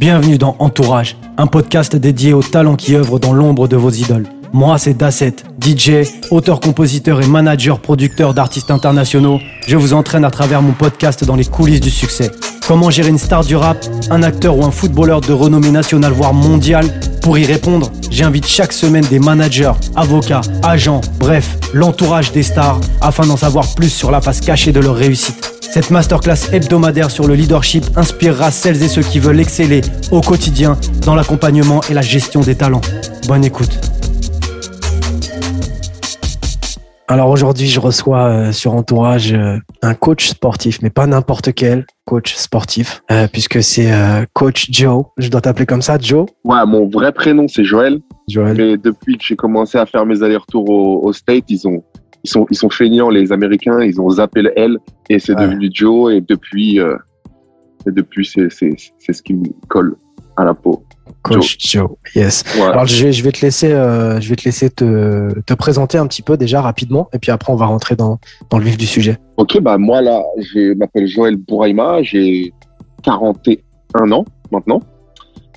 Bienvenue dans Entourage, un podcast dédié aux talents qui œuvrent dans l'ombre de vos idoles. Moi, c'est Dasset, DJ, auteur-compositeur et manager-producteur d'artistes internationaux. Je vous entraîne à travers mon podcast dans les coulisses du succès. Comment gérer une star du rap, un acteur ou un footballeur de renommée nationale voire mondiale? Pour y répondre, j'invite chaque semaine des managers, avocats, agents, bref, l'entourage des stars afin d'en savoir plus sur la face cachée de leur réussite. Cette masterclass hebdomadaire sur le leadership inspirera celles et ceux qui veulent exceller au quotidien dans l'accompagnement et la gestion des talents. Bonne écoute. Alors aujourd'hui, je reçois euh, sur Entourage euh, un coach sportif, mais pas n'importe quel coach sportif, euh, puisque c'est coach Joe. Je dois t'appeler comme ça, Joe? Ouais, mon vrai prénom c'est Joël. Joël. Mais depuis que j'ai commencé à faire mes allers-retours au, au State, ils ont ils sont, ils sont feignants, les Américains. Ils ont zappé le L et c'est devenu Joe. Et depuis, euh, et depuis c'est, c'est, c'est ce qui me colle à la peau. Coach Joe, yes. Alors je vais, je vais te laisser, euh, je vais te laisser te, te présenter un petit peu déjà rapidement, et puis après on va rentrer dans, dans le vif du sujet. Ok, bah moi là, je m'appelle Joël Bouraima, j'ai 41 ans maintenant.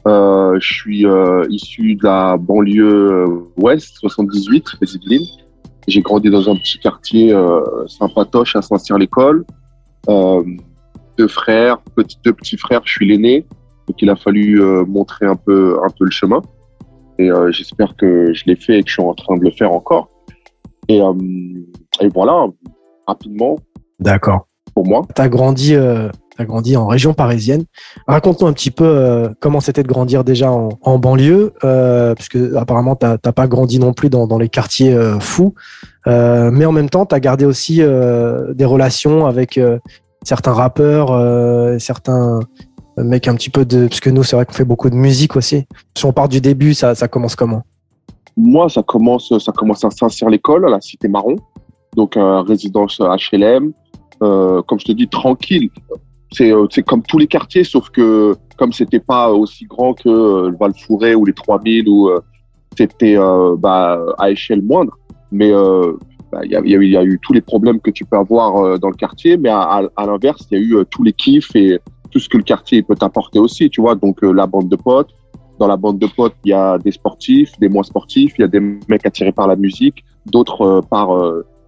Euh, je suis issu de la banlieue ouest, 78, les Yvelines. J'ai grandi dans un petit quartier euh, sympatoche à Saint-Cyr-l'École. Euh, deux frères, petit, deux petits frères, je suis l'aîné. Donc il a fallu euh, montrer un peu, un peu le chemin. Et euh, j'espère que je l'ai fait et que je suis en train de le faire encore. Et, euh, et voilà, rapidement. D'accord. Pour moi. Tu as grandi tu as grandi en région parisienne. Raconte-nous un petit peu euh, comment c'était de grandir déjà en, banlieue, euh, puisque apparemment, tu n'as pas grandi non plus dans, les quartiers euh, fous. Mais en même temps, tu as gardé aussi des relations avec certains rappeurs, certains mecs un petit peu de... Parce nous, c'est vrai qu'on fait beaucoup de musique aussi. Si on part du début, ça, commence comment? Moi, ça commence, ça commence à Saint-Cyr-l'École, à la Cité Marron. Donc, résidence HLM. comme je te dis, tranquille c'est comme tous les quartiers, sauf que comme c'était pas aussi grand que euh, le Val-Fouré ou les 3000 ou euh, c'était bah, à échelle moindre, mais bah, il y, a, eu, tous les problèmes que tu peux avoir dans le quartier, mais à, à, l'inverse, il y a eu tous les kiffs et tout ce que le quartier peut t'apporter aussi, tu vois. Donc la bande de potes, dans la bande de potes, il y a des sportifs, des moins sportifs, il y a des mecs attirés par la musique, d'autres par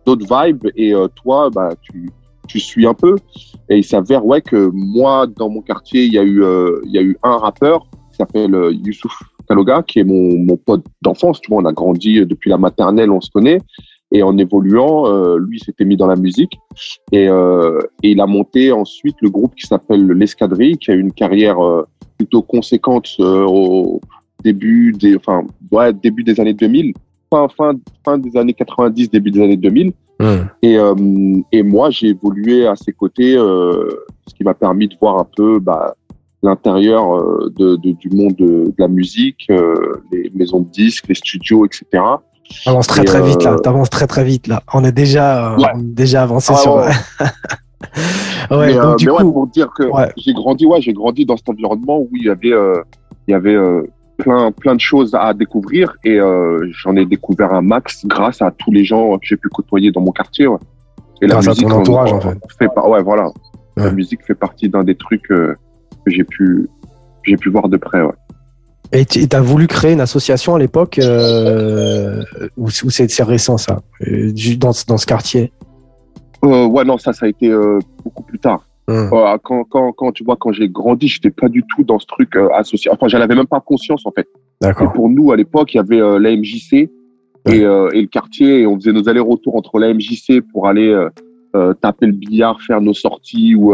d'autres vibes, et toi, bah tu tu suis un peu. Et il s'avère ouais que moi dans mon quartier il y a eu euh, y a eu un rappeur qui s'appelle euh, Youssouf Kaloga qui est mon, mon pote d'enfance. Tu vois, on a grandi euh, depuis la maternelle, on se connaît. Et en évoluant, euh, lui s'était mis dans la musique et, et, il a monté ensuite le groupe qui s'appelle l'Escadrille, qui a eu une carrière plutôt conséquente au début des, enfin, ouais, début des années 2000, fin, fin, fin des années 90, début des années 2000. Et, euh, et moi, j'ai évolué à ses côtés, euh, ce qui m'a permis de voir un peu bah, l'intérieur euh, de, de, du monde de, de la musique, euh, les maisons de disques, les studios, etc. T'avances très très vite là. Euh, T'avances très très vite là. On est déjà, ouais. on est déjà avancé ah, sur. Ouais. ouais, mais, donc, du mais coup, pour dire que j'ai grandi, ouais, j'ai grandi dans cet environnement où il y avait, il y avait plein, plein de choses à découvrir et euh, j'en ai découvert un max grâce à tous les gens que j'ai pu côtoyer dans mon quartier. Ouais. Et grâce la musique, à ton entourage, en fait. Fait par... Ouais, voilà. Ouais. La musique fait partie d'un des trucs euh, que j'ai pu, j'ai pu voir de près. Ouais. Et tu as voulu créer une association à l'époque euh, ou, c'est récent ça, euh, dans, dans ce quartier? Euh, Ouais, non, ça, ça a été euh, beaucoup plus tard. Mmh. Quand, quand, quand, tu vois, quand j'ai grandi, j'étais pas du tout dans ce truc euh, associé. Enfin, j'en avais même pas conscience, en fait. D'accord. pour nous, à l'époque, il y avait euh, la MJC et, euh, et, le quartier, et on faisait nos allers-retours entre la MJC pour aller euh, taper le billard, faire nos sorties ou,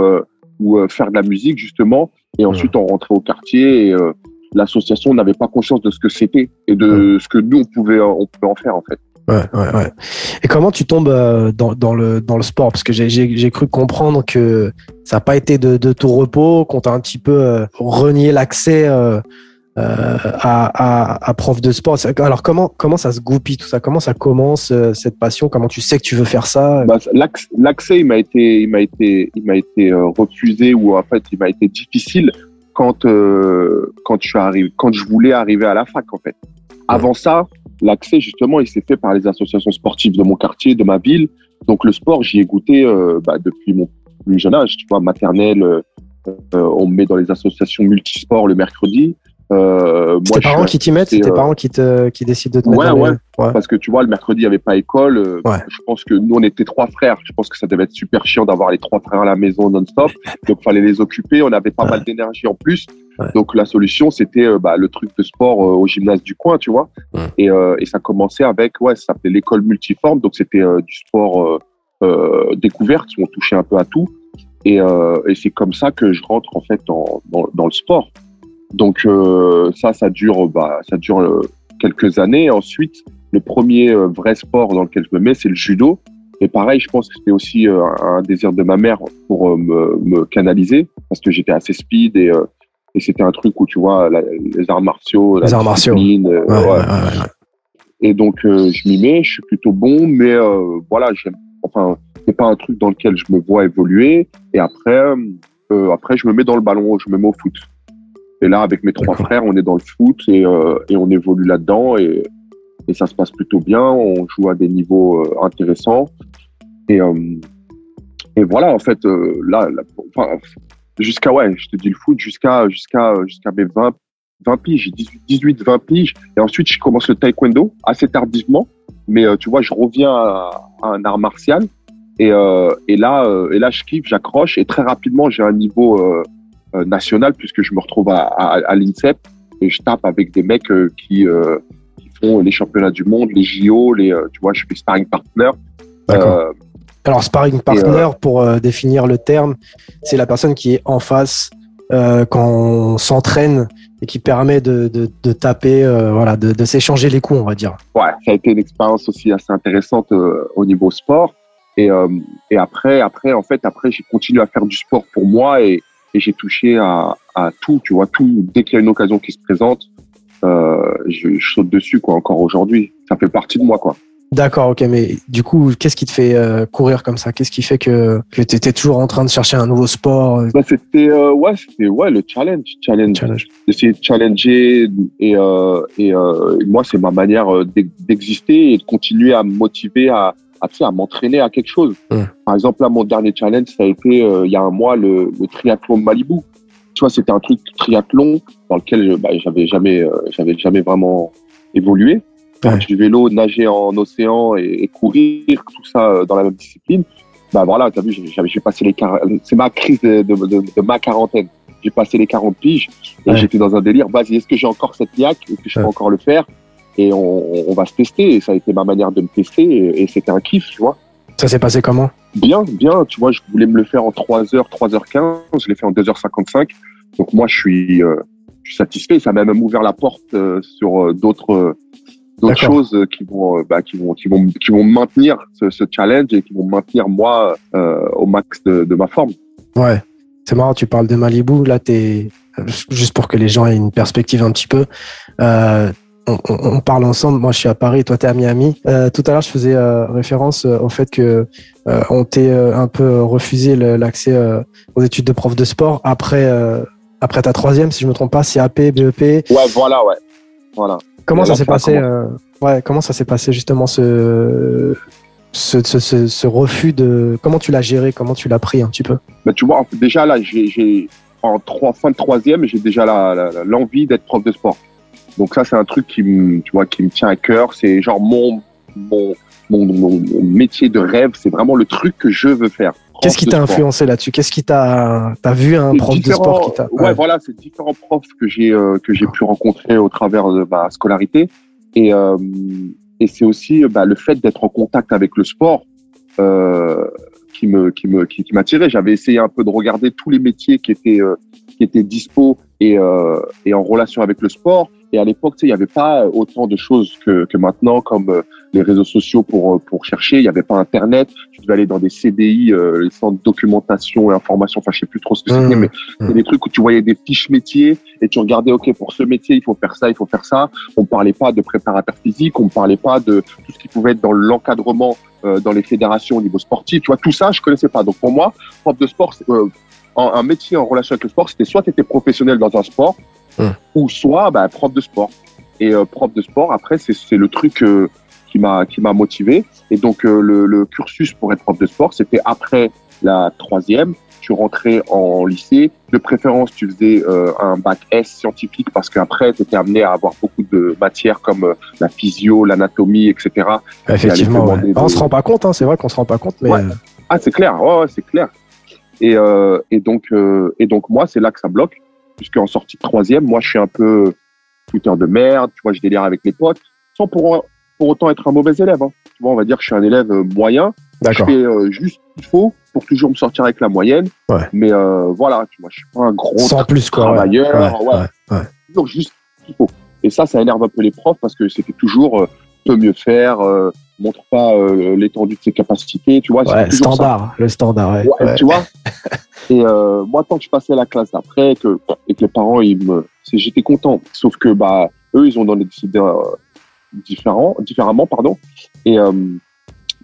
ou faire de la musique, justement. Et ensuite, mmh. on rentrait au quartier et l'association n'avait pas conscience de ce que c'était et de mmh. ce que nous, on pouvait, on pouvait en faire, en fait. Ouais, ouais, ouais. Et comment tu tombes euh, dans, dans, le, dans le sport? Parce que j'ai cru comprendre que ça n'a pas été de, de, tout repos, qu'on t'a un petit peu euh, renié l'accès euh, euh, à, à, à, prof de sport. Alors comment, comment ça se goupille tout ça? Comment ça commence cette passion? Comment tu sais que tu veux faire ça? Bah, L'accès, il m'a été, il été, il été refusé ou en fait, il m'a été difficile quand quand je suis arrivé, quand je voulais arriver à la fac en fait. Avant ça, l'accès, justement, il s'est fait par les associations sportives de mon quartier, de ma ville. Donc, le sport, j'y ai goûté euh, bah, depuis mon plus jeune âge, tu vois, maternelle, euh, on me met dans les associations multisports le mercredi. Euh, c'est tes parents qui t'y mettent, c'est tes euh, parents qui, te, qui décident de te mettre ouais, ouais. Parce que tu vois, le mercredi, il n'y avait pas école. Euh, je pense que nous, on était trois frères. Je pense que ça devait être super chiant d'avoir les trois frères à la maison non-stop. Donc, il fallait les occuper. On avait pas mal d'énergie en plus. Donc, la solution, c'était euh, bah, le truc de sport au gymnase du coin, tu vois. Et, et, ça commençait avec, ouais, ça s'appelait l'école multiforme. Donc, c'était du sport découverte. On touchait un peu à tout. Et, et c'est comme ça que je rentre, en fait, dans, dans, dans le sport. Donc euh, ça, ça dure, bah, ça dure euh, quelques années. Ensuite, le premier euh, vrai sport dans lequel je me mets, c'est le judo. Et pareil, je pense que c'était aussi un désir de ma mère pour me, me, canaliser parce que j'étais assez speed et, et c'était un truc où tu vois les arts martiaux, les arts martiaux. et donc je m'y mets, je suis plutôt bon, mais voilà, j'aime. Enfin, c'est pas un truc dans lequel je me vois évoluer. Et après, après, je me mets dans le ballon, je me mets au foot. Et là, avec mes trois frères, on est dans le foot et, euh, et on évolue là-dedans et, et, ça se passe plutôt bien. On joue à des niveaux euh, intéressants. Et, euh, et voilà, en fait, là, enfin, jusqu'à, ouais, je te dis le foot, jusqu'à jusqu'à jusqu'à mes 20, 20 piges, 18, 20 piges. Et ensuite, je commence le taekwondo assez tardivement. Mais tu vois, je reviens à, un art martial. Et, et là, et là, je kiffe, j'accroche. Et très rapidement, j'ai un niveau euh, national puisque je me retrouve à, à, l'INSEP et je tape avec des mecs euh, qui, euh, qui, font les championnats du monde, les JO, les, tu vois, je fais sparring partner. Alors, sparring partner, pour définir le terme, c'est la personne qui est en face quand on s'entraîne et qui permet de, de, de taper, voilà, de, de s'échanger les coups, on va dire. Ouais, ça a été une expérience aussi assez intéressante au niveau sport. Et, et après, après, en fait, après, j'ai continué à faire du sport pour moi et, et j'ai touché à, à, tout, tu vois, tout. Dès qu'il y a une occasion qui se présente, euh, je, je, saute dessus, quoi, encore aujourd'hui. Ça fait partie de moi, quoi. D'accord, ok, mais du coup, qu'est-ce qui te fait euh, courir comme ça? Qu'est-ce qui fait que, que tu étais toujours en train de chercher un nouveau sport bah, C'était euh, ouais, c'était ouais, le challenge. challenge. challenge. Essayer de challenger. Et, euh, et moi, c'est ma manière d'exister et de continuer à me motiver à, à, à m'entraîner à quelque chose. Par exemple, là, mon dernier challenge, ça a été euh, il y a un mois le, le triathlon Malibu. Tu vois, c'était un truc triathlon dans lequel bah, j'avais jamais, euh, j'avais jamais vraiment évolué. Ouais. Du vélo, nager en océan et, courir, tout ça euh, dans la même discipline. Bah voilà, t'as vu, j'ai passé les c'est ma crise de, de, de, ma quarantaine. J'ai passé les 40 piges et j'étais dans un délire. Vas-y, est-ce que j'ai encore cette niaque? Est-ce que je peux encore le faire? Et on, on, va se tester. Et ça a été ma manière de me tester et, et c'était un kiff, tu vois. Ça s'est passé comment? Bien, bien. Tu vois, je voulais me le faire en 3h, 3h15. Je l'ai fait en 2h55. Donc moi, je suis, euh, je suis satisfait. Ça m'a même ouvert la porte euh, sur euh, d'autres d'autres choses qui vont, bah, qui vont, qui vont, qui vont maintenir ce, ce, challenge et qui vont maintenir moi au max de, de, ma forme. Ouais, c'est marrant. Tu parles de Malibu. Là, t'es juste pour que les gens aient une perspective un petit peu. Euh, on, parle ensemble. Moi, je suis à Paris, toi, tu es à Miami. Euh, tout à l'heure, je faisais euh, référence euh, au fait que on t'ait un peu refusé l'accès aux études de prof de sport après après ta troisième, si je me trompe pas, CAP, BEP. Ouais, voilà, ouais, voilà. Comment ça s'est passé Ouais, comment ça s'est passé justement ce ce, ce, refus de comment tu l'as géré, comment tu l'as pris un petit peu? Bah, tu vois, déjà là, j'ai en trois, fin de troisième, j'ai déjà l'envie d'être prof de sport. Donc ça, c'est un truc qui me, tu vois, qui me tient à cœur. C'est genre mon, mon, mon, métier de rêve. C'est vraiment le truc que je veux faire. Qu'est-ce qui t'a influencé là-dessus? Qu'est-ce qui t'a, t'as vu un prof de sport qui t'a ouais, voilà, c'est différents profs que j'ai euh, que j'ai pu rencontrer au travers de ma scolarité et euh, et c'est aussi bah, le fait d'être en contact avec le sport euh, qui me qui me qui, qui m'attirait. J'avais essayé un peu de regarder tous les métiers qui étaient euh, qui étaient dispo et euh, et en relation avec le sport et à l'époque, tu sais, il n'y avait pas autant de choses que, que maintenant, comme euh, les réseaux sociaux pour, euh, pour chercher. Il n'y avait pas Internet. Tu devais aller dans des CDI, euh, les centres de documentation et information. Enfin, je sais plus trop ce que c'était, mmh. mais c'est mmh. des trucs où tu voyais des fiches métiers et tu regardais, OK, pour ce métier, il faut faire ça, il faut faire ça. On parlait pas de préparateur physique, on parlait pas de tout ce qui pouvait être dans l'encadrement euh, dans les fédérations au niveau sportif. Tu vois, tout ça, je connaissais pas. Donc, pour moi, prof de sport, euh, un métier en relation avec le sport, c'était soit tu étais professionnel dans un sport, Hum. ou soit bah, prof de sport. Et euh, prof de sport, après, c'est le truc euh, qui m'a qui m'a motivé. Et donc euh, le, le, cursus pour être prof de sport, c'était après la troisième. tu rentrais en lycée. De préférence, tu faisais euh, un bac S scientifique parce qu'après, tu étais amené à avoir beaucoup de matières comme euh, la physio, l'anatomie, etc. Effectivement, ouais. on se rend pas compte, hein, c'est vrai qu'on se rend pas compte, mais... Ouais. Ah, c'est clair, ouais, c'est clair. Et, euh, et, donc, euh, et donc, moi, c'est là que ça bloque, puisqu'en sortie de troisième, moi, je suis un peu fouteur de merde, tu vois, je délire avec les potes, sans pour, pour autant être un mauvais élève. Hein. Tu vois, on va dire que je suis un élève moyen, je fais euh, juste ce qu'il faut pour toujours me sortir avec la moyenne. Ouais. Mais euh, voilà, tu vois, je suis pas un gros Sans plus, quoi, travailleur. Ouais, ouais, toujours juste ce qu'il faut. Et ça, ça énerve un peu les profs parce que c'était toujours euh, peut mieux faire, euh, montre pas euh, l'étendue de ses capacités, tu vois. Ouais, standard, le standard, ouais. Tu vois. et euh, moi, tant que je passais à la classe d'après, que, et que les parents, ils me, j'étais content. Sauf que bah eux, ils ont donné des idées différents, différemment, pardon. Et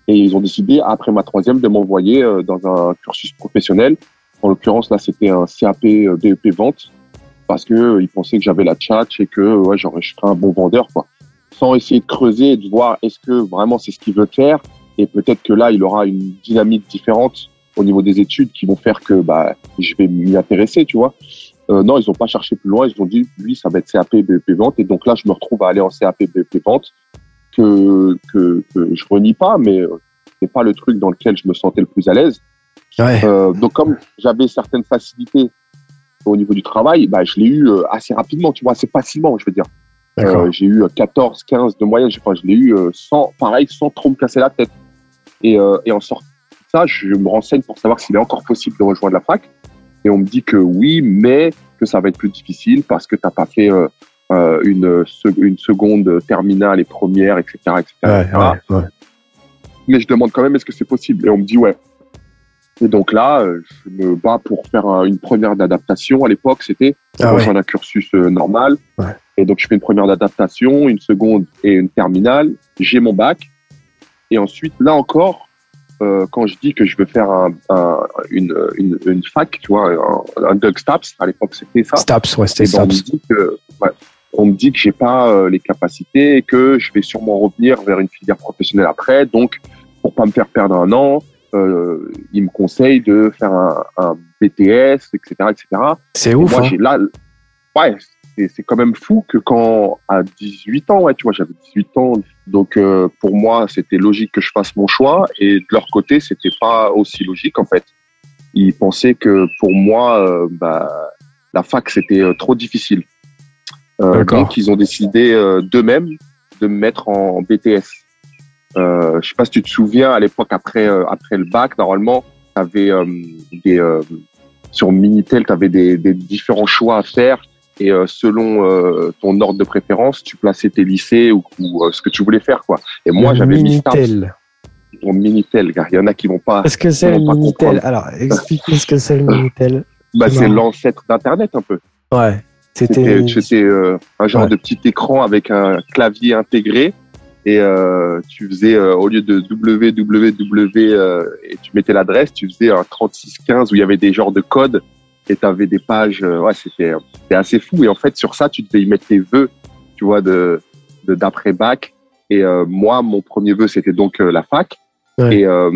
et ils ont décidé, après ma troisième, de m'envoyer euh, dans un cursus professionnel. En l'occurrence, là, c'était un CAP BEP euh, vente parce que euh, ils pensaient que j'avais la tchatch et que ouais, j'aurais, je serais un bon vendeur, quoi. Sans essayer de creuser et de voir est-ce que vraiment c'est ce qu'il veut faire. Et peut-être que là, il aura une dynamique différente au niveau des études qui vont faire que bah, je vais m'y intéresser, tu vois. Euh, non, ils n'ont pas cherché plus loin. Ils ont dit, lui, ça va être CAP BEP vente. Et donc là, je me retrouve à aller en CAP BEP vente que, que, que je renie pas, mais euh, c'est pas le truc dans lequel je me sentais le plus à l'aise. Ouais. Euh, donc comme j'avais certaines facilités au niveau du travail, bah, je l'ai eu euh, assez rapidement, tu vois, assez facilement, je veux dire. Euh, j'ai eu 14, 15 de moyenne, je, je l'ai eu sans, pareil, sans trop me casser la tête. Et, et en sortant de ça, je me renseigne pour savoir s'il est encore possible de rejoindre la fac. Et on me dit que oui, mais que ça va être plus difficile parce que tu n'as pas fait euh, une, une seconde terminale et première, etc. etc., ouais, Ouais, ouais. Mais je demande quand même est-ce que c'est possible? Et on me dit ouais. Et donc là, euh, je me bats pour faire une première d'adaptation. À l'époque, c'était ah rejoindre un cursus euh, normal. Et donc, je fais une première d'adaptation, une seconde et une terminale. J'ai mon bac. Et ensuite, là encore, euh, quand je dis que je veux faire un, un, une, une, une, fac, tu vois, un, un Doug Staps, à l'époque, c'était ça. Staps, ouais, c'était ben, on me dit que, ouais, on me dit que j'ai pas euh, les capacités et que je vais sûrement revenir vers une filière professionnelle après. Donc, pour pas me faire perdre un an, euh, il me conseille de faire un, un BTS, etc., etc. C'est ouf. Moi, hein. j'ai là, ouais, c'est quand même fou que quand à 18 ans, ouais, tu vois, j'avais 18 ans, donc euh, pour moi, c'était logique que je fasse mon choix, et de leur côté, c'était pas aussi logique en fait. Ils pensaient que pour moi, euh, bah, la fac c'était euh, trop difficile. Euh, donc ils ont décidé d'eux-mêmes de me mettre en BTS. Euh, je sais pas si tu te souviens, à l'époque après après le bac, normalement, tu avais des sur Minitel, tu avais des, des, différents choix à faire et selon ton ordre de préférence, tu plaçais tes lycées ou, ou ce que tu voulais faire quoi. Et moi, j'avais mis Minitel. Mon Minitel, car il y en a qui vont pas. Qu'est-ce que c'est le Minitel Alors, explique-nous ce que c'est le Minitel. Bah, c'est l'ancêtre d'Internet un peu. Ouais. C'était euh, un genre Ouais. de petit écran avec un clavier intégré. Et euh, tu faisais, euh, au lieu de www, euh, et tu mettais l'adresse, tu faisais un 3615 où il y avait des genres de codes et tu avais des pages. euh, ouais, c'était assez fou. Et en fait, sur ça, tu devais y mettre tes vœux, tu vois, de de- d'après-bac. Et euh, moi, mon premier vœu, c'était donc euh, la fac. Ouais. Et, euh,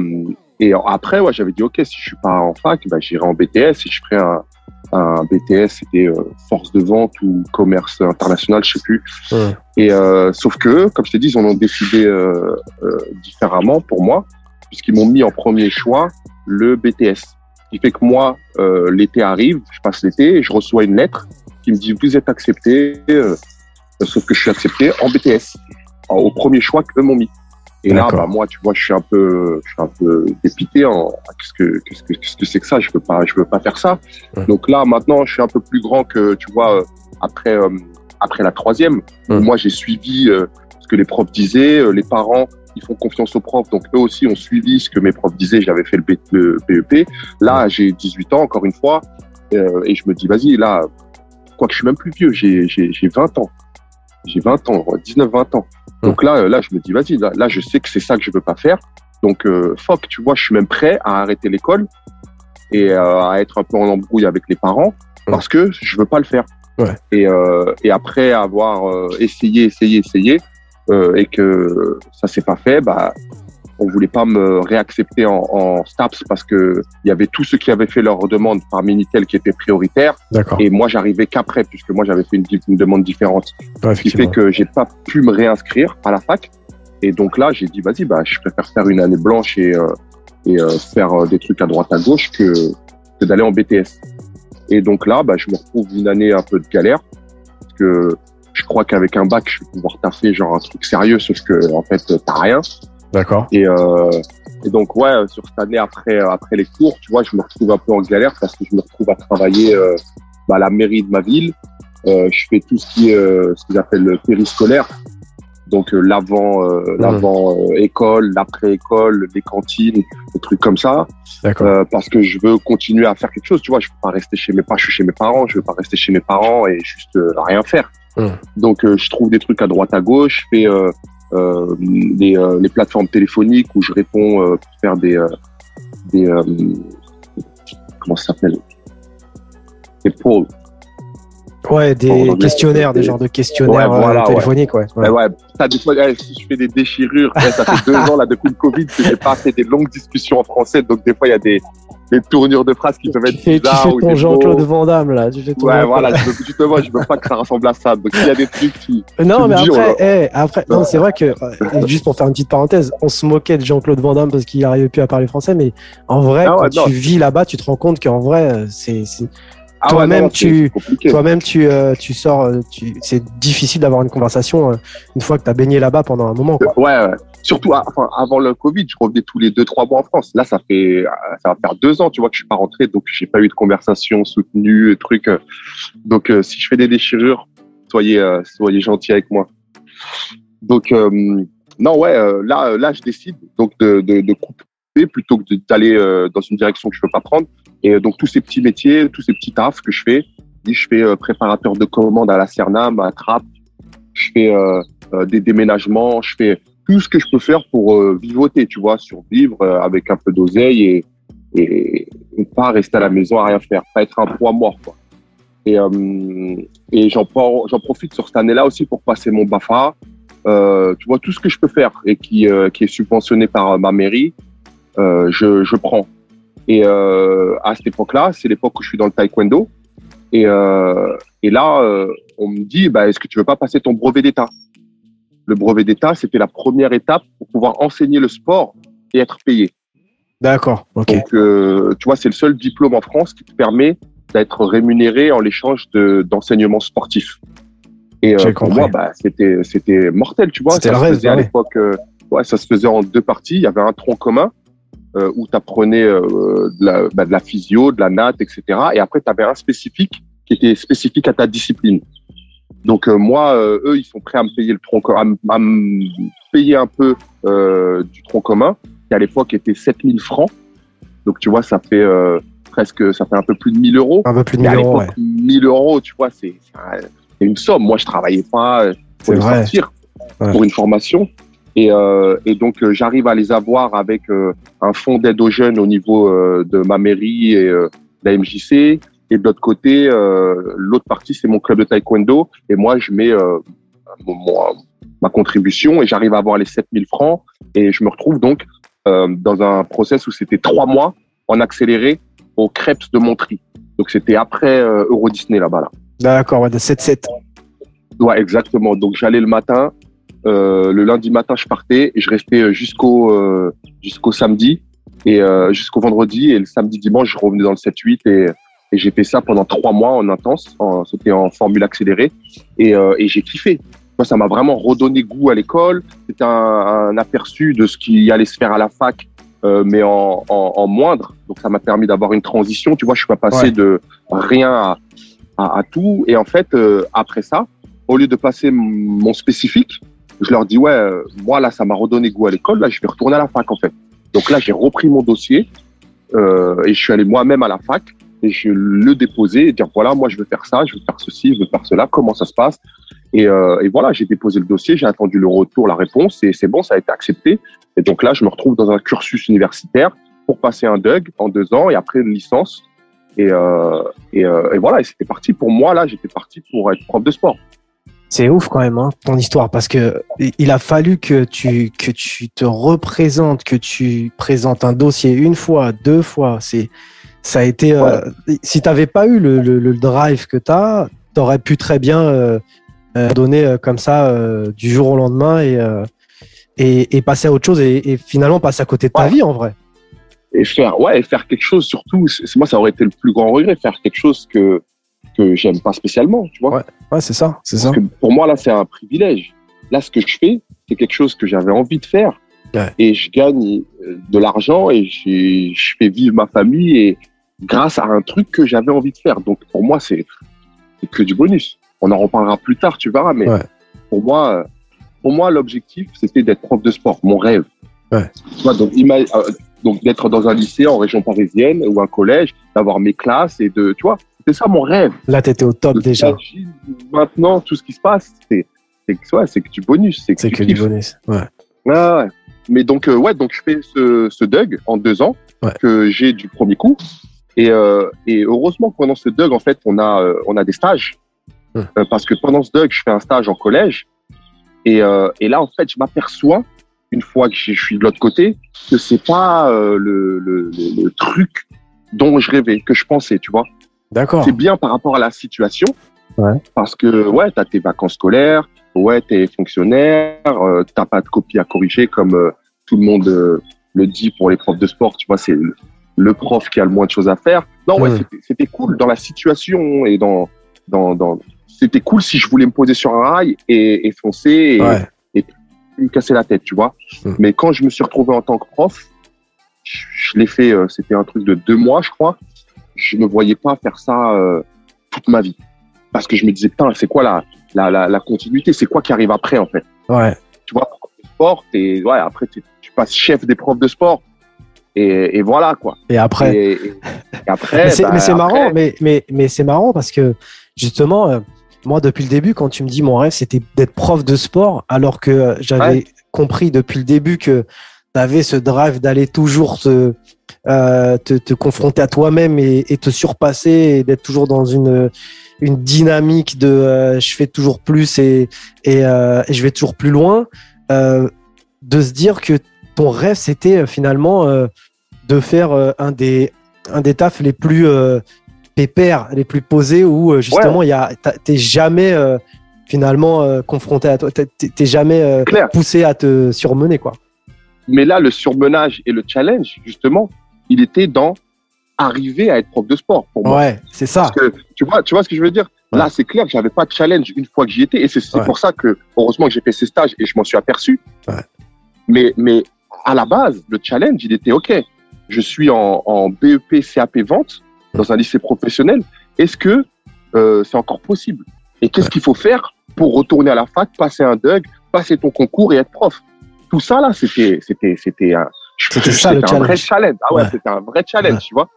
et après, ouais, j'avais dit, OK, si je suis pas en fac, bah, j'irai en BTS et je ferai un, un BTS, c'était euh, force de vente ou commerce international, je sais plus. Ouais. Et euh, sauf que, comme je t'ai dit, ils en ont décidé euh, euh, différemment pour moi, puisqu'ils m'ont mis en premier choix le BTS. Qui fait que moi, euh, l'été arrive, je passe l'été et je reçois une lettre qui me dit vous êtes accepté, euh, sauf que je suis accepté en BTS, au premier choix qu'eux m'ont mis. Et là, bah, moi, tu vois, je suis un peu, je suis un peu dépité. En, ah, qu'est-ce que, qu'est-ce que, qu'est-ce que c'est que ça? Je veux pas, je veux pas faire ça. Donc là, maintenant, je suis un peu plus grand que, tu vois, euh, après, euh, après la troisième. Moi, j'ai suivi euh, ce que les profs disaient. euh, les parents, ils font confiance aux profs, donc eux aussi ont suivi ce que mes profs disaient. J'avais fait le, le BEP. Là, j'ai 18 ans, encore une fois, euh, et je me dis, vas-y, là, quoi que je suis même plus vieux, j'ai, j'ai, j'ai 20 ans. J'ai 20 ans, 19-20 ans. Donc là, euh, là, je me dis, vas-y, là, là, je sais que c'est ça que je veux pas faire. Donc, euh, fuck, tu vois, je suis même prêt à arrêter l'école et euh, à être un peu en embrouille avec les parents parce que je veux pas le faire. Ouais. Et, euh, et après avoir essayé, essayé, essayé, euh, et que ça s'est pas fait, bah, on voulait pas me réaccepter en, en STAPS parce que il y avait tous ceux qui avaient fait leur demande par Minitel qui était prioritaire. D'accord. Et moi, j'arrivais qu'après, puisque moi, j'avais fait une, une demande différente. Ouais, Ce qui fait que j'ai pas pu me réinscrire à la fac. Et donc là, j'ai dit, vas-y, bah, je préfère faire une année blanche et, euh, et euh, faire euh, des trucs à droite à gauche que, que d'aller en BTS. Et donc là, bah, je me retrouve une année un peu de galère. Parce que je crois qu'avec un bac, je vais pouvoir taffer genre un truc sérieux, sauf que, en fait, t'as rien. D'accord. Et, euh, et donc, ouais, sur cette année après, après les cours, tu vois, je me retrouve un peu en galère parce que je me retrouve à travailler euh, bah, à la mairie de ma ville. Euh, je fais tout ce qui est euh, ce qu'ils appellent le périscolaire. Donc, euh, l'avant, euh, l'avant euh, école, l'après-école, les cantines, des trucs comme ça. D'accord. Euh, parce que je veux continuer à faire quelque chose. Tu vois, je veux pas rester chez mes parents. Je suis chez mes parents. Je veux pas rester chez mes parents et juste euh, rien faire. Mm. Donc, euh, je trouve des trucs à droite à gauche. Je fais euh, euh, des, euh, les plateformes téléphoniques où je réponds pour faire des, des comment ça s'appelle? Des polls. Ouais, des questionnaires, des genres de questionnaires Ouais, voilà, euh, téléphoniques, ouais. ouais. Ouais, ouais, ça, des fois, ouais, si je fais des déchirures, ouais, ça fait deux ans là depuis le Covid que j'ai pas fait des longues discussions en français, donc des fois il y a des, des tournures de phrases qui peuvent Tu être fais, tu bizarres fais ou ton Jean-Claude. Van Damme, là. Tu fais ton Ouais, voilà, je veux, justement, je veux pas que ça ressemble à ça. Donc, il y a des trucs qui. Non, Tu mais après, oh eh, après non, c'est vrai que, euh, juste pour faire une petite parenthèse, on se moquait de Jean-Claude Van Damme parce qu'il n'arrivait plus à parler français, mais en vrai, Ah ouais, quand non. tu vis là-bas, tu te rends compte qu'en vrai, euh, c'est- Ah Toi-même, tu- compliqué. toi-même, tu, euh, tu sors, euh, tu, c'est difficile d'avoir une conversation euh, une fois que tu as baigné là-bas pendant un moment, quoi. Ouais, ouais. Surtout à- enfin, avant le Covid, je revenais tous les deux, trois mois en France. Là, ça fait, euh, ça va faire deux ans, tu vois, que je suis pas rentré, donc j'ai pas eu de conversation soutenue, truc. euh. Donc, euh, si je fais des déchirures, soyez, euh, soyez gentils avec moi. Donc, euh, non, ouais, euh, là, euh, là, je décide donc de, de, de couper plutôt que d'aller euh, dans une direction que je veux pas prendre. Et euh, donc, tous ces petits métiers, tous ces petits tafs que je fais, je fais euh, préparateur de commandes à la Cernam, à Trappes, je fais euh, des déménagements, je fais tout ce que je peux faire pour vivoter, tu vois, survivre avec un peu d'oseille et, et, pas rester à la maison à rien faire, pas être un poids mort, quoi. Et, j'en profite sur cette année-là aussi pour passer mon BAFA. Tu vois, tout ce que je peux faire et qui, est subventionné par ma mairie, je prends. Et euh, à cette époque-là, c'est l'époque où je suis dans le taekwondo. Et, euh, et là, euh, on me dit, bah, est-ce que tu veux pas passer ton brevet d'État? Le brevet d'État, c'était la première étape pour pouvoir enseigner le sport et être payé. D'accord, ok. Donc, euh, tu vois, c'est le seul diplôme en France qui te permet d'être rémunéré en l'échange de- d'enseignement sportif. Et euh, pour moi, bah, c'était c'était mortel, tu vois. C'était Ça le se rêve, faisait à l'époque. euh, ouais, ça se faisait en deux parties. Il y avait un tronc commun euh, où tu apprenais de, la, bah, de la physio, de la natte, etc. Et après, tu avais un spécifique qui était spécifique à ta discipline. Donc euh, moi, euh, eux, ils sont prêts à me payer le tronc, à, me payer un peu euh, du tronc commun, qui à l'époque était 7000 francs. Donc tu vois, ça fait euh, presque, ça fait un peu plus de 1000 euros. Un peu plus de Mais à 1000 euros, l'époque, 1000 euros, tu vois, c'est c'est un- c'est une somme. Moi, je travaillais pas euh, pour les sortir, Ouais. pour une formation. Et, euh, et donc, euh, j'arrive à les avoir avec euh, un fonds d'aide aux jeunes au niveau euh, de ma mairie et euh, de la MJC. Et de l'autre côté, euh, l'autre partie, c'est mon club de taekwondo. Et moi, je mets euh, mon- mon- ma contribution et j'arrive à avoir les 7000 francs. Et je me retrouve donc euh, dans un process où c'était trois mois en accéléré au Crêpes de Montry. Donc, c'était après euh, Euro Disney là-bas. Là. D'accord, ouais, de 7-7. Ouais, exactement. Donc j'allais le matin, euh, le lundi matin je partais et je restais euh, jusqu'au euh, jusqu'au samedi et euh, jusqu'au vendredi et le samedi dimanche je revenais dans le 7-8 et, et j'ai fait ça pendant trois mois en intense, en- c'était en formule accélérée et, euh, et j'ai kiffé. Moi, ça m'a vraiment redonné goût à l'école. C'était un, un aperçu de ce qui allait se faire à la fac, euh, mais en, en, en moindre. Donc ça m'a permis d'avoir une transition. Tu vois, je suis pas passé Ouais. de rien à, à, à tout. Et en fait, euh, après ça, au lieu de passer mon spécifique, je leur dis ouais, euh, moi là, ça m'a redonné goût à l'école. Là, je vais retourner à la fac en fait. Donc là, j'ai repris mon dossier euh, et je suis allé moi-même à la fac et je le déposer et dire voilà, moi je veux faire ça, je veux faire ceci, je veux faire cela. Comment ça se passe? Et, euh, et voilà, j'ai déposé le dossier, j'ai attendu le retour, la réponse et c'est bon, ça a été accepté. Et donc là, je me retrouve dans un cursus universitaire pour passer un DUG en deux ans et après une licence. Et, euh, et, euh, et voilà, et c'était parti. Pour moi, là, j'étais parti pour être prof de sport. C'est ouf quand même, hein, ton histoire, parce que il a fallu que tu, que tu te représentes, que tu présentes un dossier une fois, deux fois. C'est, ça a été. Euh, si tu n'avais pas eu le, le, drive que tu as, tu aurais pu très bien euh, euh donner comme ça du jour au lendemain et, et, et, passer à autre chose et, et, finalement passer à côté de ta vie en vrai. Et faire, ouais, et faire quelque chose surtout. Moi, ça aurait été le plus grand regret, faire quelque chose que que j'aime pas spécialement, tu vois. Ouais, c'est ça, c'est ça. pour moi, là, c'est un privilège. Là, ce que je fais, c'est quelque chose que j'avais envie de faire. Et je gagne euh, de l'argent et je fais vivre ma famille et grâce à un truc que j'avais envie de faire. Donc, pour moi, c'est que du bonus. On en reparlera plus tard, tu verras, mais pour moi, pour moi, l'objectif, c'était d'être prof de sport, mon rêve. donc, euh, donc d'être dans un lycée en région parisienne ou un collège, d'avoir mes classes et de, tu vois, c'était ça mon rêve. Là, tu étais au top déjà. Maintenant, tout ce qui se passe, c'est ouais, que du bonus. C'est que, que du bonus. Ouais. ouais. Mais donc, euh, ouais, donc je fais ce, ce DUG en deux ans que j'ai du premier coup. Et, euh, et heureusement, pendant ce DUG, en fait, on a, euh, on a des stages. Hum. parce que pendant ce DUG, je fais un stage en collège. Et, et là, en fait, je m'aperçois, une fois que je suis de l'autre côté, que c'est pas le, le, le, truc dont je rêvais, que je pensais, tu vois. D'accord. C'est bien par rapport à la situation. Ouais. Parce que, ouais, tu as tes vacances scolaires, ouais, tu es fonctionnaire, euh, t'as pas de copie à corriger comme euh, tout le monde euh, le dit pour les profs de sport. Tu vois, c'est le, prof qui a le moins de choses à faire. Non, ouais, c'était cool dans la situation et dans. dans, dans c'était cool si je voulais me poser sur un rail et, et foncer et, et, me casser la tête, tu vois. Mais quand je me suis retrouvé en tant que prof, je, je l'ai fait, euh, c'était un truc de deux mois, je crois je ne voyais pas faire ça euh, toute ma vie. Parce que je me disais, putain, c'est quoi la, la, la, la continuité? C'est quoi qui arrive après, en fait? Ouais. Tu vois, prof de sport, et ouais, après, tu, passes chef des profs de sport. Et, et voilà, quoi. Et après? Et, après. mais c'est bah, marrant, mais, mais, mais c'est marrant parce que, justement, euh, moi, depuis le début, quand tu me dis mon rêve, c'était d'être prof de sport, alors que euh, j'avais compris depuis le début que tu avais ce drive d'aller toujours te, euh, te, te, confronter à toi-même et, et, te surpasser et d'être toujours dans une, une dynamique de euh, je fais toujours plus et, et, euh, et, je vais toujours plus loin, de se dire que ton rêve c'était finalement de faire un des un des tafs les plus pépères, les plus posés où justement il a t'es jamais finalement confronté à toi, t'es jamais poussé à te surmener quoi. Mais là, le surmenage et le challenge, justement, il était dans arriver à être prof de sport pour moi. Ouais, c'est ça. Parce que tu vois, tu vois ce que je veux dire? Là, c'est clair que j'avais pas de challenge une fois que j'y étais, et c'est pour ça que heureusement que j'ai fait ces stages et je m'en suis aperçu. Mais mais à la base, le challenge, il était ok. Je suis en, en BEP CAP vente dans un lycée professionnel. Est-ce que euh, c'est encore possible? Et qu'est-ce qu'il faut faire pour retourner à la fac, passer un DUG, passer ton concours et être prof? Tout ça là, c'était c'était c'était un c'était ça le un vrai challenge. Ah ouais, c'était un vrai challenge, tu vois.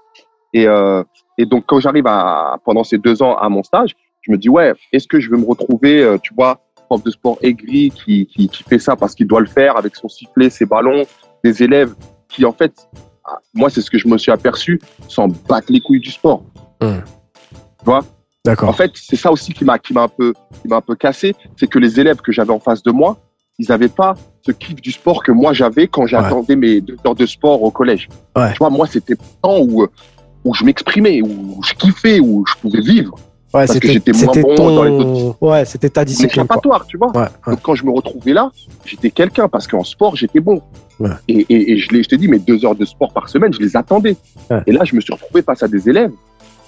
Et, euh, et donc, quand j'arrive à, pendant ces deux ans à mon stage, je me dis, ouais, est-ce que je vais me retrouver, euh, tu vois, prof de sport aigri qui, qui, qui fait ça parce qu'il doit le faire avec son sifflet, ses ballons, des élèves qui, en fait, ah, moi, c'est ce que je me suis aperçu, s'en battent les couilles du sport. Tu vois? D'accord. En fait, c'est ça aussi qui m'a qui m'a un peu qui m'a un peu cassé, c'est que les élèves que j'avais en face de moi, ils n'avaient pas ce kiff du sport que moi j'avais quand j'attendais mes deux heures de sport au collège. Tu vois, moi, c'était le temps où, où je m'exprimais, où je kiffais, où je pouvais vivre. Ouais, parce que j'étais moins bon ton... dans les autres. Ouais, c'était ta discipline. échappatoire, tu vois. Donc quand je me retrouvais là, j'étais quelqu'un parce qu'en sport, j'étais bon. Et, et, et, je, je t'ai dit, mes deux heures de sport par semaine, je les attendais. Et là, je me suis retrouvé face à des élèves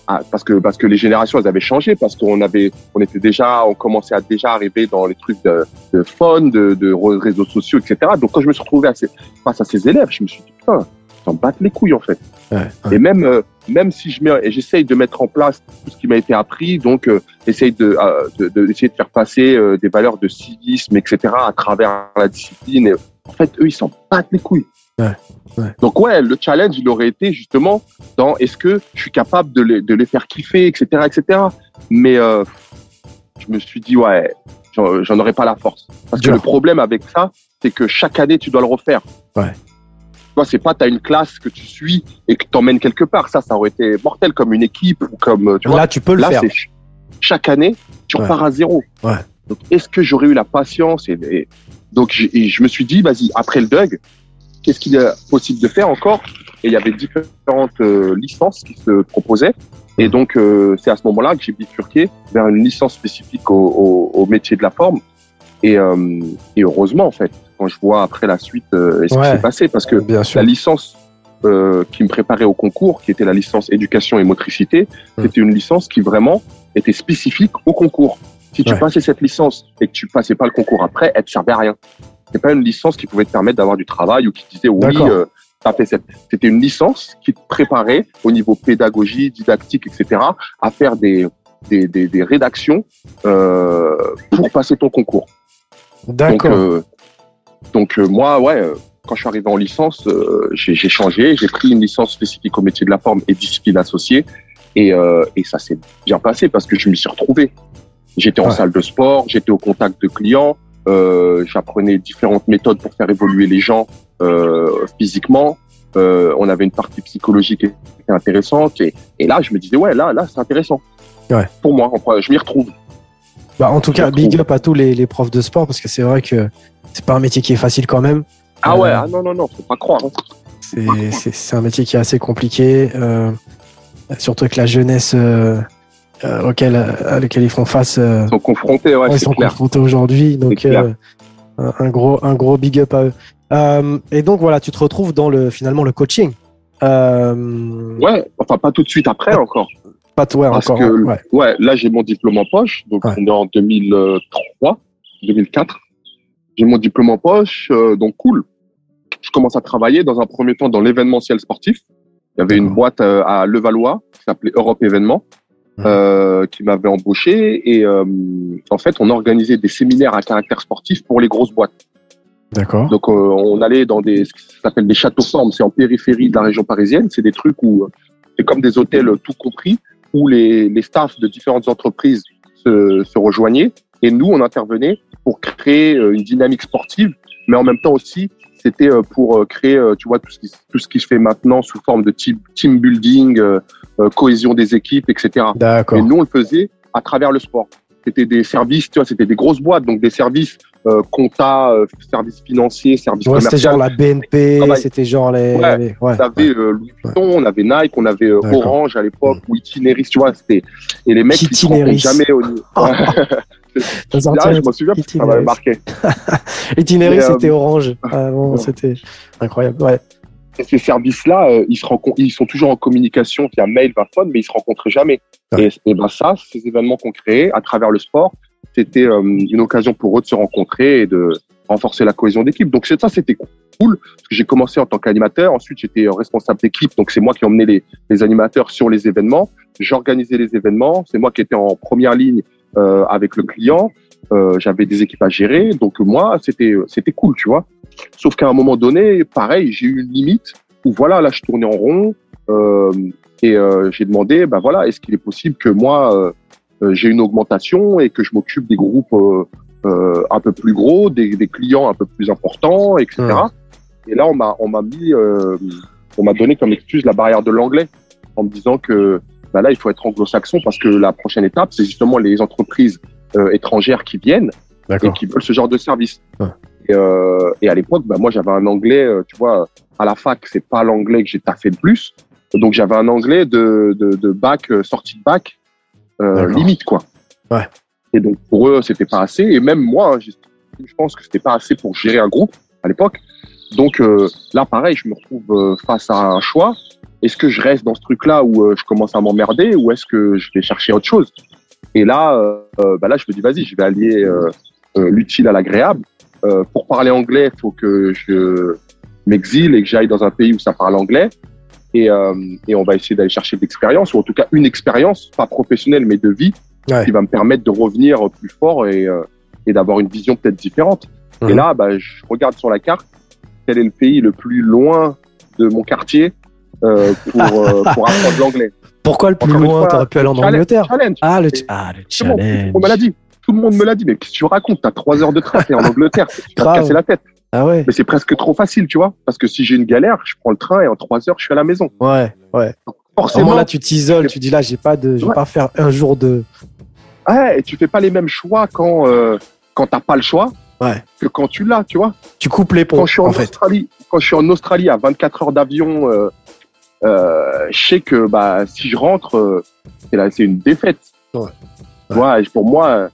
ah, parce que parce que les générations elles avaient changé parce qu'on avait on était déjà on commençait à déjà arriver dans les trucs de, de phone de, de réseaux sociaux etc donc quand je me suis retrouvé à face à ces élèves je me suis dit putain s'en battent les couilles en fait. Ouais, et même euh, même si je mets et j'essaye de mettre en place tout ce qui m'a été appris donc euh, essaye de, euh, de, essayer de faire passer euh, des valeurs de civisme etc à travers la discipline et, en fait eux ils s'en battent les couilles. Ouais, Donc ouais, le challenge, il aurait été justement dans est-ce que je suis capable de les, de les faire kiffer, etc., etc. Mais euh, je me suis dit ouais, j'en aurais pas la force. Parce que le problème avec ça, c'est que chaque année, tu dois le refaire. Ouais. Tu vois, c'est pas t'as une classe que tu suis et que t'emmènes quelque part. Ça, ça aurait été mortel comme une équipe ou comme. Tu Là, tu peux le Là, faire. Chaque année, tu repars à zéro. Ouais. Donc, est-ce que j'aurais eu la patience et, donc je me suis dit, vas-y, après le Doug, qu'est-ce qu'il est possible de faire encore Et il y avait différentes euh, licences qui se proposaient. Et donc, euh, c'est à ce moment-là que j'ai bifurqué vers une licence spécifique au, au, métier de la forme. Et, euh, et, heureusement, en fait, quand je vois après la suite ce qui s'est passé, parce que la licence qui me préparait au concours, qui était la licence éducation et motricité, hum. c'était une licence qui vraiment était spécifique au concours. Si tu passais cette licence et que tu passais pas le concours après, elle te servait à rien. C'est pas une licence qui pouvait te permettre d'avoir du travail ou qui disait oui, euh, fait cette. C'était une licence qui te préparait au niveau pédagogie, didactique, etc. à faire des des, des, des rédactions euh, pour passer ton concours. D'accord. Donc, euh, donc euh, moi, ouais, euh, quand je suis arrivé en licence, j'ai changé, j'ai pris une licence spécifique au métier de la forme et discipline associée, et, et ça s'est bien passé parce que je m'y suis retrouvé. J'étais en salle de sport, j'étais au contact de clients, euh, j'apprenais différentes méthodes pour faire évoluer les gens euh, physiquement. Euh, on avait une partie psychologique qui était intéressante et, et là je me disais ouais là là c'est intéressant. Ouais. Pour moi, je m'y retrouve. Bah, en tout cas, big up à tous les, les, profs de sport parce que c'est vrai que c'est pas un métier qui est facile quand même. Ah ouais, euh, ah non, non, non, faut pas croire. Hein. C'est un métier qui est assez compliqué, euh, surtout avec la jeunesse euh, euh, auxquels, à lesquels ils font face. Euh, ils sont confrontés, ouais, ils sont confrontés aujourd'hui. Donc, euh, un, gros, un gros big up à eux. et donc, voilà, tu te retrouves dans le, finalement le coaching. Ouais, enfin, pas tout de suite après encore. Pas tout, ouais, Parce encore. Que, ouais. là, j'ai mon diplôme en poche. Donc, on est en 2003, 2004. J'ai mon diplôme en poche, donc cool. Je commence à travailler dans un premier temps dans l'événementiel sportif. Il y avait une boîte à Levallois qui s'appelait Europe Événements. Euh, qui m'avait embauché et euh, en fait on organisait des séminaires à caractère sportif pour les grosses boîtes. D'accord. Donc euh, on allait dans des ce qui s'appelle des châteaux formes, c'est en périphérie de la région parisienne, c'est des trucs où c'est comme des hôtels tout compris où les, les staffs de différentes entreprises se, se rejoignaient et nous on intervenait pour créer une dynamique sportive, mais en même temps aussi c'était pour créer, tu vois, tout ce, qui, tout ce qui se fait maintenant sous forme de team, team building, euh, cohésion des équipes, etc. D'accord. Et nous, on le faisait à travers le sport. C'était des services, tu vois, c'était des grosses boîtes, donc des services euh, compta, euh, services financiers, services ouais, C'était genre la BNP, c'était genre les. Ouais, on avait euh, Louis Vuitton, on avait Nike, on avait euh, Orange à l'époque, mm. ou Itineris, tu vois, c'était. Et les mecs, ils se jamais au niveau. Là, je m'en souviens parce que ça m'avait marqué. Itineris, c'était Orange. Ah, c'était incroyable, ouais ces services-là, euh, ils, se ils sont toujours en communication via mail, via phone, mais ils se rencontrent jamais. Et, ben ça, ces événements qu'on créait à travers le sport, c'était euh, une occasion pour eux de se rencontrer et de renforcer la cohésion d'équipe. Donc ça, c'était cool. Parce que j'ai commencé en tant qu'animateur. Ensuite, j'étais responsable d'équipe. Donc c'est moi qui emmenais les, les animateurs sur les événements. J'organisais les événements. C'est moi qui étais en première ligne euh, avec le client. Euh, j'avais des équipes à gérer. Donc moi, c'était c'était cool, tu vois. Sauf qu'à un moment donné, pareil, j'ai eu une limite où voilà, là, je tournais en rond euh, et euh, j'ai demandé, ben voilà, est-ce qu'il est possible que moi, euh, euh j'ai une augmentation et que je m'occupe des groupes euh, euh, un peu plus gros, des, des, clients un peu plus importants, etc. Et là, on m'a, on m'a mis, on m'a donné comme excuse la barrière de l'anglais en me disant que ben là, il faut être anglo-saxon parce que la prochaine étape, c'est justement les entreprises étrangères qui viennent et qui veulent ce genre de service. Et, euh, et à l'époque, bah, moi, j'avais un anglais, euh, tu vois, à la fac, c'est pas l'anglais que j'ai taffé le plus. Donc, j'avais un anglais de, de, de bac, euh, sortie de bac, euh, limite, quoi. Ouais. Et donc, pour eux, c'était pas assez. Et même moi, hein, je pense que c'était pas assez pour gérer un groupe à l'époque. Donc, euh, là, pareil, je me retrouve face à un choix. Est-ce que je reste dans ce truc-là où je commence à m'emmerder ou est-ce que je vais chercher autre chose? Et là, bah là, je me dis, vas-y, je vais allier l'utile à l'agréable. Euh, pour parler anglais, il faut que je m'exile et que j'aille dans un pays où ça parle anglais. Et, euh, et on va essayer d'aller chercher de l'expérience, ou en tout cas une expérience, pas professionnelle, mais de vie, qui va me permettre de revenir plus fort et, euh, et d'avoir une vision peut-être différente. Et mhm. là, bah, je regarde sur la carte quel est le pays le plus loin de mon quartier euh, pour, euh, pour apprendre l'anglais. Pourquoi le plus loin T'aurais pu aller en Angleterre Ah, le, ah, le challenge. on me l'a dit. Tout le monde me l'a dit, mais qu'est-ce que tu racontes? T'as trois heures de train, t'es en Angleterre, tu vas te casser la tête. Ah ouais. Mais c'est presque trop facile, tu vois. Parce que si j'ai une galère, je prends le train et en trois heures, je suis à la maison. Ouais, ouais. forcément. là, tu t'isoles, tu dis là, j'ai pas de, je vais pas faire un jour de, Ouais, et tu fais pas les mêmes choix quand, euh, quand t'as pas le choix Ouais. que quand tu l'as, tu vois. Tu coupes les ponts, Quand je suis en, en fait. Australie, quand je suis en Australie à 24 heures d'avion, euh, euh, je sais que bah, si je rentre, euh, c'est là, c'est une défaite. Ouais. Et pour moi,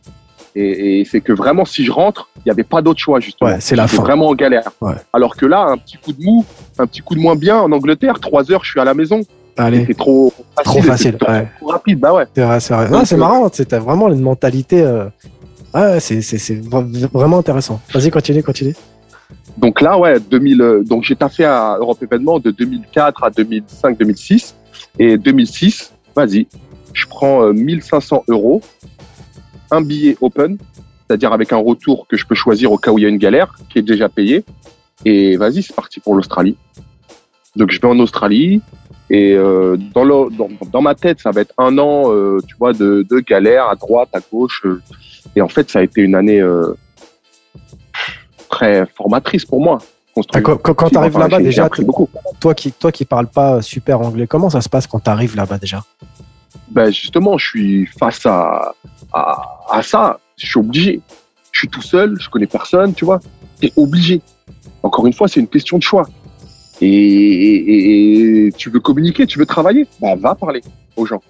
et, et c'est que vraiment, si je rentre, il n'y avait pas d'autre choix, justement. Ouais, c'est la fin. vraiment en galère. Ouais. Alors que là, un petit coup de mou, un petit coup de moins bien en Angleterre, trois heures, je suis à la maison. Allez, C'est trop facile. trop facile. Trop, Ouais. trop rapide, bah ouais. C'est marrant. T'as vraiment une mentalité. euh, Ouais, c'est c'est- c'est vra- vraiment intéressant. Vas-y, continue, continue. Donc là, ouais, 2000, euh, donc j'ai taffé à Europe Événement de 2004 à 2005, 2006. Et 2006, vas-y, je prends euh, 1500 euros, un billet open, c'est-à-dire avec un retour que je peux choisir au cas où il y a une galère, qui est déjà payé. Et vas-y, c'est parti pour l'Australie. Donc je vais en Australie. Et euh, dans, dans, ma tête, ça va être un an, euh, tu vois, de, de galère à droite, à gauche. euh. Et en fait, ça a été une année euh, très formatrice pour moi. Enfin, Quand, Enfin, t'arrives là-bas, déjà, appris beaucoup. toi qui, toi qui parles pas super anglais, comment ça se passe quand t'arrives là-bas déjà? Ben justement, je suis face à, à, à ça. Je suis obligé. Je suis tout seul, je connais personne, tu vois. T'es obligé. Encore une fois, c'est une question de choix. Et, et- et tu veux communiquer, tu veux travailler, ben va parler aux gens.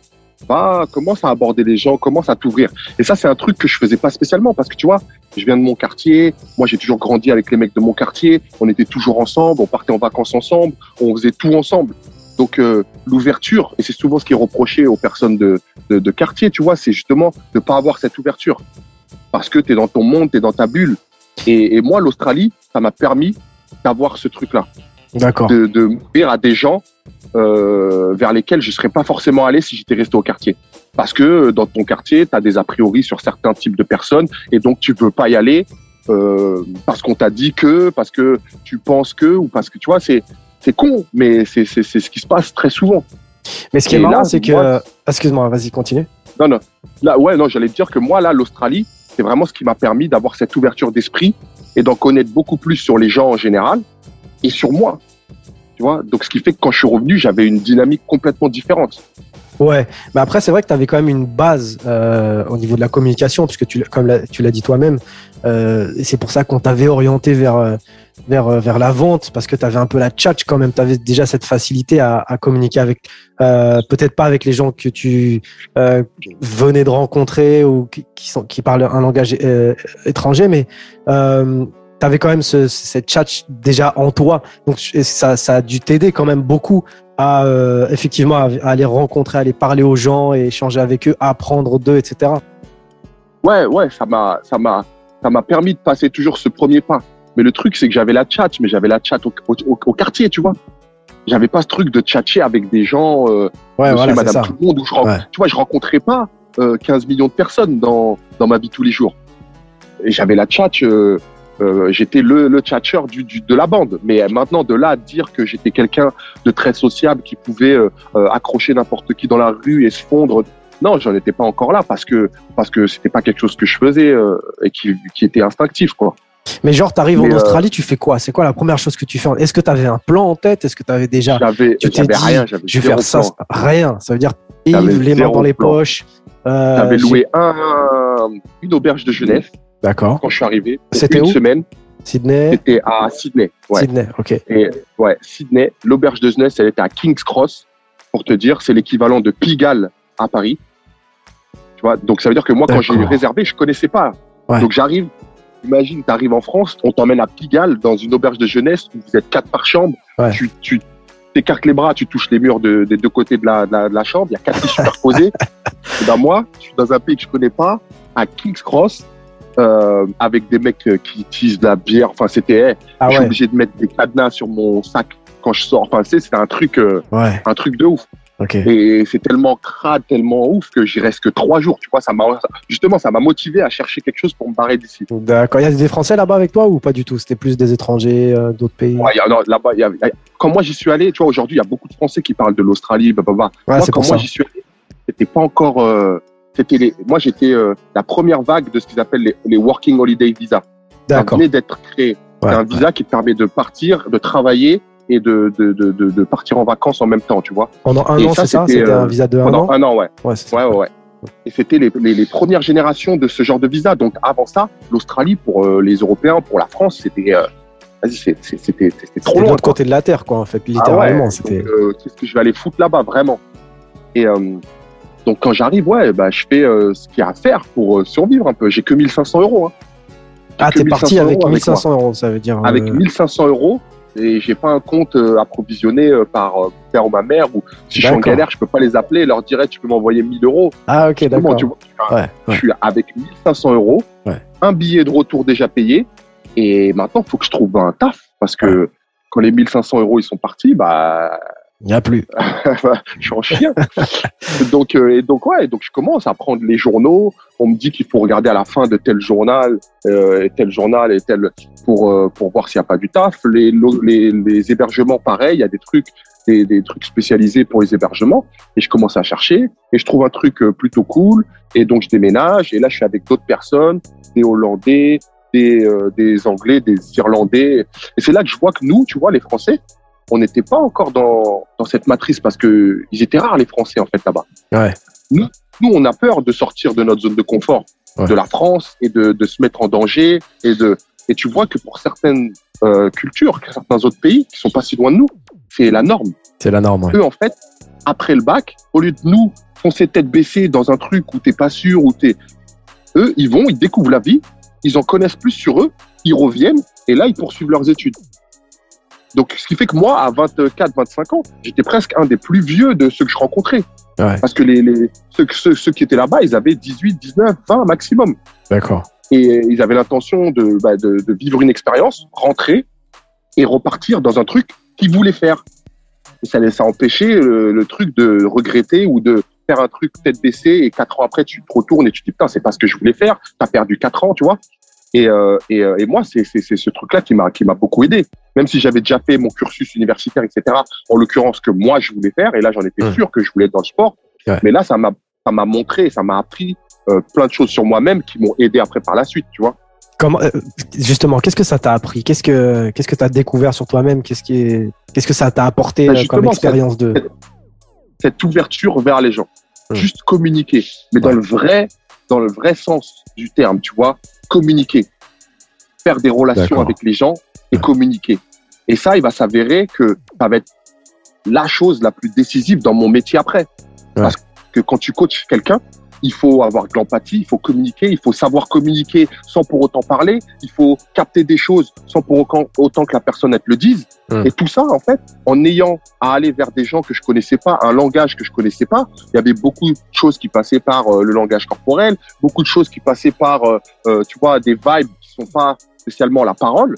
Va, commence à aborder les gens, commence à t'ouvrir. Et ça, c'est un truc que je faisais pas spécialement parce que tu vois, je viens de mon quartier. Moi, j'ai toujours grandi avec les mecs de mon quartier. On était toujours ensemble, on partait en vacances ensemble, on faisait tout ensemble. Donc euh, l'ouverture, et c'est souvent ce qui est reproché aux personnes de, de, quartier, tu vois, c'est justement de pas avoir cette ouverture. Parce que tu es dans ton monde, tu es dans ta bulle. Et, moi, l'Australie, ça m'a permis d'avoir ce truc-là. De, de m'ouvrir à des gens euh, vers lesquels je serais pas forcément allé si j'étais resté au quartier. Parce que euh, dans ton quartier, tu as des a priori sur certains types de personnes, et donc tu veux pas y aller euh, parce qu'on t'a dit que, parce que tu penses que, ou parce que tu vois, c'est c'est con, mais c'est c'est c'est ce qui se passe très souvent. Mais ce qui est marrant, là, c'est que. euh, Excuse-moi, vas-y, continue. Non, non. Là, ouais, non, j'allais te dire que moi, là, l'Australie, c'est vraiment ce qui m'a permis d'avoir cette ouverture d'esprit et d'en connaître beaucoup plus sur les gens en général et sur moi. Tu vois Donc, ce qui fait que quand je suis revenu, j'avais une dynamique complètement différente. Ouais, mais après, c'est vrai que tu avais quand même une base euh, au niveau de la communication, puisque tu, comme tu l'as dit toi-même, euh, c'est pour ça qu'on t'avait orienté vers, euh, vers, vers la vente, parce que tu avais un peu la tchatch quand même, tu avais déjà cette facilité à, communiquer avec, peut-être pas avec les gens que tu venais de rencontrer ou qui, parlent un langage étranger, mais tu avais quand même ce, cette tchatch déjà en toi, donc ça, ça a dû t'aider quand même beaucoup à euh, effectivement à, à aller rencontrer, à aller parler aux gens et échanger avec eux, apprendre d'eux, etc. Ouais, ouais, ça m'a, ça m'a, ça m'a permis de passer toujours ce premier pas. Mais le truc, c'est que j'avais la chat, mais j'avais la chat au, au, au- au quartier, tu vois. J'avais pas ce truc de tchatcher avec des gens, euh, Ouais, voilà, madame ça. tout le monde, où je, Ouais. tu vois, je rencontrais pas euh, 15 millions de personnes dans, dans ma vie tous les jours. Et j'avais la chat, euh, euh, j'étais le, le tchatcheur du, du, de la bande. Mais maintenant, de là à dire que j'étais quelqu'un de très sociable qui pouvait euh, euh, accrocher n'importe qui dans la rue et se fondre, non, j'en étais pas encore là parce que parce que c'était pas quelque chose que je faisais euh, et qui, qui était instinctif, quoi. Mais genre, t'arrives en Mais, euh, Australie, tu fais quoi? C'est quoi la première chose que tu fais? Est-ce que tu avais un plan en tête? Est-ce que tu avais déjà J'avais tu t'es dit, rien, j'avais je vais faire ça? plan. Rien. Ça veut dire les mains dans les plan. poches. euh, J'avais loué un, une auberge de jeunesse D'accord. quand je suis arrivé. C'était une où semaine. Sydney. C'était à Sydney. Ouais. Sydney. Ok. Et ouais, Sydney, l'auberge de jeunesse, elle était à King's Cross. Pour te dire, c'est l'équivalent de Pigalle à Paris. Tu vois, donc ça veut dire que moi, quand j'ai réservé, je connaissais pas. Ouais. Donc j'arrive. Imagine, tu arrives en France, on t'emmène à Pigalle dans une auberge de jeunesse où vous êtes quatre par chambre. Ouais. Tu, tu t'écartes les bras, tu touches les murs de- des deux côtés de la, de la, de la chambre. Il y a quatre lits superposés. Et ben moi, je suis dans un pays que je connais pas, à King's Cross, euh, avec des mecs euh, qui utilisent de la bière. Enfin, c'était, hey, Ah je suis ouais. obligé de mettre des cadenas sur mon sac quand je sors. Enfin, c'était un truc, euh, Ouais. un truc de ouf. Ok. Et c'est tellement crade, tellement ouf que j'y reste que trois jours. Tu vois, ça m'a, justement, ça m'a motivé à chercher quelque chose pour me barrer d'ici. D'accord. Il y a des Français là-bas avec toi ou pas du tout? C'était plus des étrangers euh, d'autres pays? Ouais, a- non, là-bas, y a- y a- quand moi j'y suis allé, tu vois, aujourd'hui, il y a beaucoup de Français qui parlent de l'Australie, blablabla. Ouais, moi, quand moi j'y suis allé, c'était pas encore. euh, c'était les, moi, j'étais euh, la première vague de ce qu'ils appellent les, les Working Holiday Visa. Ça D'accord. venait d'être créé. Ouais, c'est un visa qui te permet de partir, de travailler et de, de, de, de, partir en vacances en même temps, tu vois. Pendant un Et an, ça, c'est ça? c'était, C'était euh, un visa de un Pendant an? un an, ouais. Ouais, c'est ça. Ouais, ouais, ouais. Et c'était les, les, les, premières générations de ce genre de visa. Donc avant ça, l'Australie pour euh, les Européens, pour la France, c'était euh, vas-y, c'était trop loin. de l'autre côté de la terre, quoi, en fait, littéralement. Ah ouais, euh, Qu'est-ce que je vais aller foutre là-bas, vraiment Et euh, donc quand j'arrive, ouais, bah, je fais ce qu'il y a à faire pour survivre un peu. J'ai que 1500 euros. Hein. Ah, t'es parti avec 1500 euros, ça veut dire. Avec 1500 euros, et j'ai pas un compte euh, approvisionné euh, par euh, père ou ma mère ou si je suis en galère je peux pas les appeler leur dire tu peux m'envoyer 1000 euros ah ok d'accord je suis avec 1500 euros un billet de retour déjà payé et maintenant il faut que je trouve un taf parce que quand les 1500 euros ils sont partis bah il n'y a plus. je suis en chien. donc, euh, et donc, ouais, donc je commence à prendre les journaux. On me dit qu'il faut regarder à la fin de tel journal, euh, et tel journal et tel pour euh, pour voir s'il n'y a pas du taf. Les, les, les hébergements, pareil, il y a des trucs, des, des trucs spécialisés pour les hébergements. Et je commence à chercher et je trouve un truc euh, plutôt cool. Et donc je déménage. Et là, je suis avec d'autres personnes, des Hollandais, des, euh, des Anglais, des Irlandais. Et c'est là que je vois que nous, tu vois, les Français, on n'était pas encore dans, dans, cette matrice parce que ils étaient rares les Français en fait là-bas. Ouais. Nous, nous, on a peur de sortir de notre zone de confort, ouais. de la France et de, de, se mettre en danger et de et tu vois que pour certaines euh, cultures, certains autres pays qui sont pas si loin de nous, c'est la norme. C'est la norme. Ouais. Eux en fait, après le bac, au lieu de nous foncer tête baissée dans un truc où t'es pas sûr, où t'es, eux, ils vont, ils découvrent la vie, ils en connaissent plus sur eux, ils reviennent et là ils poursuivent leurs études. Donc, ce qui fait que moi, à 24, 25 ans, j'étais presque un des plus vieux de ceux que je rencontrais. Ouais. Parce que les, les ceux, ceux, ceux, qui étaient là-bas, ils avaient 18, 19, 20 maximum. D'accord. Et ils avaient l'intention de, bah, de, de, vivre une expérience, rentrer et repartir dans un truc qu'ils voulaient faire. Et ça, ça empêchait le, le, truc de regretter ou de faire un truc tête baissée et quatre ans après, tu te retournes et tu te dis, putain, c'est pas ce que je voulais faire. T'as perdu quatre ans, tu vois. Et, euh, et, et, moi, c'est ce truc-là qui m'a qui m'a beaucoup aidé. Même si j'avais déjà fait mon cursus universitaire, etc. En l'occurrence, que moi je voulais faire, et là j'en étais mmh. sûr que je voulais être dans le sport. Ouais. Mais là, ça m'a ça m'a montré, ça m'a appris euh, plein de choses sur moi-même qui m'ont aidé après par la suite, tu vois. Comment, euh, justement, qu'est-ce que ça t'a appris? Qu'est-ce que qu'est-ce que t'as découvert sur toi-même? Qu'est-ce qui est qu'est-ce que ça t'a apporté bah, comme expérience de? cette ouverture vers les gens, mmh. juste communiquer, mais ouais. dans le vrai dans le vrai sens du terme, tu vois, communiquer, faire des relations avec les gens et ouais. communiquer. Et ça, il va s'avérer que ça va être la chose la plus décisive dans mon métier après. Ouais. Parce que quand tu coaches quelqu'un, il faut avoir de l'empathie, il faut communiquer, il faut savoir communiquer sans pour autant parler, il faut capter des choses sans pour autant que la personne elle te le dise. Mmh. Et tout ça, en fait, en ayant à aller vers des gens que je connaissais pas, un langage que je connaissais pas, il y avait beaucoup de choses qui passaient par euh, le langage corporel, beaucoup de choses qui passaient par, euh, euh, tu vois, des vibes qui sont pas spécialement la parole.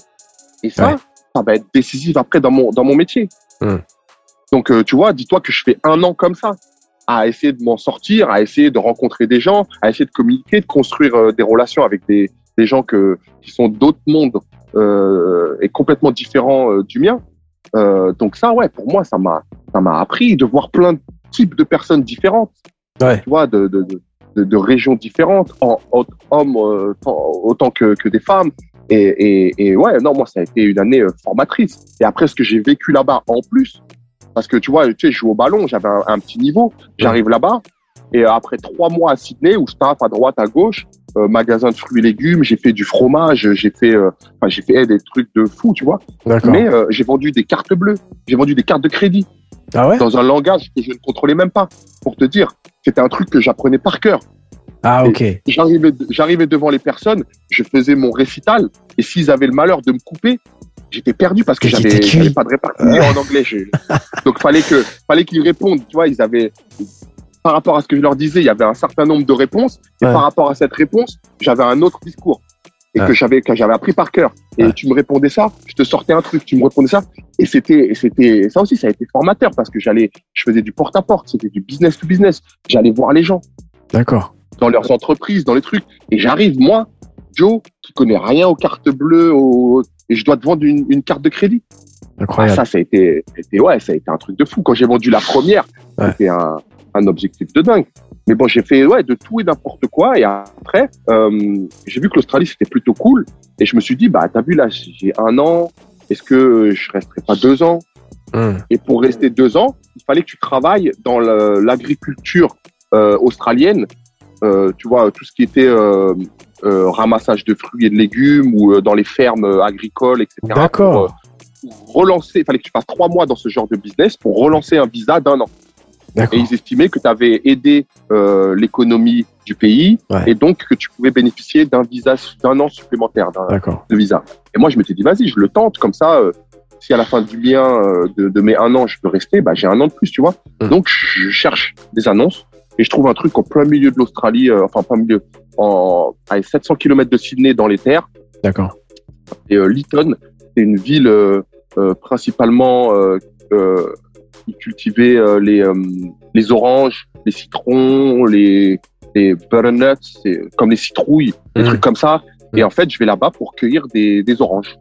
Et ça, ouais. ça va être décisif après dans mon, dans mon métier. Mmh. Donc, tu vois, dis-toi que je fais un an comme ça à essayer de m'en sortir, à essayer de rencontrer des gens, à essayer de communiquer, de construire euh, des relations avec des, des gens que, qui sont d'autres mondes euh, et complètement différents euh, du mien. Euh, donc ça, ouais, pour moi, ça m'a, ça m'a appris de voir plein de types de personnes différentes, ouais. tu vois, de, de, de, de, régions différentes, en, en hommes euh, autant que, que des femmes. Et, et, et, ouais, non, moi, ça a été une année formatrice. Et après, ce que j'ai vécu là-bas en plus, parce que tu vois, tu sais, je joue au ballon, j'avais un, un, petit niveau. J'arrive là-bas et après trois mois à Sydney où je tape à droite, à gauche, euh, magasin de fruits et légumes, j'ai fait du fromage, j'ai fait, euh, j'ai fait des trucs de fou, tu vois. Mais euh, j'ai vendu des cartes bleues, j'ai vendu des cartes de crédit. Ah ouais? Dans un langage que je ne contrôlais même pas. Pour te dire, c'était un truc que j'apprenais par cœur. Ah ok. J'arrivais, j'arrivais devant les personnes, je faisais mon récital et s'ils avaient le malheur de me couper, j'étais perdu parce que j'avais, pas de répartie en anglais. Je... Donc fallait que fallait qu'ils répondent. Tu vois, ils avaient par rapport à ce que je leur disais, il y avait un certain nombre de réponses et ouais. par rapport à cette réponse, j'avais un autre discours et ouais. que j'avais que j'avais appris par cœur. Et ouais. tu me répondais ça, je te sortais un truc, tu me répondais ça et c'était c'était ça aussi ça a été formateur parce que j'allais je faisais du porte à porte, c'était du business to business. J'allais voir les gens. D'accord. Dans leurs entreprises, dans les trucs et j'arrive moi Joe, qui connaît rien aux cartes bleues, aux... et je dois te vendre une, une carte de crédit. Incroyable. Ah, ça, ça a été, été, ouais, ça a été un truc de fou. Quand j'ai vendu la première, ouais. c'était un, un, objectif de dingue. Mais bon, j'ai fait ouais, de tout et n'importe quoi. Et après, euh, j'ai vu que l'Australie, c'était plutôt cool. Et je me suis dit, bah, t'as vu, là, j'ai un an. Est-ce que je resterai pas deux ans? Mmh. Et pour rester deux ans, il fallait que tu travailles dans l'agriculture euh, australienne euh, tu vois, tout ce qui était euh, ramassage de fruits et de légumes ou euh, dans les fermes euh, agricoles, etc. D'accord. Pour, pour relancer, il fallait que tu passes trois mois dans ce genre de business pour relancer un visa d'un an. Et ils estimaient que tu avais aidé euh, l'économie du pays Ouais. et donc que tu pouvais bénéficier d'un visa d'un an supplémentaire de visa. Et moi, je m'étais dit, vas-y, je le tente comme ça. euh, si à la fin du euh, de, de mes un an, je peux rester, bah, j'ai un an de plus, tu vois. Mm. Donc, je cherche des annonces et je trouve un truc en plein milieu de l'Australie, euh, enfin, plein milieu, en, à 700 km de Sydney dans les terres. D'accord. Et euh, Lytton, c'est une ville euh, euh, principalement euh, euh, qui cultivait euh, les, euh, les oranges, les citrons, les, les butternuts, c'est comme les citrouilles, des Mhm. trucs comme ça. Et en fait, je vais là-bas pour cueillir des, des oranges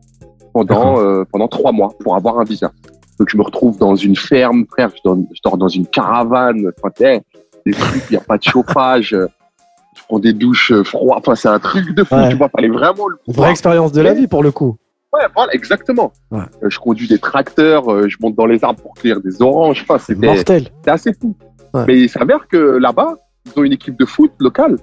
pendant, euh, pendant trois mois pour avoir un visa. Donc, je me retrouve dans une ferme, frère, je dors, je dors dans une caravane, enfin, des trucs, il n'y a pas de chauffage, euh, je prends des douches euh, froides, enfin, c'est un truc de fou, Ouais. tu vois, fallait vraiment le Vraie expérience de la vie pour le coup. Ouais, voilà, exactement. Ouais. Euh, je conduis des tracteurs, euh, je monte dans les arbres pour cueillir des oranges. Enfin, c'était Mortel. c'était assez fou. Ouais. Mais il s'avère que là-bas, ils ont une équipe de foot locale.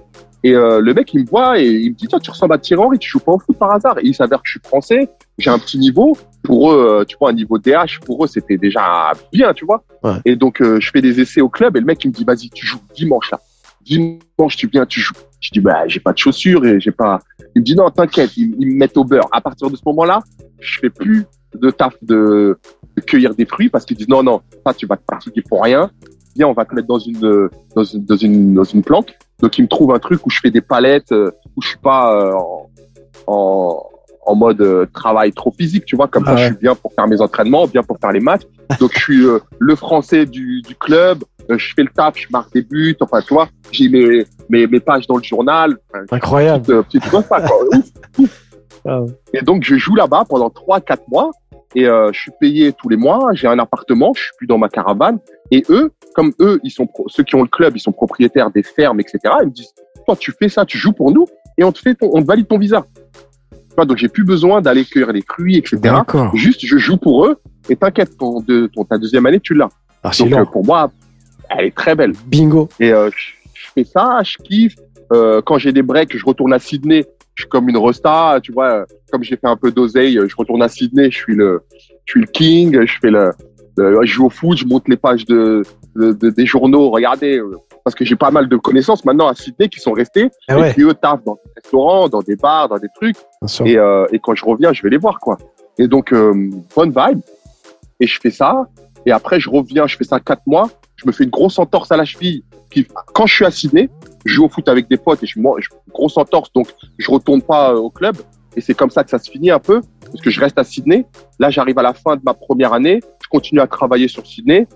Et euh, le mec, il me voit et il me dit Tiens, tu ressembles à Thierry Henry, tu joues pas au foot par hasard. Et il s'avère que je suis français, j'ai un petit niveau. Pour eux, euh, tu vois, un niveau DH, pour eux, c'était déjà bien, tu vois. Ouais. Et donc, euh, je fais des essais au club et le mec, il me dit Vas-y, tu joues dimanche là. Dimanche, tu viens, tu joues. Je dis Bah, j'ai pas de chaussures et j'ai pas. Il me dit Non, t'inquiète, ils, ils me mettent au beurre. À partir de ce moment-là, je fais plus de taf de, de cueillir des fruits parce qu'ils disent Non, non, ça, tu vas te fatiguer pour rien. Viens, on va te mettre dans une, dans une, dans une, dans une planque. Donc, ils me trouvent un truc où je fais des palettes, euh, où je suis pas euh, en, en, en mode euh, travail trop physique, tu vois. Comme Ah ça, ouais. je suis bien pour faire mes entraînements, bien pour faire les matchs. Donc, je suis euh, le français du, du club. euh, je fais le taf, je marque des buts. Enfin, tu vois, j'ai mes, mes, mes pages dans le journal. Enfin, Incroyable. petite, euh, petite gosse, quoi. Ouf. Ah ouais. Et donc, je joue là-bas pendant 3-4 mois. Et euh, je suis payé tous les mois. J'ai un appartement. Je suis plus dans ma caravane. Et eux, comme eux, ils sont pro- ceux qui ont le club, ils sont propriétaires des fermes, etc. Ils me disent, toi, tu fais ça, tu joues pour nous, et on te fait, ton, on te valide ton visa. Vois, donc j'ai plus besoin d'aller cueillir les fruits, etc. Juste, je joue pour eux. Et t'inquiète, ton, de, ton, ta deuxième année, tu l'as. Archi Donc euh, pour moi, elle est très belle. Bingo. Et euh, je, fais ça, je kiffe. Euh, quand j'ai des breaks, je retourne à Sydney. Je suis comme une resta, tu vois. Comme j'ai fait un peu d'oseille, je retourne à Sydney. Je suis le, je suis le king. Je fais le- je joue au foot. Je monte les pages de, de- de- des journaux. Regardez, euh, parce que j'ai pas mal de connaissances maintenant à Sydney qui sont restés Eh et ouais, qui eux taffent dans des restaurants, dans des bars, dans des trucs. Et, euh, et quand je reviens, je vais les voir, quoi. Et donc, euh, bonne vibe. Et je fais ça. Et après, je reviens, je fais ça quatre mois. Je me fais une grosse entorse à la cheville. Qui, quand je suis à Sydney, je joue au foot avec des potes et je, moi, je grosse entorse. Donc, je retourne pas euh, au club. Et c'est comme ça que ça se finit un peu. Parce que je reste à Sydney. Là, j'arrive à la fin de ma première année. Continue à travailler sur Sydney.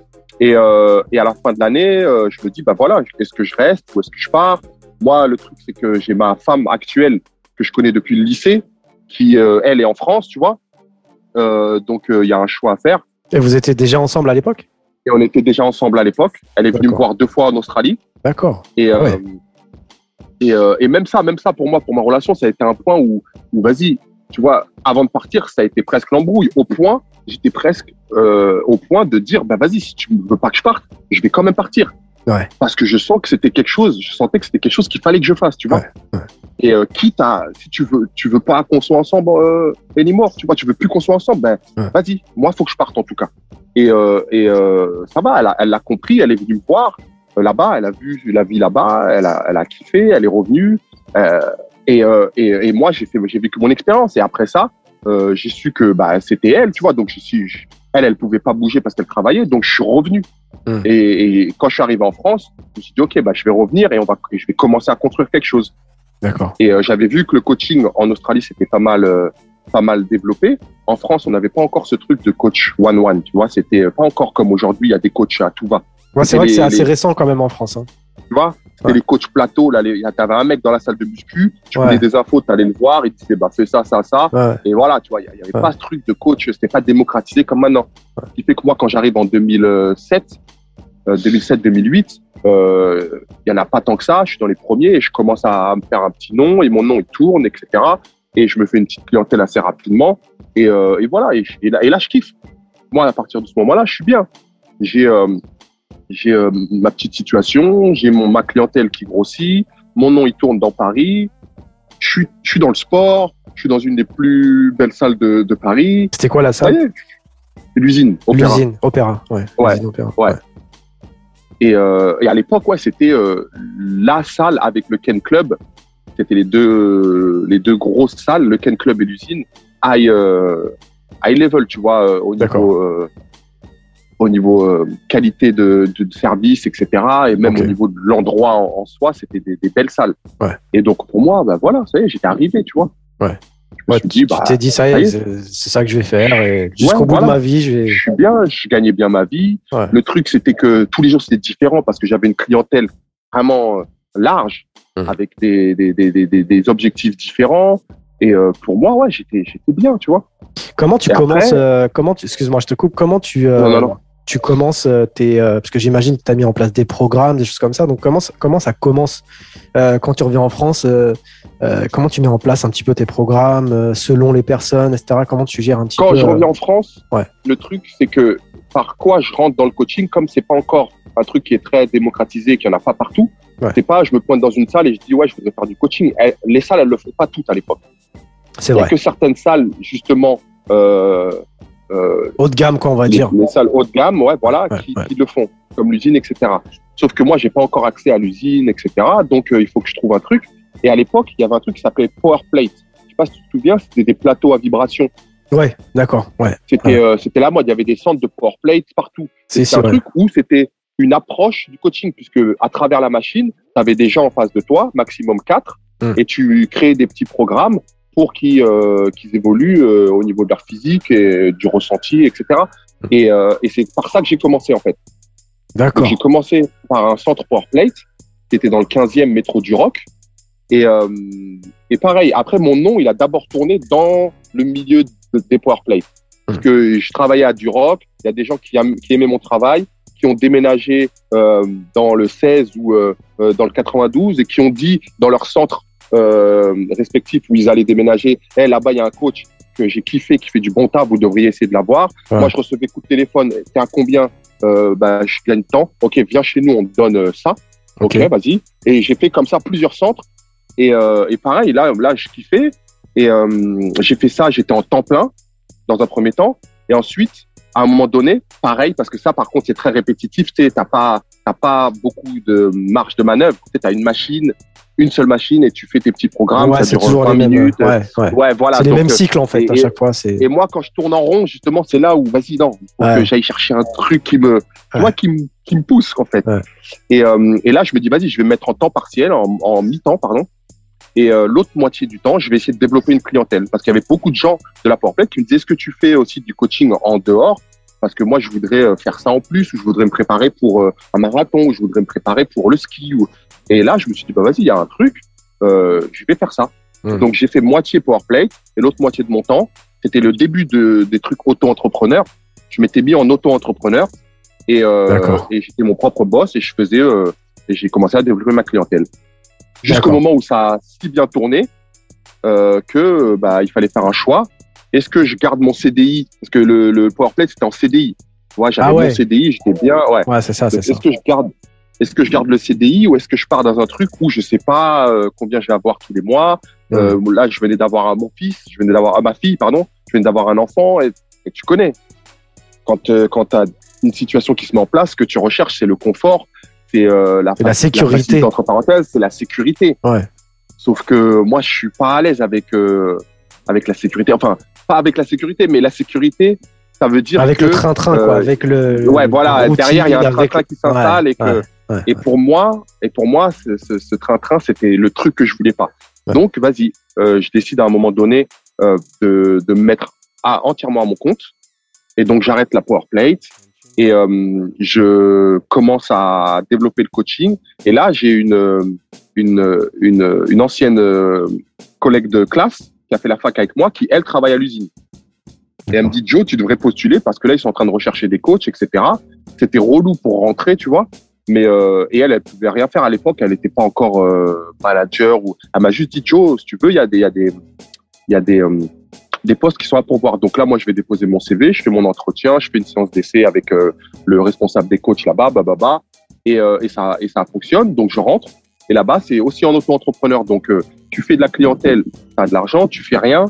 Et, euh, et à la fin de l'année, euh, je me dis, bah voilà, est-ce que je reste ou est-ce que je pars? Moi, le truc, c'est que j'ai ma femme actuelle que je connais depuis le lycée, qui, euh, elle, est en France, tu vois. Donc, il y a un choix à faire. Et vous étiez déjà ensemble à l'époque? Et on était déjà ensemble à l'époque. Elle est venue me voir deux fois en Australie. D'accord. Et, Ah ouais. et, et même ça, même ça, pour moi, pour ma relation, ça a été un point où, où vas-y, tu vois, avant de partir, ça a été presque l'embrouille. Au point, j'étais presque euh, au point de dire, bah vas-y, si tu veux pas que je parte, je vais quand même partir. Ouais. Parce que je sens que c'était quelque chose, je sentais que c'était quelque chose qu'il fallait que je fasse, tu vois. Ouais, ouais. Et euh, quitte à, si tu veux, tu veux pas qu'on soit ensemble euh, anymore, tu vois, tu veux plus qu'on soit ensemble, ben vas-y, moi faut que je parte en tout cas. Et, euh, et euh, ça va, elle a, elle l'a compris, elle est venue me voir euh, là-bas, elle a vu la vie là-bas, elle a, elle a kiffé, elle est revenue. Euh, et, euh, et, et moi j'ai fait, j'ai vécu mon expérience. Et après ça, euh, j'ai su que bah c'était elle, tu vois. Donc je suis, je- elle, elle pouvait pas bouger parce qu'elle travaillait, donc je suis revenu. Mm. Et, et quand je suis arrivé en France, je me suis dit ok, bah je vais revenir et on va, je vais commencer à construire quelque chose. D'accord. Et euh, j'avais vu que le coaching en Australie c'était pas mal, euh, pas mal développé. En France, on n'avait pas encore ce truc de coach one one, tu vois. C'était pas encore comme aujourd'hui, il y a des coachs à tout va. Ouais, c'est vrai que c'est assez les- récent quand même en France. hein. Tu vois, Ouais. les coachs plateau. Là, t'avais un mec dans la salle de muscu, tu voulais des infos, t'allais le voir, il te disait bah fais ça, ça, ça. Et voilà, tu vois, il y, avait pas ce truc de coach, c'était pas démocratisé comme maintenant. Ce qui fait que moi, quand j'arrive en 2007, euh, 2007-2008, euh, il y en a pas tant que ça. Je suis dans les premiers et je commence à me faire un petit nom et mon nom il tourne, etc. Et je me fais une petite clientèle assez rapidement. Et, euh, et voilà, et, je- et là, et là, je kiffe. Moi, à partir de ce moment-là, je suis bien. J'ai euh, j'ai euh, ma petite situation, j'ai mon ma clientèle qui grossit, mon nom il tourne dans Paris. Je suis, je suis dans le sport. Je suis dans une des plus belles salles de, de Paris. C'était quoi la salle l'usine. Opéra. L'usine, Opéra. Ouais. Ouais, l'usine Opéra. ouais. Et, euh, et à l'époque, ouais, c'était euh, la salle avec le Ken Club. C'était les deux, les deux grosses salles, le Ken Club et l'usine, high, euh, high level, tu vois, euh, au niveau, euh, au niveau euh, qualité de, de, de service, etc. Et même au niveau de l'endroit en, en soi, c'était des, des belles salles. Ouais. Et donc pour moi, bah voilà, ça y est, j'étais arrivé, tu vois. Ouais. Je me Ouais, suis tu dit, bah, t'es dit, ça ça y est, est. c'est ça que je vais faire. Jusqu'au bout voilà. de ma vie, je vais. je suis bien, je gagnais bien ma vie. Ouais. Le truc, c'était que tous les jours, c'était différent parce que j'avais une clientèle vraiment euh, large, Mhm. avec des, des, des, des, des- des objectifs différents. Et euh, pour moi, ouais, j'étais, j'étais bien, tu vois. Comment tu Et commences après- euh, Comment tu Excuse-moi, je te coupe. Comment tu euh, Non, non, non. Tu commences euh, tes euh, parce que j'imagine que tu as mis en place des programmes, des choses comme ça. Donc comment ça- comment ça commence euh, quand tu reviens en France euh, Comment tu mets en place un petit peu tes programmes selon les personnes, etc. Comment tu gères un petit Quand peu je euh, reviens en France, ouais. le truc, c'est que par quoi je rentre dans le coaching, comme c'est pas encore un truc qui est très démocratisé, qu'il n'y en a pas partout, Ouais. c'est pas, je me pointe dans une salle et je dis, ouais, je voudrais faire du coaching. Elles- les salles, elles le font pas toutes à l'époque. C'est Il y a vrai. que certaines salles, justement, euh, Haut de gamme, quoi, on va les, dire. les salles haut de gamme, ouais, voilà, Ouais, qui, ouais. qui le font, comme l'usine, etc. Sauf que moi, j'ai pas encore accès à l'usine, etc. Donc, euh, il faut que je trouve un truc. Et à l'époque, il y avait un truc qui s'appelait Power Plate. Je sais pas si tu te souviens, c'était des plateaux à vibration. Ouais, d'accord. Ouais. C'était euh, c'était la mode. Il y avait des centres de Power Plate partout. C'est C'est un truc où c'était une approche du coaching, puisque à travers la machine, tu avais des gens en face de toi, maximum quatre, Mm. et tu créais des petits programmes pour qu'ils euh, qu'ils évoluent euh, au niveau de leur physique et du ressenti, etc. Et, euh, et c'est par ça que j'ai commencé en fait. D'accord. J'ai commencé par un centre Powerplate qui était dans le 15e métro du Rock. Et, euh, et pareil, après mon nom, il a d'abord tourné dans le milieu de- des Powerplate. Parce Mhm. que je travaillais à du Rock, il y a des gens qui, qui aimaient mon travail, qui ont déménagé euh, dans le 16 ou euh, euh, dans le 92 et qui ont dit dans leur centre euh, respectif où ils allaient déménager, Eh, là-bas, il y a un coach que j'ai kiffé, qui fait du bon taf, vous devriez essayer de l'avoir. Ouais. Moi, je recevais coup de téléphone, t'es à combien euh, bah, je gagne tant. Ok, viens chez nous, on te donne euh, ça. Ok, vas-y. Et j'ai fait comme ça plusieurs centres. Et, euh, et pareil, là, là, je kiffais. Et euh, j'ai fait ça, j'étais en temps plein dans un premier temps. Et ensuite, à un moment donné, pareil, parce que ça, par contre, c'est très répétitif. Tu t'as pas, t'as pas beaucoup de marge de manœuvre. Tu as une machine, une seule machine, et tu fais tes petits programmes. ouais, c'est toujours 20 les mêmes. minutes. Ouais, ouais. Ouais, voilà. c'est les mêmes euh, cycles en fait. et- à chaque fois, et moi, quand je tourne en rond, justement, c'est là où, vas-y, non, faut que j'aille chercher un truc qui me, vois, qui me, qui me pousse, en fait. Et, euh, et là, je me dis, vas-y, je vais me mettre en temps partiel, en, en mi-temps, pardon. Et euh, l'autre moitié du temps, je vais essayer de développer une clientèle. Parce qu'il y avait beaucoup de gens de la PowerPlate qui me disaient, est-ce que tu fais aussi du coaching en dehors? Parce que moi, je voudrais euh, faire ça en plus, ou je voudrais me préparer pour euh, un marathon, ou je voudrais me préparer pour le ski. Ou... Et là, je me suis dit, bah vas-y, il y a un truc, euh, je vais faire ça. Mhm. Donc, j'ai fait moitié PowerPlate et l'autre moitié de mon temps. C'était le début de, des trucs auto-entrepreneur. Je m'étais mis en auto-entrepreneur et, euh, et j'étais mon propre boss et je faisais euh, et j'ai commencé à développer ma clientèle. Jusqu'au moment où ça a si bien tourné euh, que bah il fallait faire un choix. Est-ce que je garde mon CDI parce que le, le PowerPlate c'était en CDI. Ouais, j'avais Ah ouais. mon CDI, j'étais bien. Ouais. Ouais, c'est ça, c'est ça. Est-ce que je garde est-ce que je garde le CDI ou est-ce que je pars dans un truc où je sais pas euh, combien je vais avoir tous les mois euh, Là, je venais d'avoir un- mon fils, je venais d'avoir ah, ma fille, pardon, je venais d'avoir un enfant et, et tu connais. Quand euh, quand tu as une situation qui se met en place, ce que tu recherches, c'est le confort, c'est euh, la, la sécurité. entre parenthèses, c'est la sécurité. Ouais. Sauf que moi, je suis pas à l'aise avec euh, avec la sécurité. Enfin, pas avec la sécurité, mais la sécurité, ça veut dire Avec que le train-train, quoi. euh, Avec le. ouais, le voilà, routine, derrière il y a un avec- train qui s'installe et que ouais, ouais, et pour moi, et pour moi, ce, train-train, c'était le truc que je voulais pas. Ouais. Donc, vas-y, euh, je décide à un moment donné euh, de, de me mettre à, entièrement à mon compte. Et donc, j'arrête la PowerPlate et euh, je commence à développer le coaching. Et là, j'ai une, une, une, une ancienne collègue de classe qui a fait la fac avec moi, qui, elle, travaille à l'usine. Et elle me dit, Joe, tu devrais postuler parce que là, ils sont en train de rechercher des coachs, etc. C'était relou pour rentrer, tu vois. Mais euh, et elle, elle pouvait rien faire à l'époque. Elle n'était pas encore euh, manager ou. Elle m'a juste dit, Joe, si tu veux, il y a des, il y a des, il y a des, euh, des postes qui sont à pourvoir. Donc là, moi, je vais déposer mon CV, je fais mon entretien, je fais une séance d'essai avec euh, le responsable des coachs là-bas, bah, bah, bah, et, euh, et ça, et ça fonctionne. Donc je rentre Et là-bas, c'est aussi en auto-entrepreneur. Donc, euh, tu fais de la clientèle, tu as de l'argent, tu fais rien,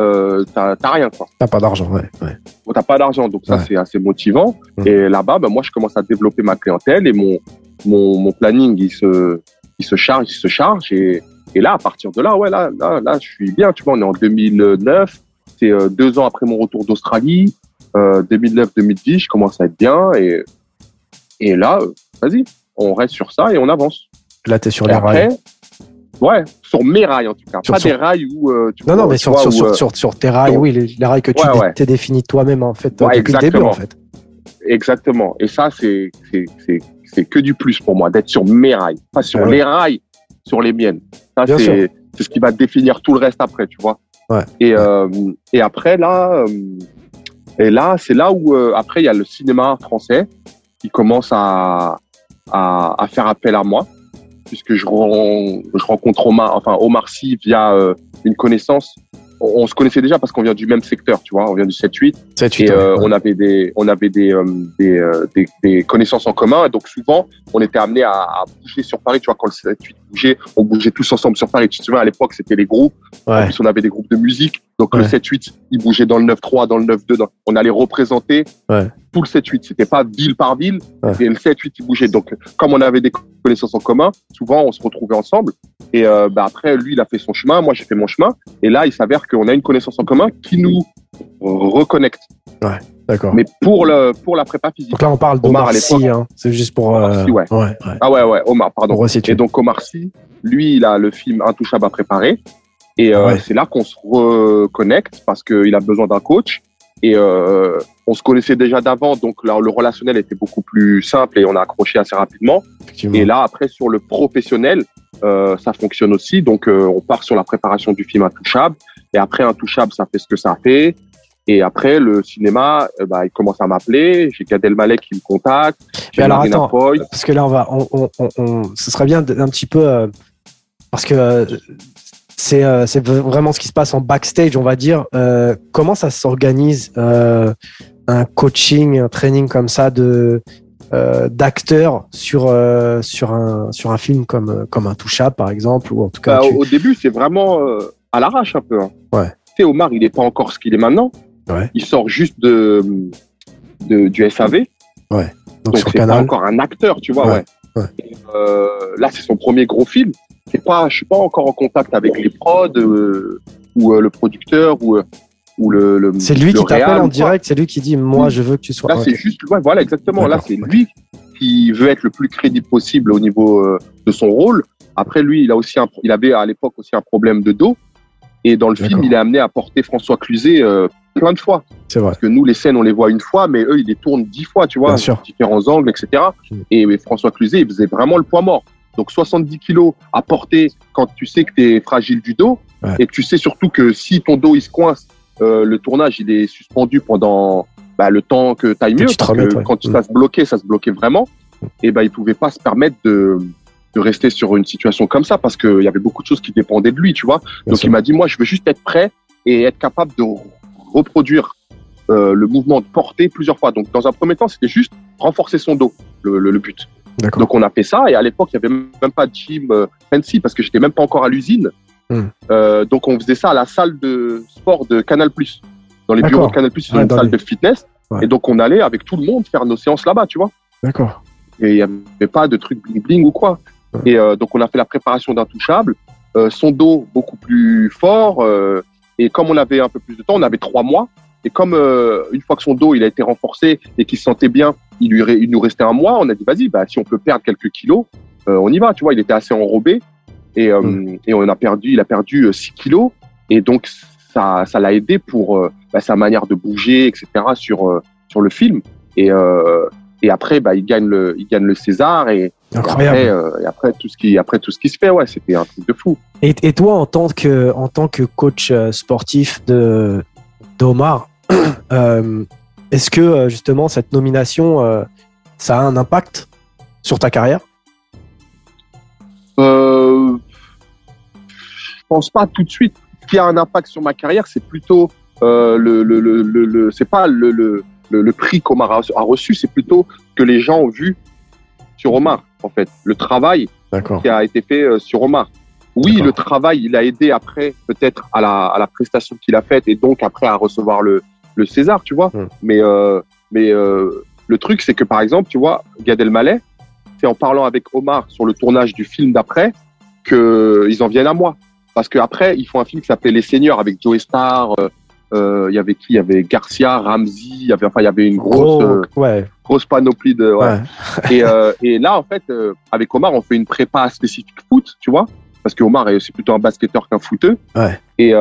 euh, t'as rien. quoi. T'as pas d'argent, ouais. ouais. Bon, T'as pas d'argent, donc ça, Ouais. c'est assez motivant. Et là-bas, ben, moi, je commence à développer ma clientèle et mon, mon, mon planning, il se, il se charge, il se charge. Et, et là, à partir de là, ouais, là, là, là, je suis bien. Tu vois, on est en 2009. C'est euh, deux ans après mon retour d'Australie. Euh, 2009-2010, je commence à être bien. Et, et là, euh, vas-y, on reste sur ça et on avance. Là, t'es sur Et les rails. Ouais, sur mes rails en tout cas. Sur- pas sur- des rails où euh, tu Non, vois, non, mais sur, vois, sur, où, sur, euh, sur, sur tes rails, oui, les, les rails que tu Ouais, t'es défini toi-même, en fait, Ouais, depuis le début, exactement. en fait. Exactement. Et ça, c'est c'est c'est c'est que du plus pour moi d'être sur mes rails, pas sur Ouais. les rails, sur les miennes. Ça, c'est ce qui va définir tout le reste après, tu vois. Ouais. Et euh, et après là, euh, et là, c'est là où euh, après il y a le cinéma français qui commence à à, à faire appel à moi puisque je, ren- je rencontre Omar, enfin Omar Sy via euh, une connaissance. On, on se connaissait déjà parce qu'on vient du même secteur, tu vois. On vient du 7-8. C'est tu Et euh, on avait des, on avait des, euh, des, euh, des, des connaissances en commun. Et donc souvent, on était amené à, à bouger sur Paris. Tu vois, quand le 7-8 bougeait, on bougeait tous ensemble sur Paris. Tu te souviens, à l'époque, c'était les groupes. En Ouais. plus, on avait des groupes de musique. Donc le Ouais. 7-8, il bougeait dans le 9-3, dans le 9-2. dans- On allait représenter Ouais. tout le 7-8. C'était pas ville par ville. Et le 7-8, il bougeait. Donc, comme on avait des connaissances en commun, souvent, on se retrouvait ensemble. Et euh, bah, après, lui, il a fait son chemin. Moi, j'ai fait mon chemin. Et là, il s'avère qu'on a une connaissance en commun qui nous reconnecte. D'accord. Mais pour, le, pour la prépa physique. Donc là, on parle Omar, d'Omar à l'époque. Sy, hein. C'est juste pour. Omar euh, Sy, ouais. ouais, ouais. Ah ouais, ouais, Omar, pardon. Et donc Omar Sy, lui, il a le film Intouchable à préparer. Et euh, Ouais. c'est là qu'on se reconnecte parce qu'il a besoin d'un coach. Et euh, on se connaissait déjà d'avant, donc là, le relationnel était beaucoup plus simple et on a accroché assez rapidement. Et là, après, sur le professionnel, euh, ça fonctionne aussi. Donc, euh, on part sur la préparation du film Intouchable. Et après, Intouchable, ça fait ce que ça fait. Et après, le cinéma, euh, bah, il commence à m'appeler. J'ai Gad Elmaleh qui me contacte. Mais alors, Marina attends, Foy. Parce que là, on va, on, on, ce serait bien d'un petit peu, euh, parce que euh, c'est, euh, c'est vraiment ce qui se passe en backstage, on va dire. Comment ça s'organise un coaching, un training comme ça de d'acteurs sur sur un sur un film comme comme Intouchable par exemple ou en tout cas Bah, tu- au, début, c'est vraiment à l'arrache un peu. hein. Ouais. Tu sais, Omar, il n'est pas encore ce qu'il est maintenant. Ouais. Il sort juste de, de du SAV. donc, Donc, c'est pas encore un acteur, tu vois. Ouais, Ouais. ouais. Et, euh, là, c'est son premier gros film. C'est pas, je suis pas encore en contact avec les prods euh, ou euh, le producteur ou, euh, ou le, le. C'est lui le qui t'appelle en direct, c'est lui qui dit moi Oui. je veux que tu sois. Là, c'est juste, ouais, voilà, exactement. Là, c'est lui qui veut être le plus crédible possible au niveau euh, de son rôle. Après, lui, il a aussi un, il avait à l'époque aussi un problème de dos. Et dans le film, il est amené à porter François Cluzet euh, plein de fois. C'est vrai. Parce que nous, les scènes, on les voit une fois, mais eux, ils les tournent dix fois, tu vois, Bien sûr. différents angles, etc. Mm. Et mais François Cluzet, il faisait vraiment le poids mort. Donc 70 kilos à porter quand tu sais que tu es fragile du dos Ouais. et que tu sais surtout que si ton dos il se coince, euh, le tournage il est suspendu pendant bah, le temps que tu ailles mieux. parce que ouais. quand Mm. ça se bloquait, ça se bloquait vraiment. Et ben il pouvait pas se permettre de, de rester sur une situation comme ça parce qu'il y avait beaucoup de choses qui dépendaient de lui, tu vois. Bien Donc sûr. il m'a dit moi je veux juste être prêt et être capable de reproduire euh, le mouvement de portée plusieurs fois. Donc dans un premier temps c'était juste renforcer son dos, le, le- le but. Donc on a fait ça et à l'époque il y avait même pas de gym euh, fancy parce que j'étais même pas encore à l'usine. Hmm. Euh, donc on faisait ça à la salle de sport de Canal Dans les bureaux de Canal Plus, Ouais, une salle les- de fitness. Ouais. Et donc on allait avec tout le monde faire nos séances là-bas, tu vois. D'accord. Et il n'y avait pas de truc bling bling ou quoi. Ouais. Et euh, donc on a fait la préparation d'intouchable. Euh, son dos beaucoup plus fort. Euh, et comme on avait un peu plus de temps, on avait trois mois. Et comme euh, une fois que son dos il a été renforcé et qu'il se sentait bien, il, lui, il nous restait un mois. On a dit vas-y, bah, si on peut perdre quelques kilos, euh, on y va. Tu vois, il était assez enrobé et, euh, Mm. et on a perdu, il a perdu 6 kilos. Et donc ça, ça l'a aidé pour euh, bah, sa manière de bouger, etc. sur euh, sur le film. Et euh, et après, bah, il gagne le, il gagne le César et, et après, euh, et après tout ce qui, après tout ce qui se fait, ouais, c'était un truc de fou. Et, et toi, en tant que, en tant que coach euh, sportif de d'Omar, euh, est-ce que justement cette nomination, euh, ça a un impact sur ta carrière? Je pense pas tout de suite. Ce qui a un impact sur ma carrière, c'est plutôt le, le, le, c'est pas le, le, prix qu'Omar a, a reçu, c'est plutôt que les gens ont vu sur Omar, en fait, le travail qui a été fait sur Omar. Oui, le travail, il a aidé après, peut-être, à la, à la prestation qu'il a faite et donc après à recevoir le, le César, tu vois. Hmm. Mais, euh, mais euh, le truc, c'est que par exemple, tu vois, Gad Elmaleh, c'est en parlant avec Omar sur le tournage du film d'après qu'ils en viennent à moi. Parce qu'après, ils font un film qui s'appelait Les Seigneurs avec Joe Star. Euh, il y avait qui? Il y avait Garcia, Ramsey. Il y avait, enfin, il y avait une grosse, euh, ouais. grosse panoplie de. Ouais. et, euh, et là, en fait, avec Omar, on fait une prépa spécifique foot, tu vois? Parce que Omar est plutôt un basketteur qu'un footeux. Ouais. Et,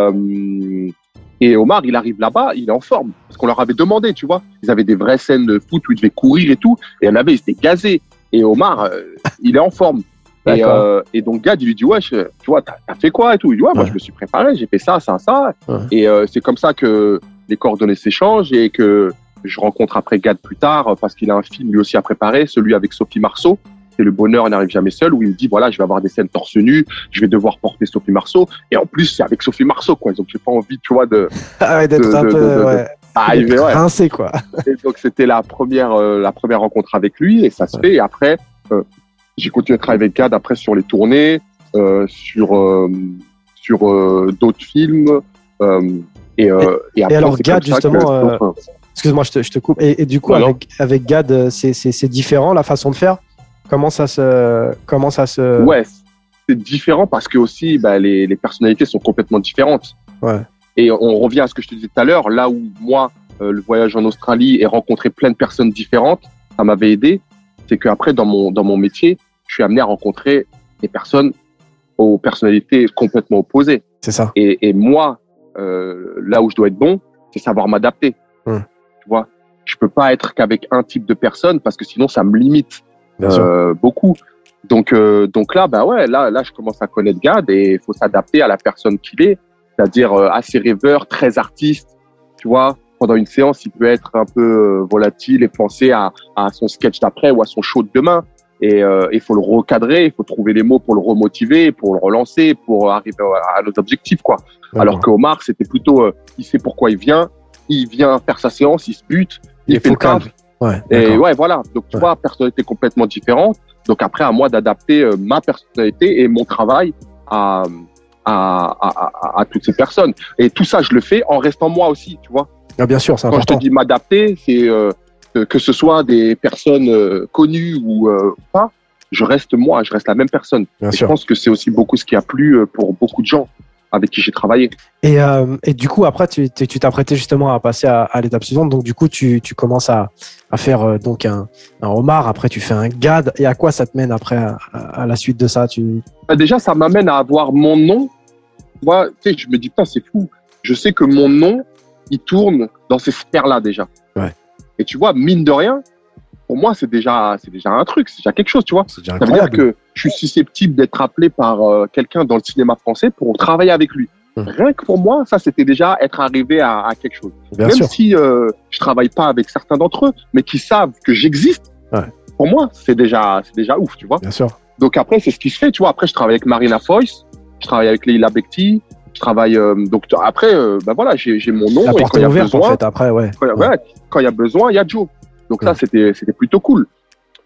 et Omar, il arrive là-bas, il est en forme. Parce qu'on leur avait demandé, tu vois? Ils avaient des vraies scènes de foot où il devait courir et tout. Et il y en avait, ils étaient gazés. Et Omar, euh, il est en forme. Et, euh, et, donc, Gad, il lui dit, ouais, tu vois, t'as fait quoi et tout. Il dit, ouais, moi, je me suis préparé, j'ai fait ça, ça, ça. Et euh, c'est comme ça que les coordonnées s'échangent et que je rencontre après Gad plus tard parce qu'il a un film lui aussi à préparer, celui avec Sophie Marceau c'est le bonheur n'arrive jamais seul, où il me dit, voilà, je vais avoir des scènes torse nu, je vais devoir porter Sophie Marceau. Et en plus, c'est avec Sophie Marceau, quoi. Donc, j'ai pas envie, tu vois, de. Ah ouais, d'être un peu. ouais. Arriver, ouais. quoi. Et donc, c'était la première, euh, la première rencontre avec lui, et ça se fait. Et après, euh, j'ai continué à travailler avec Gad après sur les tournées, euh, sur, euh, sur d'autres films. et, et, et, après, alors, Gad, justement. Excuse-moi, je te, je te, coupe. Et, et du coup, avec, avec Gad, c'est différent la façon de faire? Comment ça se, comment ça se. Ouais, c'est différent parce que aussi, bah, les, les, personnalités sont complètement différentes. Ouais. Et on revient à ce que je te disais tout à l'heure, là où moi, euh, le voyage en Australie et rencontrer plein de personnes différentes, ça m'avait aidé. C'est qu'après, dans mon, dans mon métier, je suis amené à rencontrer des personnes aux personnalités complètement opposées. C'est ça. Et, et moi, euh, là où je dois être bon, c'est savoir m'adapter. Hum. Tu vois, je peux pas être qu'avec un type de personne parce que sinon ça me limite euh, beaucoup. Donc, euh, donc là, bah ouais, là, là, je commence à connaître Gad et il faut s'adapter à la personne qu'il est, c'est-à-dire euh, assez rêveur, très artiste. Tu vois, pendant une séance, il peut être un peu euh, volatile et penser à, à son sketch d'après ou à son show de demain. Et il faut le recadrer, il faut trouver les mots pour le remotiver, pour le relancer, pour arriver à, nos objectifs, quoi. Alors que Omar, c'était plutôt, il sait pourquoi il vient, il vient faire sa séance, il se bute, il, fait le taf, Ouais, et ouais, voilà. Donc, tu vois, personnalité complètement différente. Donc, après, à moi d'adapter euh, ma personnalité et mon travail à, à, à, à, toutes ces personnes. Et tout ça, je le fais en restant moi aussi, tu vois. Ah, bien sûr, c'est Quand je te dis m'adapter, c'est euh, que ce soit des personnes euh, connues ou pas, je reste moi, je reste la même personne. Bien et je pense que c'est aussi beaucoup ce qui a plu pour beaucoup de gens avec qui j'ai travaillé. Et, euh, et, du coup, après, tu t'apprêtais justement à passer à, l'étape suivante. Donc, du coup, tu, tu commences à, à faire euh, donc un, un, homard. Après, tu fais un GAD. Et à quoi ça te mène après, à, la suite de ça tu... Bah, déjà, ça m'amène à avoir mon nom. Moi, tu sais, je me dis, pas, c'est fou. Je sais que mon nom, il tourne dans ces sphères-là déjà. Ouais. Et tu vois, mine de rien, pour moi, c'est déjà, c'est déjà un truc, c'est déjà quelque chose, tu vois. Ça veut dire que je suis susceptible d'être appelé par euh, quelqu'un dans le cinéma français pour travailler avec lui. Hum. Rien que pour moi, ça, c'était déjà être arrivé à, à quelque chose. Bien Même si euh, je travaille pas avec certains d'entre eux, mais qui savent que j'existe, ouais. pour moi, c'est déjà, c'est déjà ouf, tu vois. Bien sûr. Donc après, c'est ce qui se fait, tu vois. Après, je travaille avec Marina Foyce, je travaille avec Leila Bekti, je travaille. Euh, donc après, euh, ben voilà, j'ai mon nom. La porte quand est ouverte, besoin, en fait, après, ouais. Quand il y, y, a besoin, il y a Joe. Donc ça, c'était c'était plutôt cool.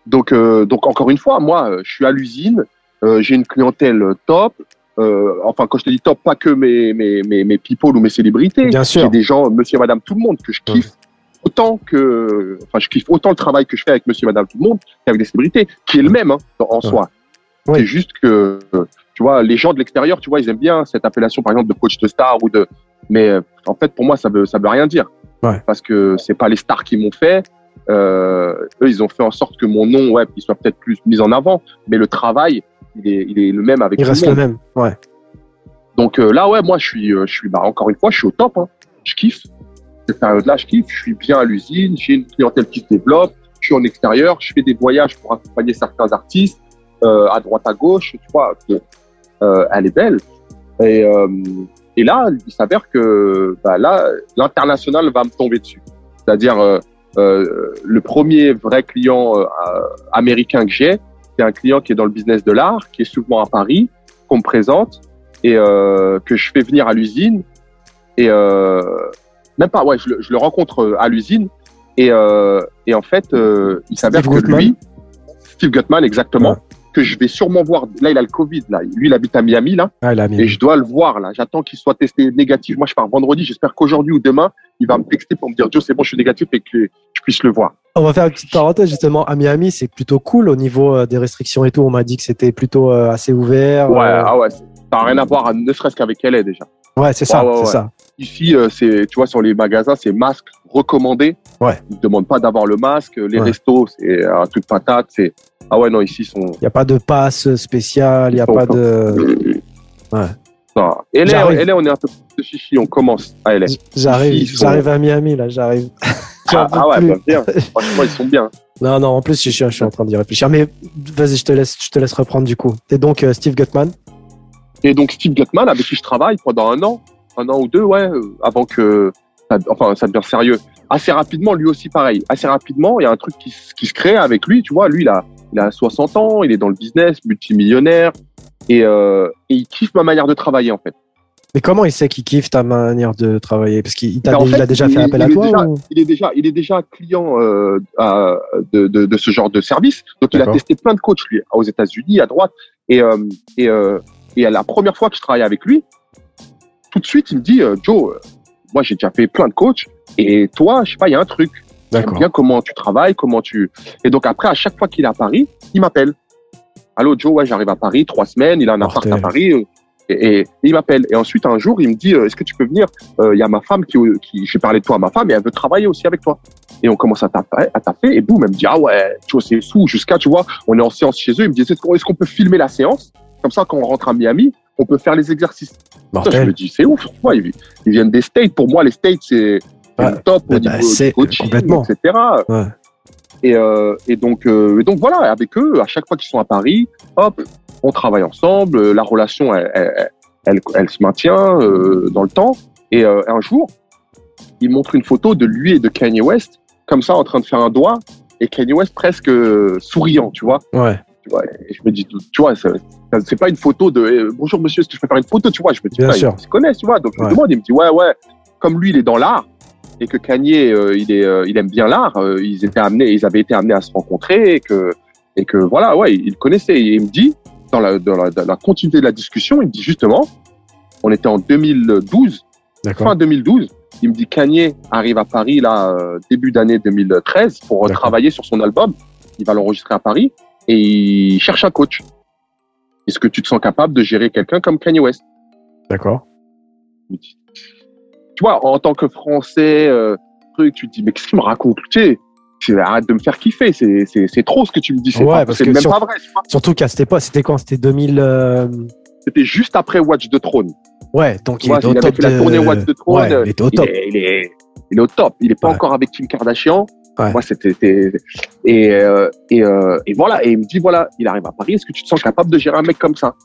Donc euh, donc encore une fois, moi, je suis à l'usine, euh, j'ai une clientèle top. Euh, enfin, quand je te dis top, pas que mes mes mes, mes people ou mes célébrités. Bien sûr. Des gens, Monsieur, et Madame, tout le monde que je kiffe. Autant que, enfin, je kiffe autant le travail que je fais avec Monsieur, et Madame, tout le monde qu'avec des célébrités, qui est le même hein, en soi. C'est juste que, tu vois, les gens de l'extérieur, tu vois, ils aiment bien cette appellation, par exemple, de coach de star ou de. Mais en fait, pour moi, ça veut ça veut rien dire. Ouais. Parce que c'est pas les stars qui m'ont fait, euh, eux, ils ont fait en sorte que mon nom, ouais, il soit peut-être plus mis en avant, mais le travail, il est, il est le même avec il tout reste le, monde. le même, ouais. Donc euh, là, ouais, moi, je suis, euh, je suis, bah, encore une fois, je suis au top. Hein. Je kiffe. Cette période-là, je kiffe. Je suis bien à l'usine. J'ai une clientèle qui se développe. Je suis en extérieur. Je fais des voyages pour accompagner certains artistes euh, à droite, à gauche. Tu vois, euh, elle est belle. Et, euh, et là, il s'avère que bah, là, l'international va me tomber dessus. C'est-à-dire, euh, euh, le premier vrai client euh, américain que j'ai, c'est un client qui est dans le business de l'art, qui est souvent à Paris, qu'on me présente et euh, que je fais venir à l'usine. Et euh, même pas, ouais, je le, je le rencontre à l'usine. Et, euh, et en fait, il s'avère que lui, Steve Gutman exactement. Que je vais sûrement voir. Là, il a le Covid. Là. Lui, il habite à Miami. Là. Ah, il a mis. Et je dois le voir. là. J'attends qu'il soit testé négatif. Moi, je pars vendredi. J'espère qu'aujourd'hui ou demain, il va me texter pour me dire Joe, c'est bon, je suis négatif et que je puisse le voir. On va faire une petite parenthèse justement. À Miami, c'est plutôt cool au niveau euh, des restrictions et tout. On m'a dit que c'était plutôt euh, assez ouvert. Ouais, euh, ah ouais. Ça n'a rien à voir, ne serait-ce qu'avec elle est déjà. ouais, c'est ça, Ouais, c'est ouais. ça. Ici, c'est, tu vois, sur les magasins, c'est masque recommandé. Ouais. Ils ne demandent pas d'avoir le masque. Les restos, c'est un truc patate. C'est ah ouais non ici ils sont. Il n'y a pas de passe spécial, il n'y a pas de. Ouais. Non. Et là, on est un peu plus de chichi. On commence à LA. J'arrive, sont- j'arrive à Miami là, j'arrive. Ah, ah ouais, bah, bien. Franchement, ils sont bien. Non, non, en plus, je suis, je suis en train d'y réfléchir. Mais vas-y, je te laisse, je te laisse reprendre du coup. Et donc, euh, Steve Gutman. Et donc Steve Gutman, avec qui je travaille pendant un an, un an ou deux, ouais, euh, avant que, ça, enfin, ça devient sérieux. Assez rapidement, lui aussi pareil. Assez rapidement, il y a un truc qui, qui se crée avec lui. Tu vois, lui, il a, il a 60 ans, il est dans le business, multimillionnaire, et, euh, et il kiffe ma manière de travailler en fait. Mais comment il sait qu'il kiffe ta manière de travailler? Parce qu'il il t'a- Ben, en il fait, a déjà il- fait appel à toi déjà- ou- Il est déjà, il est déjà client euh, à- de, de, de ce genre de service. Donc, il a testé plein de coachs lui, aux États-Unis, à droite. Et, euh, et, et à la première fois que je travaillais avec lui, tout de suite, il me dit, Joe, moi, j'ai déjà fait plein de coachs. Et toi, je sais pas, il y a un truc. J'aime bien comment tu travailles, comment tu. Et donc après, à chaque fois qu'il est à Paris, il m'appelle. Allô Joe, ouais, j'arrive à Paris, trois semaines, il a un appart Mortel. à Paris. euh, Et, et- et il m'appelle. Et ensuite, un jour, il me dit, euh, est-ce que tu peux venir Euh, Il y a ma femme qui, qui j'ai parlé de toi à ma femme et elle veut travailler aussi avec toi. Et on commence à taffer, à taffer et boum, elle me dit, ah ouais, tu vois, c'est fou. Jusqu'à, tu vois, on est en séance chez eux. Il me dit, est-ce qu'on peut filmer la séance? Comme ça, quand on rentre à Miami, on peut faire les exercices. Ça, je me Mortel. dis, c'est ouf. Ils, ils viennent des States. Pour moi, les States, c'est le top au Bah, niveau du coaching, complètement. etc. Ouais. Et, euh, et donc, euh, et donc voilà, avec eux, à chaque fois qu'ils sont à Paris, hop, on travaille ensemble. euh, La relation, elle, elle, elle, elle se maintient euh, dans le temps. Et un jour, il montre une photo de lui et de Kanye West, comme ça, en train de faire un doigt, et Kanye West presque souriant, tu vois. Ouais. Tu vois, et je me dis, tu vois, c'est pas une photo de eh, bonjour monsieur, est-ce que je peux faire une photo, tu vois? Je me dis, Bien sûr. ils se connaissent, tu vois? Donc je Ouais. me demande, il me dit, ouais, ouais, comme lui, il est dans l'art et que Kanye, euh, il est, euh, il aime bien l'art, euh, ils étaient amenés, ils avaient été amenés à se rencontrer et que, et que voilà, ouais, il connaissait. Et il me dit, dans la, dans la, dans la continuité de la discussion, il me dit justement, on était en 2012, D'accord. fin 2012. Il me dit Kanye arrive à Paris là euh, début d'année 2013 pour D'accord. travailler sur son album. Il va l'enregistrer à Paris et il cherche un coach. Est-ce que tu te sens capable de gérer quelqu'un comme Kanye West? D'accord. Tu vois, en tant que Français, euh, truc, tu te dis mais qu'est-ce qu'il me raconte Tu sais, arrête de me faire kiffer. C'est trop ce que tu me dis. C'est Ouais, même sur- pas vrai. Surtout qu'à cette époque, c'était quand? C'était 2000. euh, C'était juste après Watch the Throne. Ouais, donc il vois, était au il top la tournée Watch the Throne. Ouais, il était au top. est, il est, il est au top. Il est pas Ouais. encore avec Kim Kardashian. Ouais. Moi, c'était c'était- et euh, et, euh, et voilà. Et il me dit voilà, il arrive à Paris. Est-ce que tu te sens capable de gérer un mec comme ça?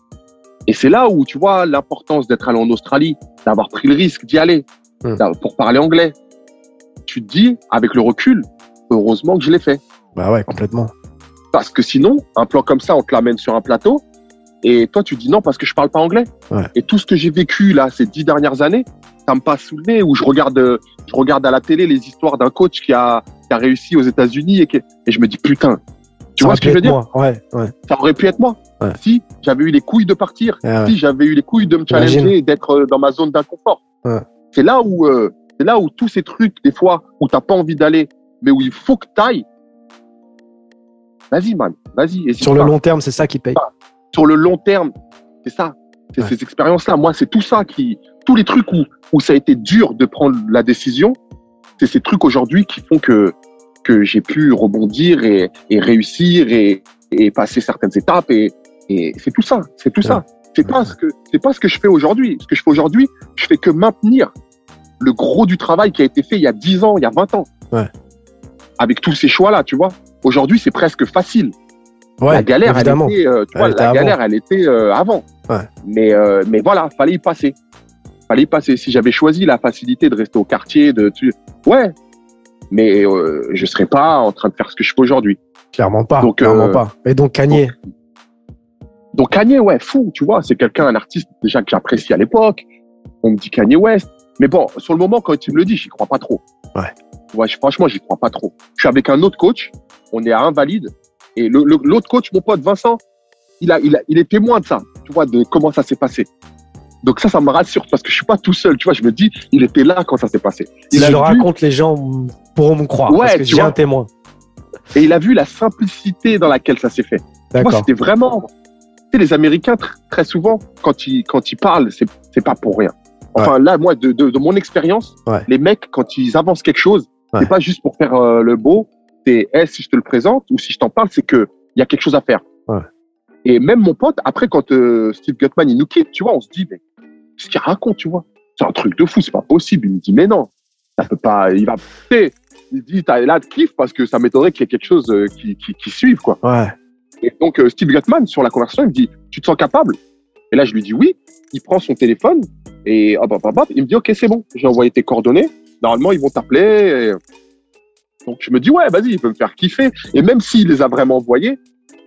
Et c'est là où tu vois l'importance d'être allé en Australie, d'avoir pris le risque d'y aller Hmm. pour parler anglais. Tu te dis avec le recul, heureusement que je l'ai fait. Bah ouais, complètement. Parce que sinon, un plan comme ça, on te l'amène sur un plateau. Et toi, tu dis non parce que je parle pas anglais. Ouais. Et tout ce que j'ai vécu là ces dix dernières années, ça me passe sous le nez. Où je regarde, je regarde à la télé les histoires d'un coach qui a, qui a réussi aux États-Unis et, qui- et je me dis putain. Tu Ça vois ce que je veux dire? moi. Ouais, ouais. Ça aurait pu être moi. Si j'avais eu les couilles de partir, Ah si j'avais eu les couilles de me challenger et d'être euh, dans ma zone d'inconfort. C'est là où, euh, c'est là où tous ces trucs, des fois, où t'as pas envie d'aller, mais où il faut que t'ailles. Vas-y, man. Vas-y. Sur le long terme, c'est ça qui paye. sur le long terme, c'est ça. C'est Ouais. ces expériences-là. Moi, c'est tout ça qui, tous les trucs où, où ça a été dur de prendre la décision, c'est ces trucs aujourd'hui qui font que, que j'ai pu rebondir et, et réussir et, et passer certaines étapes et, et c'est tout ça. C'est tout ça. C'est pas ce que, c'est pas ce que je fais aujourd'hui. Ce que je fais aujourd'hui, je fais que maintenir le gros du travail qui a été fait il y a 10 ans, il y a 20 ans. Ouais. Avec tous ces choix-là, tu vois. Aujourd'hui, c'est presque facile Ouais, la galère, évidemment. elle était, euh, tu Elle vois, était la avant. galère, elle était euh, avant. Ouais. Mais, euh, mais voilà, fallait y passer. Fallait y passer. Si j'avais choisi la facilité de rester au quartier, de, tu... ouais. Mais euh, je serais pas en train de faire ce que je fais aujourd'hui. Clairement pas. Donc, clairement euh, pas. Et donc Kanye. Donc Kanye, ouais, fou, tu vois, c'est quelqu'un, un artiste déjà que j'apprécie à l'époque. On me dit Kanye West. Mais bon, sur le moment, quand tu me le dis, j'y crois pas trop. Ouais. Ouais, je- franchement, j'y crois pas trop. Je suis avec un autre coach. On est à Invalide. Et le- le- l'autre coach, mon pote Vincent, il, a, il, a, il est témoin de ça, tu vois, de comment ça s'est passé. Donc ça, ça me rassure parce que je suis pas tout seul, tu vois. Je me dis, il était là quand ça s'est passé. Si Il je a le vu- raconte, les gens pourront me croire. Ouais, parce que j'ai un témoin. Et il a vu la simplicité dans laquelle ça s'est fait. Moi, c'était vraiment. Tu sais, les Américains, tr- très souvent, quand ils, quand ils parlent, c'est, c'est pas pour rien. Enfin, là, moi, de, de, de mon expérience, Ouais. les mecs, quand ils avancent quelque chose, Ouais. c'est pas juste pour faire euh, le beau. C'est, eh, si je te le présente ou si je t'en parle, c'est que il y a quelque chose à faire. Et même mon pote, après, quand euh, Steve Gutman, il nous quitte, tu vois, on se dit, mais ce qu'il raconte, tu vois, c'est un truc de fou, c'est pas possible. Il me dit, mais non, ça peut pas, il va, il dit, t'as là de kiff parce que ça m'étonnerait qu'il y ait quelque chose euh, qui, qui, qui suive, quoi. Ouais. Et donc, Steve Gutman, sur la conversation, il me dit Tu te sens capable? Et là, je lui dis oui. Il prend son téléphone et hop, hop, hop, hop, il me dit Ok, c'est bon, j'ai envoyé tes coordonnées. Normalement, ils vont t'appeler. Et... Donc, je me dis Ouais, vas-y, il peut me faire kiffer. Et même s'il les a vraiment envoyés,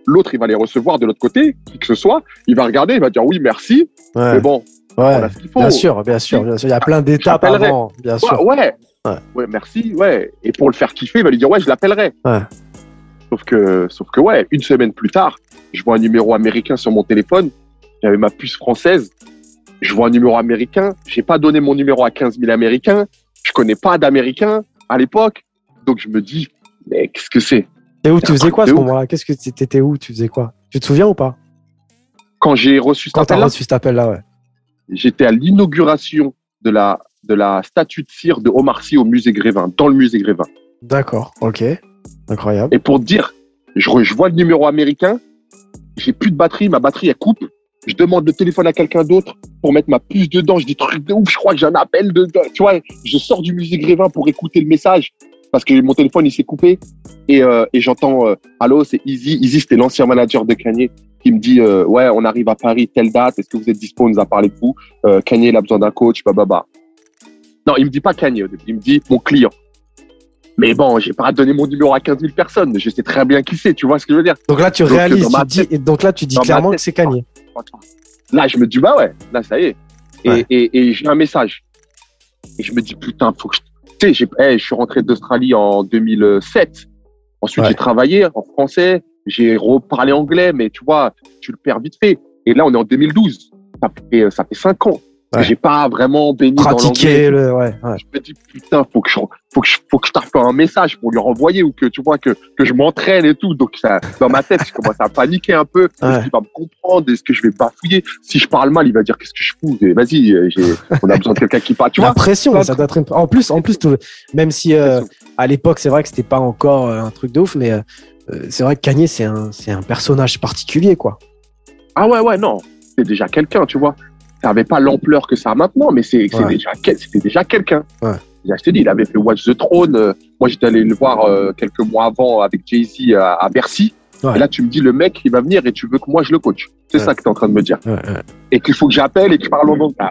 l'autre, il va les recevoir de l'autre côté, qui que ce soit. Il va regarder, il va dire Oui, merci. Ouais. Mais bon, ouais. voilà ce qu'il faut. Bien sûr, bien sûr, bien sûr. Il y a plein d'étapes avant, bien sûr. Ouais, ouais. Ouais. Ouais, merci, ouais. Et pour le faire kiffer, il va lui dire Ouais, je l'appellerai. Ouais. Sauf que, sauf que, ouais, une semaine plus tard, je vois un numéro américain sur mon téléphone. J'avais ma puce française. Je vois un numéro américain. J'ai pas donné mon numéro à 15 000 Américains. Je connais pas d'Américains à l'époque. Donc, je me dis, mais qu'est-ce que c'est? Et où? Tu faisais quoi à ce moment-là? Qu'est-ce que tu- t'étais où? Tu faisais quoi? Tu te souviens ou pas? Quand j'ai reçu cet Quand t'as appel-là, reçu cet appel-là, ouais. j'étais à l'inauguration de la, de la statue de cire de Omar Sy au musée Grévin, dans le musée Grévin. D'accord, ok. Incroyable. Et pour te dire, je, je vois le numéro américain, j'ai plus de batterie, ma batterie elle coupe. Je demande le téléphone à quelqu'un d'autre pour mettre ma puce dedans. Je dis truc de ouf, je crois que j'ai un appel de, tu vois. Je sors du musée Grévin pour écouter le message parce que mon téléphone il s'est coupé et, euh, et j'entends euh, allô c'est Easy. Easy c'était l'ancien manager de Kanye qui me dit euh, ouais on arrive à Paris telle date. Est-ce que vous êtes dispo? On nous a parlé de vous. Euh, Kanye il a besoin d'un coach. Bah. Non il me dit pas Kanye. Il me dit mon client. Mais bon, j'ai pas donné mon numéro à 15 000 personnes. Je sais très bien qui c'est, tu vois ce que je veux dire. Donc là, tu Donc, réalises, dans ma tu dis, et donc là, tu dis clairement tête, que c'est Kanye. Là, je me dis, bah ouais, là, ça y est. Et, Ouais. et, et j'ai un message. Et je me dis, putain, faut que je. Tu sais, j'ai- je suis rentré d'Australie en 2007. Ensuite, Ouais. j'ai travaillé en français. J'ai reparlé anglais, mais tu vois, tu le perds vite fait. Et là, on est en 2012. Ça fait, ça fait cinq ans. Ouais. J'ai pas vraiment dans l'anglais. Pratiquer le. Ouais, ouais. Je me dis, putain, faut que je, faut que je, faut que je tape un message pour lui renvoyer ou que tu vois que, que je m'entraîne et tout. Donc, ça, dans ma tête, je commence à paniquer un peu. Est-ce qu'il va me comprendre? Est-ce que je vais bafouiller? Si je parle mal, il va dire qu'est-ce que je fous? Vas-y, euh, on a besoin de quelqu'un qui parle. Tu la vois? pression, pas ça doit être une- En plus, en plus, tout- même si euh, à l'époque, c'est vrai que c'était pas encore euh, un truc de ouf, mais euh, c'est vrai que Kanye, c'est un, c'est un personnage particulier, quoi. Ah ouais, ouais, non. C'est déjà quelqu'un, tu vois. Ça avait pas l'ampleur que ça a maintenant, mais c'est, Ouais. déjà, c'était déjà quelqu'un. Ouais. Je te dis, il avait fait Watch the Throne. euh, moi, j'étais allé le voir euh, quelques mois avant avec Jay-Z à, à Bercy. Ouais. Et là, tu me dis, le mec, il va venir et tu veux que moi, je le coach. C'est ça que tu es en train de me dire. Et qu'il faut que j'appelle et que je parle en anglais.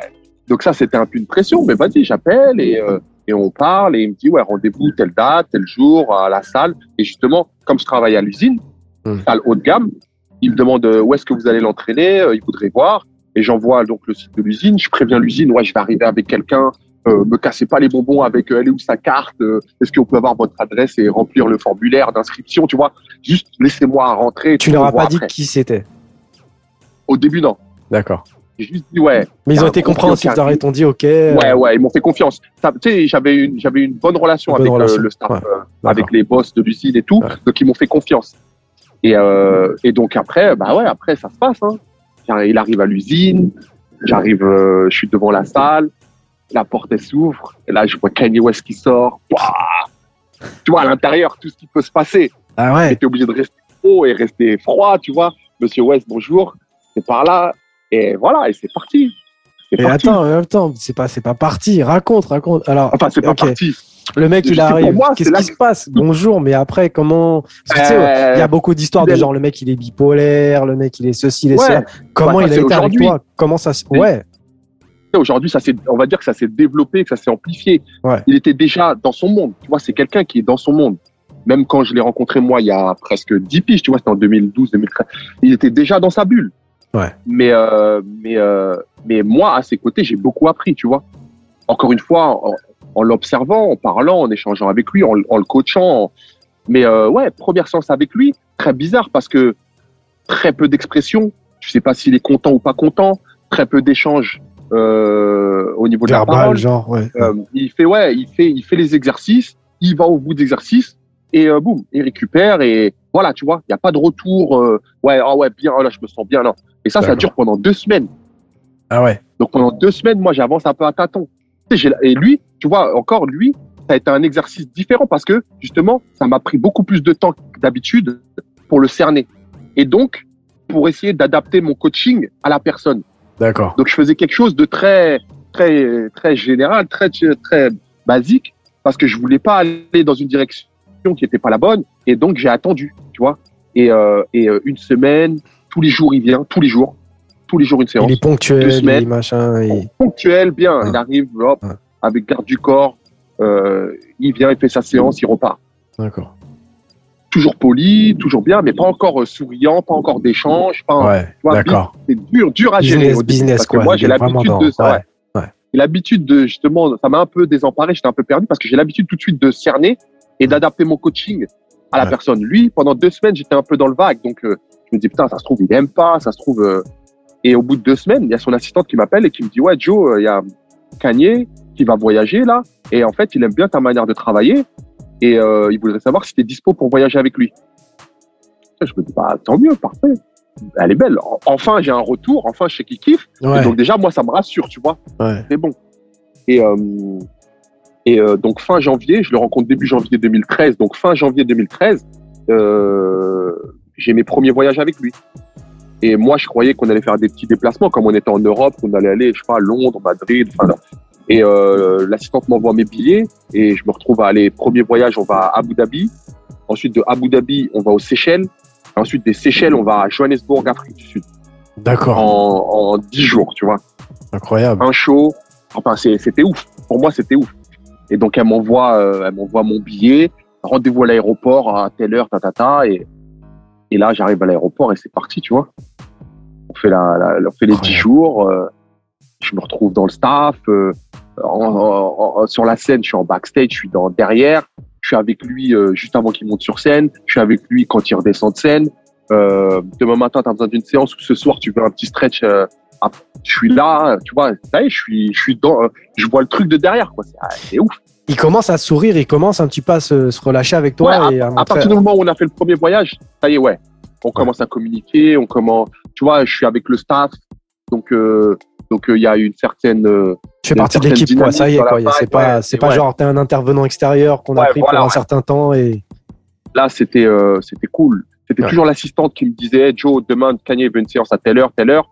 Donc ça, c'était un peu une pression. Mais vas-y, j'appelle et, euh, et on parle. Et il me dit, ouais, rendez-vous telle date, tel jour, à la salle. Et justement, comme je travaille à l'usine, salle haut de gamme, il me demande où est-ce que vous allez l'entraîner. il voudrait voir. Et j'envoie donc le site de l'usine. Je préviens l'usine, ouais, je vais arriver avec quelqu'un. Euh, me cassez pas les bonbons avec euh, elle est où sa carte. euh, est-ce qu'on peut avoir votre adresse et remplir le formulaire d'inscription, tu vois Juste laissez-moi rentrer. Tu leur as pas dit après. qui c'était? Au début, non. D'accord. J'ai juste dit ouais. Mais ils ont été compréhensifs, ils t'ont dit, ok. Ouais, ouais, ils m'ont fait confiance. Tu sais, j'avais une, j'avais une bonne relation Une bonne avec euh, relation, le staff, ouais. avec les boss de l'usine et tout. Ouais. Donc, ils m'ont fait confiance. Et, et donc, après, bah ouais, après, ça se passe. Hein. Tiens, Il arrive à l'usine. J'arrive, euh, je suis devant la salle. La porte, elle s'ouvre. Et là, je vois Kanye West qui sort. Ouah tu vois, à l'intérieur, tout ce qui peut se passer. Ah ouais. Obligé de rester haut et rester froid, tu vois. Monsieur West, bonjour. C'est par là. Et voilà, et c'est parti. Et parti. attends, attends, c'est pas, c'est pas parti. Raconte, raconte. Alors, Enfin, c'est pas parti. Le mec, il arrive. Qu'est-ce qui se passe? Bonjour, mais après, comment Euh, il y a beaucoup d'histoires de genre le mec, il est bipolaire, le mec, il est ceci, il est Ouais. cela. Comment Bah, il a été avec toi? Comment ça se. Ouais, Aujourd'hui, ça on va dire que ça s'est développé, que ça s'est amplifié. Ouais. Il était déjà dans son monde. Tu vois, c'est quelqu'un qui est dans son monde. Même quand je l'ai rencontré moi il y a presque 10 piges, tu vois, c'était en 2012, 2013. Il était déjà dans sa bulle. Ouais. Mais, euh, mais, euh, mais moi, à ses côtés, j'ai beaucoup appris, tu vois. Encore une fois, en, en l'observant, en parlant, en échangeant avec lui, en, en le coachant. Mais euh, ouais, première séance avec lui, très bizarre parce que très peu d'expression. Tu sais pas s'il est content ou pas content. Très peu d'échanges euh, au niveau de la parole. genre, ouais. Euh, il fait ouais, il fait il fait les exercices, il va au bout d'exercices et euh, boum, il récupère et voilà, tu vois, il y a pas de retour. euh, ouais, ah ouais, bien, oh là, je me sens bien là. Et ça, ça dure pendant deux semaines. Ah ouais. Donc pendant deux semaines, moi, j'avance un peu à tâtons. Et lui, tu vois, encore lui, ça a été un exercice différent parce que justement, ça m'a pris beaucoup plus de temps que d'habitude pour le cerner. Et donc, pour essayer d'adapter mon coaching à la personne. D'accord. Donc je faisais quelque chose de très, très, très général, très, très basique parce que je voulais pas aller dans une direction qui n'était pas la bonne. Et donc j'ai attendu, tu vois. Et, euh, et euh, une semaine, tous les jours, il vient, tous les jours, tous les jours une séance Il est ponctuel, deux semaines. il machin. il- ponctuel, bien. Il arrive, hop, avec garde du corps, euh, il vient, il fait sa séance, il repart. D'accord. Toujours poli, toujours bien, mais pas encore euh, souriant, pas encore d'échange, pas. Ouais, d'accord. C'est dur, dur à gérer. Business, business, parce que quoi. moi, j'ai l'habitude de ça. ouais, l'habitude de justement, ça m'a un peu désemparé, j'étais un peu perdu parce que j'ai l'habitude tout de suite de cerner et d'adapter mon coaching à la personne. Lui, pendant deux semaines, j'étais un peu dans le vague, donc euh, je me dis putain, ça se trouve il aime pas, ça se trouve. euh, Et au bout de deux semaines, il y a son assistante qui m'appelle et qui me dit ouais Joe, euh, il y a Kanye qui va voyager là et en fait il aime bien ta manière de travailler et euh, il voudrait savoir si tu es dispo pour voyager avec lui. Je me dis bah tant mieux, parfait. Elle est belle. En- Enfin, j'ai un retour. Enfin, je sais qu'il kiffe. Et donc déjà, moi, ça me rassure, tu vois ouais. c'est bon. Et, euh, et euh, donc fin janvier, je le rencontre début janvier 2013. Donc fin janvier 2013, euh, j'ai mes premiers voyages avec lui. Et moi, je croyais qu'on allait faire des petits déplacements, comme on était en Europe, qu'on allait aller, je sais pas, à Londres, Madrid. Enfin, et euh, l'assistante m'envoie mes billets et je me retrouve à aller. Premier voyage, on va à Abu Dhabi. Ensuite de Abu Dhabi, on va aux Seychelles. Ensuite des Seychelles, on va à Johannesburg, Afrique du Sud, D'accord. en, en 10 jours, tu vois Incroyable. un show. Enfin, c'était ouf. Pour moi, c'était ouf. Et donc, elle m'envoie, euh, elle m'envoie mon billet. Rendez-vous à l'aéroport à telle heure, ta, ta, ta. Et, et là, j'arrive à l'aéroport et c'est parti, tu vois. On fait, la, la- on fait les 10 Incroyable. jours. euh, je me retrouve dans le staff. euh, en- en- en- sur la scène, je suis en backstage, je suis dans derrière. Je suis avec lui euh, juste avant qu'il monte sur scène. Je suis avec lui quand il redescend de scène. Euh, demain matin, tu as besoin d'une séance ou ce soir, tu veux un petit stretch. euh, ah, je suis là, tu vois, ça y est, je suis, je suis dans, euh, je vois le truc de derrière, quoi. C'est- ah, C'est ouf. Il commence à sourire, il commence un petit peu à se, se relâcher avec toi Ouais, et à À montrer- partir du moment où on a fait le premier voyage, ça y est, ouais. On commence à communiquer, on commence, tu vois, je suis avec le staff, donc, euh, donc euh, il y a une certaine, euh, Tu fais partie de l'équipe, quoi. Ça y est, quoi. C'est pas, ouais, c'est pas ouais. genre t'es un intervenant extérieur qu'on a pris voilà, pour un certain temps et là, c'était, c'était cool. C'était toujours l'assistante qui me disait, Joe, demain, Kanye veut une séance à telle heure, telle heure.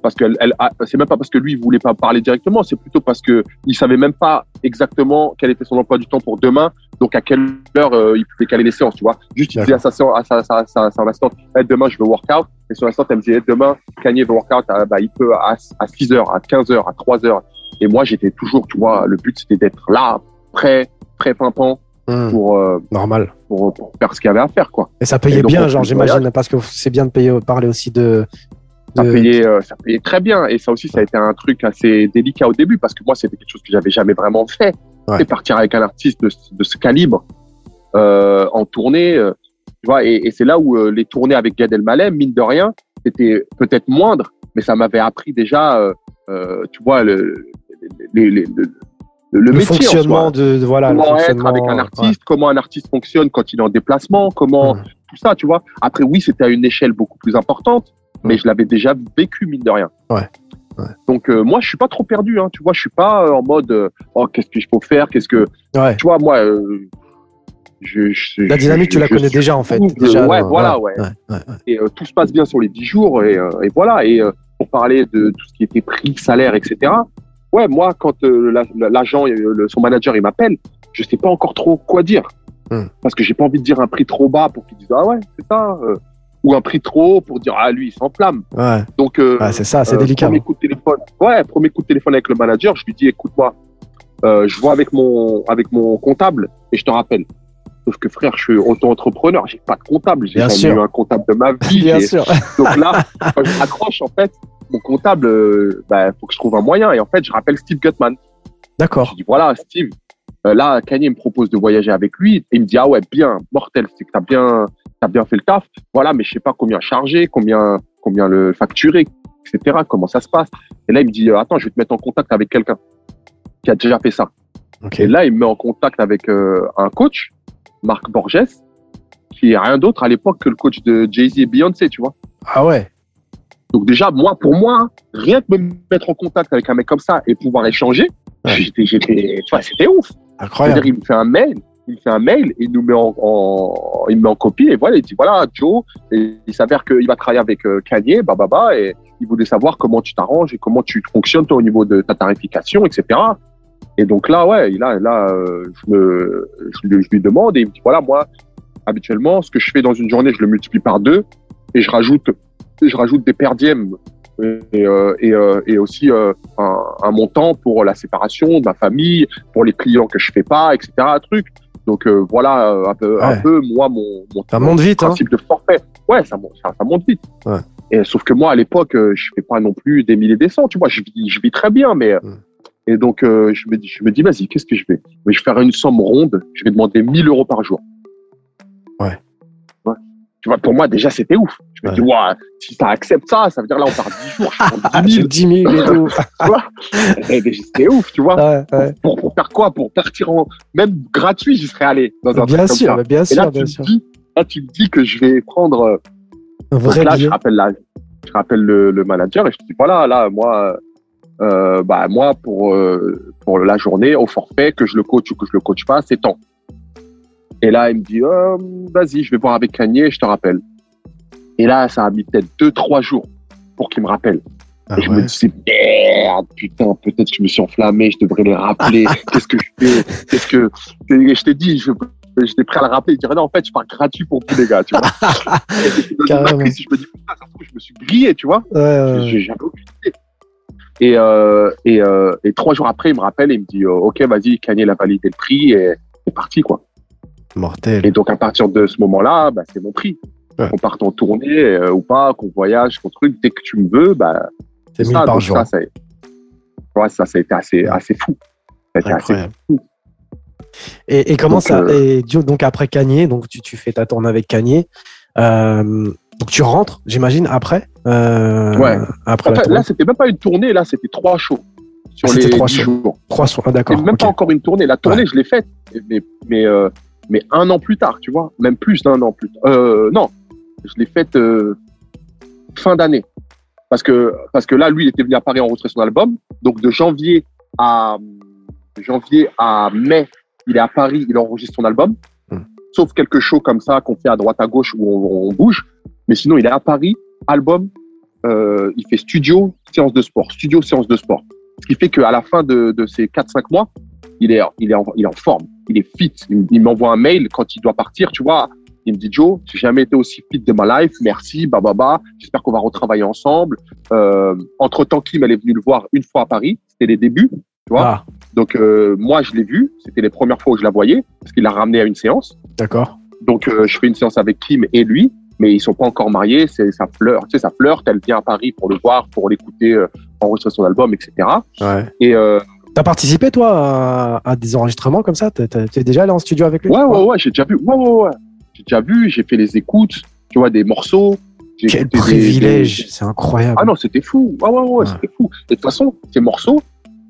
Parce que elle, c'est même pas parce que lui il voulait pas parler directement, c'est plutôt parce que il savait même pas exactement quel était son emploi du temps pour demain, donc à quelle heure euh, il pouvait caler les séances, tu vois? Juste il disait à sa, à sa, sa, sa, sa assistante, Eh, demain je veux workout, et son assistante elle me disait, Eh, demain Kanye veut workout, ah, bah, il peut à, à 6 heures, à 15 heures, à 3 heures. Et moi j'étais toujours, tu vois, le but c'était d'être là, prêt, prêt pimpant Hmm, pour, euh, normal. pour, pour faire ce qu'il y avait à faire, quoi. Et ça payait donc, bien, genre j'imagine, parce que c'est bien de payer, parler aussi de. ça payait, euh, ça payait très bien. Et ça aussi, ça a été un truc assez délicat au début parce que moi, c'était quelque chose que j'avais jamais vraiment fait. Ouais. C'est partir avec un artiste de, ce- de ce calibre euh, en tournée. euh, tu vois, et, et c'est là où euh, les tournées avec Gad Elmaleh, mine de rien, c'était peut-être moindre, mais ça m'avait appris déjà, euh, tu vois, le, les- les- le, le, le métier fonctionnement de, de- voilà, le comment être avec un ouais. artiste, comment un artiste fonctionne quand il est en déplacement, comment Hmm. tout ça, tu vois. Après, oui, c'était à une échelle beaucoup plus importante, mais Ouais. je l'avais déjà vécu, mine de rien. Ouais. Ouais. Donc, euh, moi, je suis pas trop perdu, hein, tu vois. Je suis pas euh, en mode, euh, oh, qu'est-ce que je peux faire, qu'est-ce que, Ouais. tu vois, moi, euh, je, je- La je- dynamique, tu la connais déjà en fait. Déjà, ouais, voilà, ouais. Et tout se passe bien sur les 10 jours, et, et voilà. Et pour parler de tout ce qui était prix, salaire, etc. Ouais, moi, quand la- la- l'agent, son manager, il m'appelle, je sais pas encore trop quoi dire. Hmm. Parce que j'ai pas envie de dire un prix trop bas pour qu'il dise ah ouais, c'est ça. Ou un prix trop haut pour dire ah lui, il s'enflamme. Ouais, Donc, euh, ouais, c'est ça, c'est euh, délicat. Premier coup de téléphone. Ouais, premier coup de téléphone avec le manager, je lui dis écoute-moi, euh, je vois avec mon avec mon comptable et je te rappelle. Sauf que frère, je suis auto-entrepreneur, j'ai pas de comptable, j'ai jamais eu un comptable de ma vie. Bien sûr. donc là, quand je raccroche, en fait, mon comptable, euh, bah, faut que je trouve un moyen. Et en fait, je rappelle Steve Gutman. D'accord. Je dis voilà, Steve, euh, là, Kanye me propose de voyager avec lui. Et il me dit ah ouais, bien, mortel, c'est que t'as bien, t'as bien fait le taf. Voilà, mais je sais pas combien charger, combien, combien le facturer, etc. Comment ça se passe. Et là, il me dit, euh, attends, je vais te mettre en contact avec quelqu'un qui a déjà fait ça. Et là, il me met en contact avec euh, un coach, Marc Borges, qui est rien d'autre à l'époque que le coach de Jay-Z et Beyoncé, tu vois. Ah ouais. Donc déjà, moi, pour moi, rien que me mettre en contact avec un mec comme ça et pouvoir échanger, j'étais, j'étais, vois, c'était ouf. Incroyable. C'est-à-dire, il me fait un mail, il me fait un mail, il nous met en, il me met en copie et voilà, il dit voilà, Joe, et il s'avère qu'il va travailler avec euh, Kanye, bah, et il voulait savoir comment tu t'arranges et comment tu fonctionnes toi au niveau de ta tarification, etc. Et donc là, ouais, là, là, euh, je me, je, lui- demande et il me dit voilà, moi, habituellement, ce que je fais dans une journée, je le multiplie par deux et je rajoute, je rajoute des perdièmes et, et, euh, aussi un, un montant pour la séparation de ma famille, pour les clients que je fais pas, etc. Truc. Donc euh, voilà euh, un peu, un peu moi mon, mon, Ça monte vite, hein. principe de forfait. Ouais, ça, monte- ça, ça monte vite. Ouais. Et sauf que moi à l'époque, euh, je fais pas non plus des milliers des cents. Tu vois, je vis, je vis très bien, mais Mm. et donc euh, je me dis, je me dis, vas-y, qu'est-ce que je vais je vais faire une somme ronde. Je vais demander 1000 euros par jour. Ouais. Tu vois, pour moi déjà c'était ouf. Je me dis, ouais, si ça accepte ça, ça veut dire là on part 10 jours, je prends Ah, 10 j'ai 000. 10 000 et tout. C'était ouf, tu vois. Ouais, ouais. Pour, pour faire quoi? Pour partir en même gratuit, j'y serais allé dans un Bien truc comme sûr, ça. bien Et là, sûr, tu bien me sûr. dis, là, tu me dis que je vais prendre. euh, Un vrai là, je rappelle, la, je rappelle le, le manager et je te dis voilà, là, moi, euh, bah, moi pour, euh, pour la journée, au forfait, que je le coach ou que je le coach pas, c'est temps. Et là, il me dit euh, vas-y, je vais voir avec Kanye, je te rappelle. Et là, ça a mis peut-être deux, trois jours pour qu'il me rappelle. Ah Et je me disais, merde, putain, peut-être que je me suis enflammé, je devrais les rappeler. Qu'est-ce que je fais? Qu'est-ce que. Et je t'ai dit, je, j'étais prêt à le rappeler. Il dirait, non, en fait, je pars gratuit pour tous les gars, tu vois. Carrément. je me dis, putain, ça je me suis grillé, tu vois. Ouais, ouais. J'ai- J'avais aucune idée. Et, euh, et, euh, et trois jours après, il me rappelle et il me dit, euh, OK, vas-y, Kanye il a validé le prix et c'est parti, quoi. Mortel. Et donc, à partir de ce moment-là, bah, c'est mon prix. Ouais. Qu'on parte en tournée euh, ou pas, qu'on voyage, qu'on truc, dès que tu me veux, bah, C'est c'est 1000 ça, par donc jour. Ça, ça, ouais, ça, ça a été assez, assez fou. Ça a été assez fou. Et, et comment Donc, ça euh, Et donc après Kanye, donc tu, tu fais ta tournée avec Kanye. Euh, donc tu rentres, j'imagine, après. Ouais. Après là, c'était même pas une tournée, là, c'était trois shows. Sur Ah, c'était les trois 10 shows. jours. Trois soirs. Ah, d'accord. même pas encore une tournée. La tournée, je l'ai faite, mais, mais, euh, mais un an plus tard, tu vois. Même plus d'un an plus tard. Euh, non, je l'ai faite euh, fin d'année. Parce que, parce que là, lui, il était venu à Paris enregistrer son album. Donc, de janvier à, janvier à mai, il est à Paris, il enregistre son album. Hmm. Sauf quelques shows comme ça qu'on fait à droite à gauche où on, on bouge. Mais sinon, il est à Paris, album, euh, il fait studio, séance de sport. Studio, séance de sport. Ce qui fait qu'à la fin de, de ces 4-5 mois, il est, il, est en, il est en forme, il est fit. Il, il m'envoie un mail quand il doit partir, tu vois. Il me dit Joe, j'ai jamais été aussi fit de ma life, merci, bah bah bah. J'espère qu'on va retravailler ensemble. Euh, entre temps, Kim, elle est venue le voir une fois à Paris, c'était les débuts, tu vois. Ah, Donc euh, moi, je l'ai vu, c'était les premières fois où je la voyais parce qu'il l'a ramené à une séance. d'accord. Donc euh, je fais une séance avec Kim et lui, mais ils sont pas encore mariés. C'est ça fleur, tu sais, ça flirte. Elle vient à Paris pour le voir, pour l'écouter, enregistrer son album, etc. Ouais. Et T'as participé, toi, à, à des enregistrements comme ça? T'es déjà allé en studio avec lui? Ouais, ouais, ouais, j'ai déjà vu. Ouais, ouais, ouais. J'ai déjà vu, j'ai fait les écoutes, tu vois, des morceaux. Quel privilège, des- c'est incroyable. Ah non, c'était fou. Ouais, ouais, ouais, Ouais. c'était fou. Et de toute façon, ces morceaux,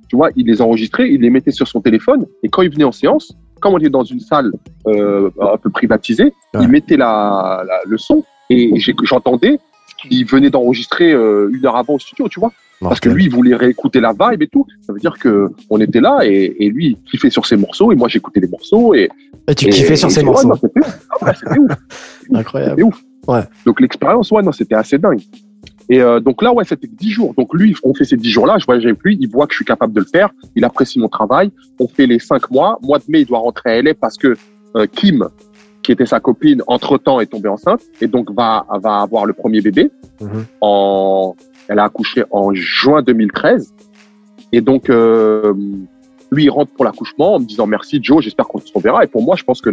tu vois, il les enregistrait, il les mettait sur son téléphone. Et quand il venait en séance, comme on était dans une salle euh, un peu privatisée, Ouais. il mettait la, la- le son et j'entendais qu'il venait d'enregistrer euh, une heure avant au studio, tu vois. Parce que lui, il voulait réécouter la vibe et tout. Ça veut dire que on était là et, et lui, il kiffait sur ses morceaux et moi, j'écoutais les morceaux et Et tu et- kiffais sur ouais, morceaux. c'était ouf. Ah ouais, c'était ouf. Incroyable. C'était ouf. Ouais. Donc l'expérience, ouais, non, c'était assez dingue. Et euh, donc là, ouais, c'était 10 jours. Donc lui, on fait ces 10 jours-là, je voyage avec lui, il voit que je suis capable de le faire, il apprécie mon travail. On fait les 5 mois. Mois de mai, il doit rentrer à LA parce que euh, Kim, qui était sa copine, entre-temps est tombée enceinte et donc va, va avoir le premier bébé. Mhm. En, elle a accouché en juin 2013. Et donc, euh, lui, il rentre pour l'accouchement en me disant merci Joe, j'espère qu'on se reverra. Et pour moi, je pense que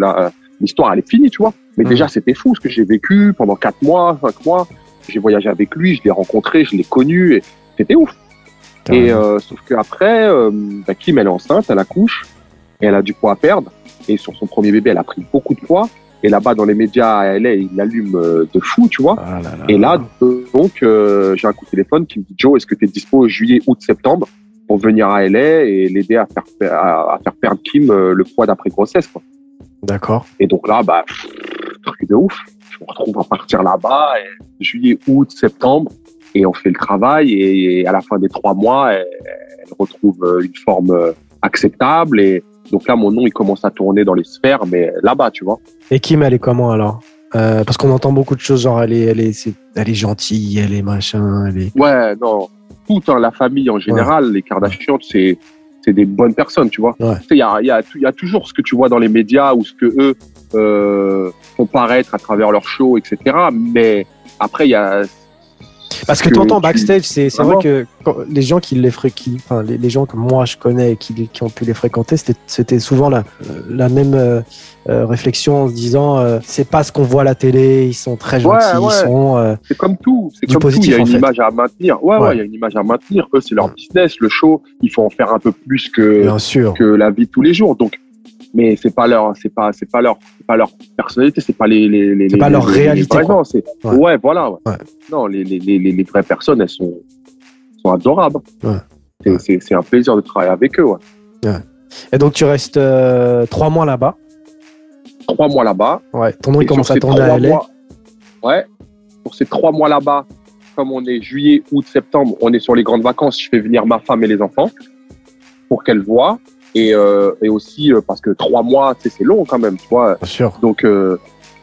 l'histoire, elle est finie, tu vois. Mais Mhm. déjà, c'était fou ce que j'ai vécu pendant 4 mois, 5 mois. J'ai voyagé avec lui, je l'ai rencontré, je l'ai connu et c'était ouf. Et euh, sauf qu'après, euh, bah, Kim, elle est enceinte, elle accouche et elle a du poids à perdre. Et sur son premier bébé, elle a pris beaucoup de poids. Et là-bas, dans les médias à LA, il allume euh, de fou, tu vois. Ah là là. Et là, donc, euh, j'ai un coup de téléphone qui me dit Joe, est-ce que tu es dispo juillet, août, septembre pour venir à LA et l'aider à faire, à, à faire perdre Kim euh, le poids d'après grossesse, quoi. D'accord. Et donc là, bah, pff, truc de ouf. Je me retrouve à partir là-bas, et juillet, août, septembre, et on fait le travail. Et à la fin des trois mois, elle, elle retrouve une forme acceptable. Et donc là, mon nom, il commence à tourner dans les sphères, mais là-bas, tu vois. Et Kim, elle est comment alors Euh, Parce qu'on entend beaucoup de choses, genre elle est, elle est, c'est- elle est gentille, elle est machin, elle est. Ouais, non. Toute hein, la famille en général, les Kardashians, c'est c'est des bonnes personnes, tu vois. Ouais. Il y a, y, a, il y a toujours ce que tu vois dans les médias ou ce que eux euh, font paraître à travers leurs shows, etc. Mais après, il y a Parce que que tu entends tu- backstage, c'est vrai que quand- les gens qui les fréquentent, enfin les, les gens que moi je connais et qui, qui ont pu les fréquenter, c'était- souvent la, la même euh, euh, réflexion en se disant euh, c'est pas ce qu'on voit à la télé, ils sont très gentils, ouais. ils sont. euh, c'est comme tout. C'est comme tout. Il y positif, a une fait. image à maintenir. Ouais, ouais, il y a une image à maintenir. Eux, c'est leur business. Le show, il faut en faire un peu plus que bien sûr. que la vie de tous les jours. Donc, mais c'est pas leur, c'est pas, c'est pas leur, c'est pas leur personnalité, c'est pas les, les, les C'est pas leur les- réalité, gens, c'est- Ouais. ouais. voilà. ouais. Ouais. Non, les, les, les, les- les vraies personnes, elles sont, sont adorables. C'est-. C'est, c'est un plaisir de travailler avec eux. Et donc tu restes euh, trois mois là-bas. Trois mois là-bas. Ouais. Ton nom il commence à tourner à LA. mois- Ouais. Pour ces trois mois là-bas, comme on est juillet, août, septembre, on est sur les grandes vacances. Je fais venir ma femme et les enfants pour qu'elles voient. Et, euh, et aussi euh, parce que trois mois, tu sais, c'est long quand même, tu vois. Bien sûr. Donc, euh,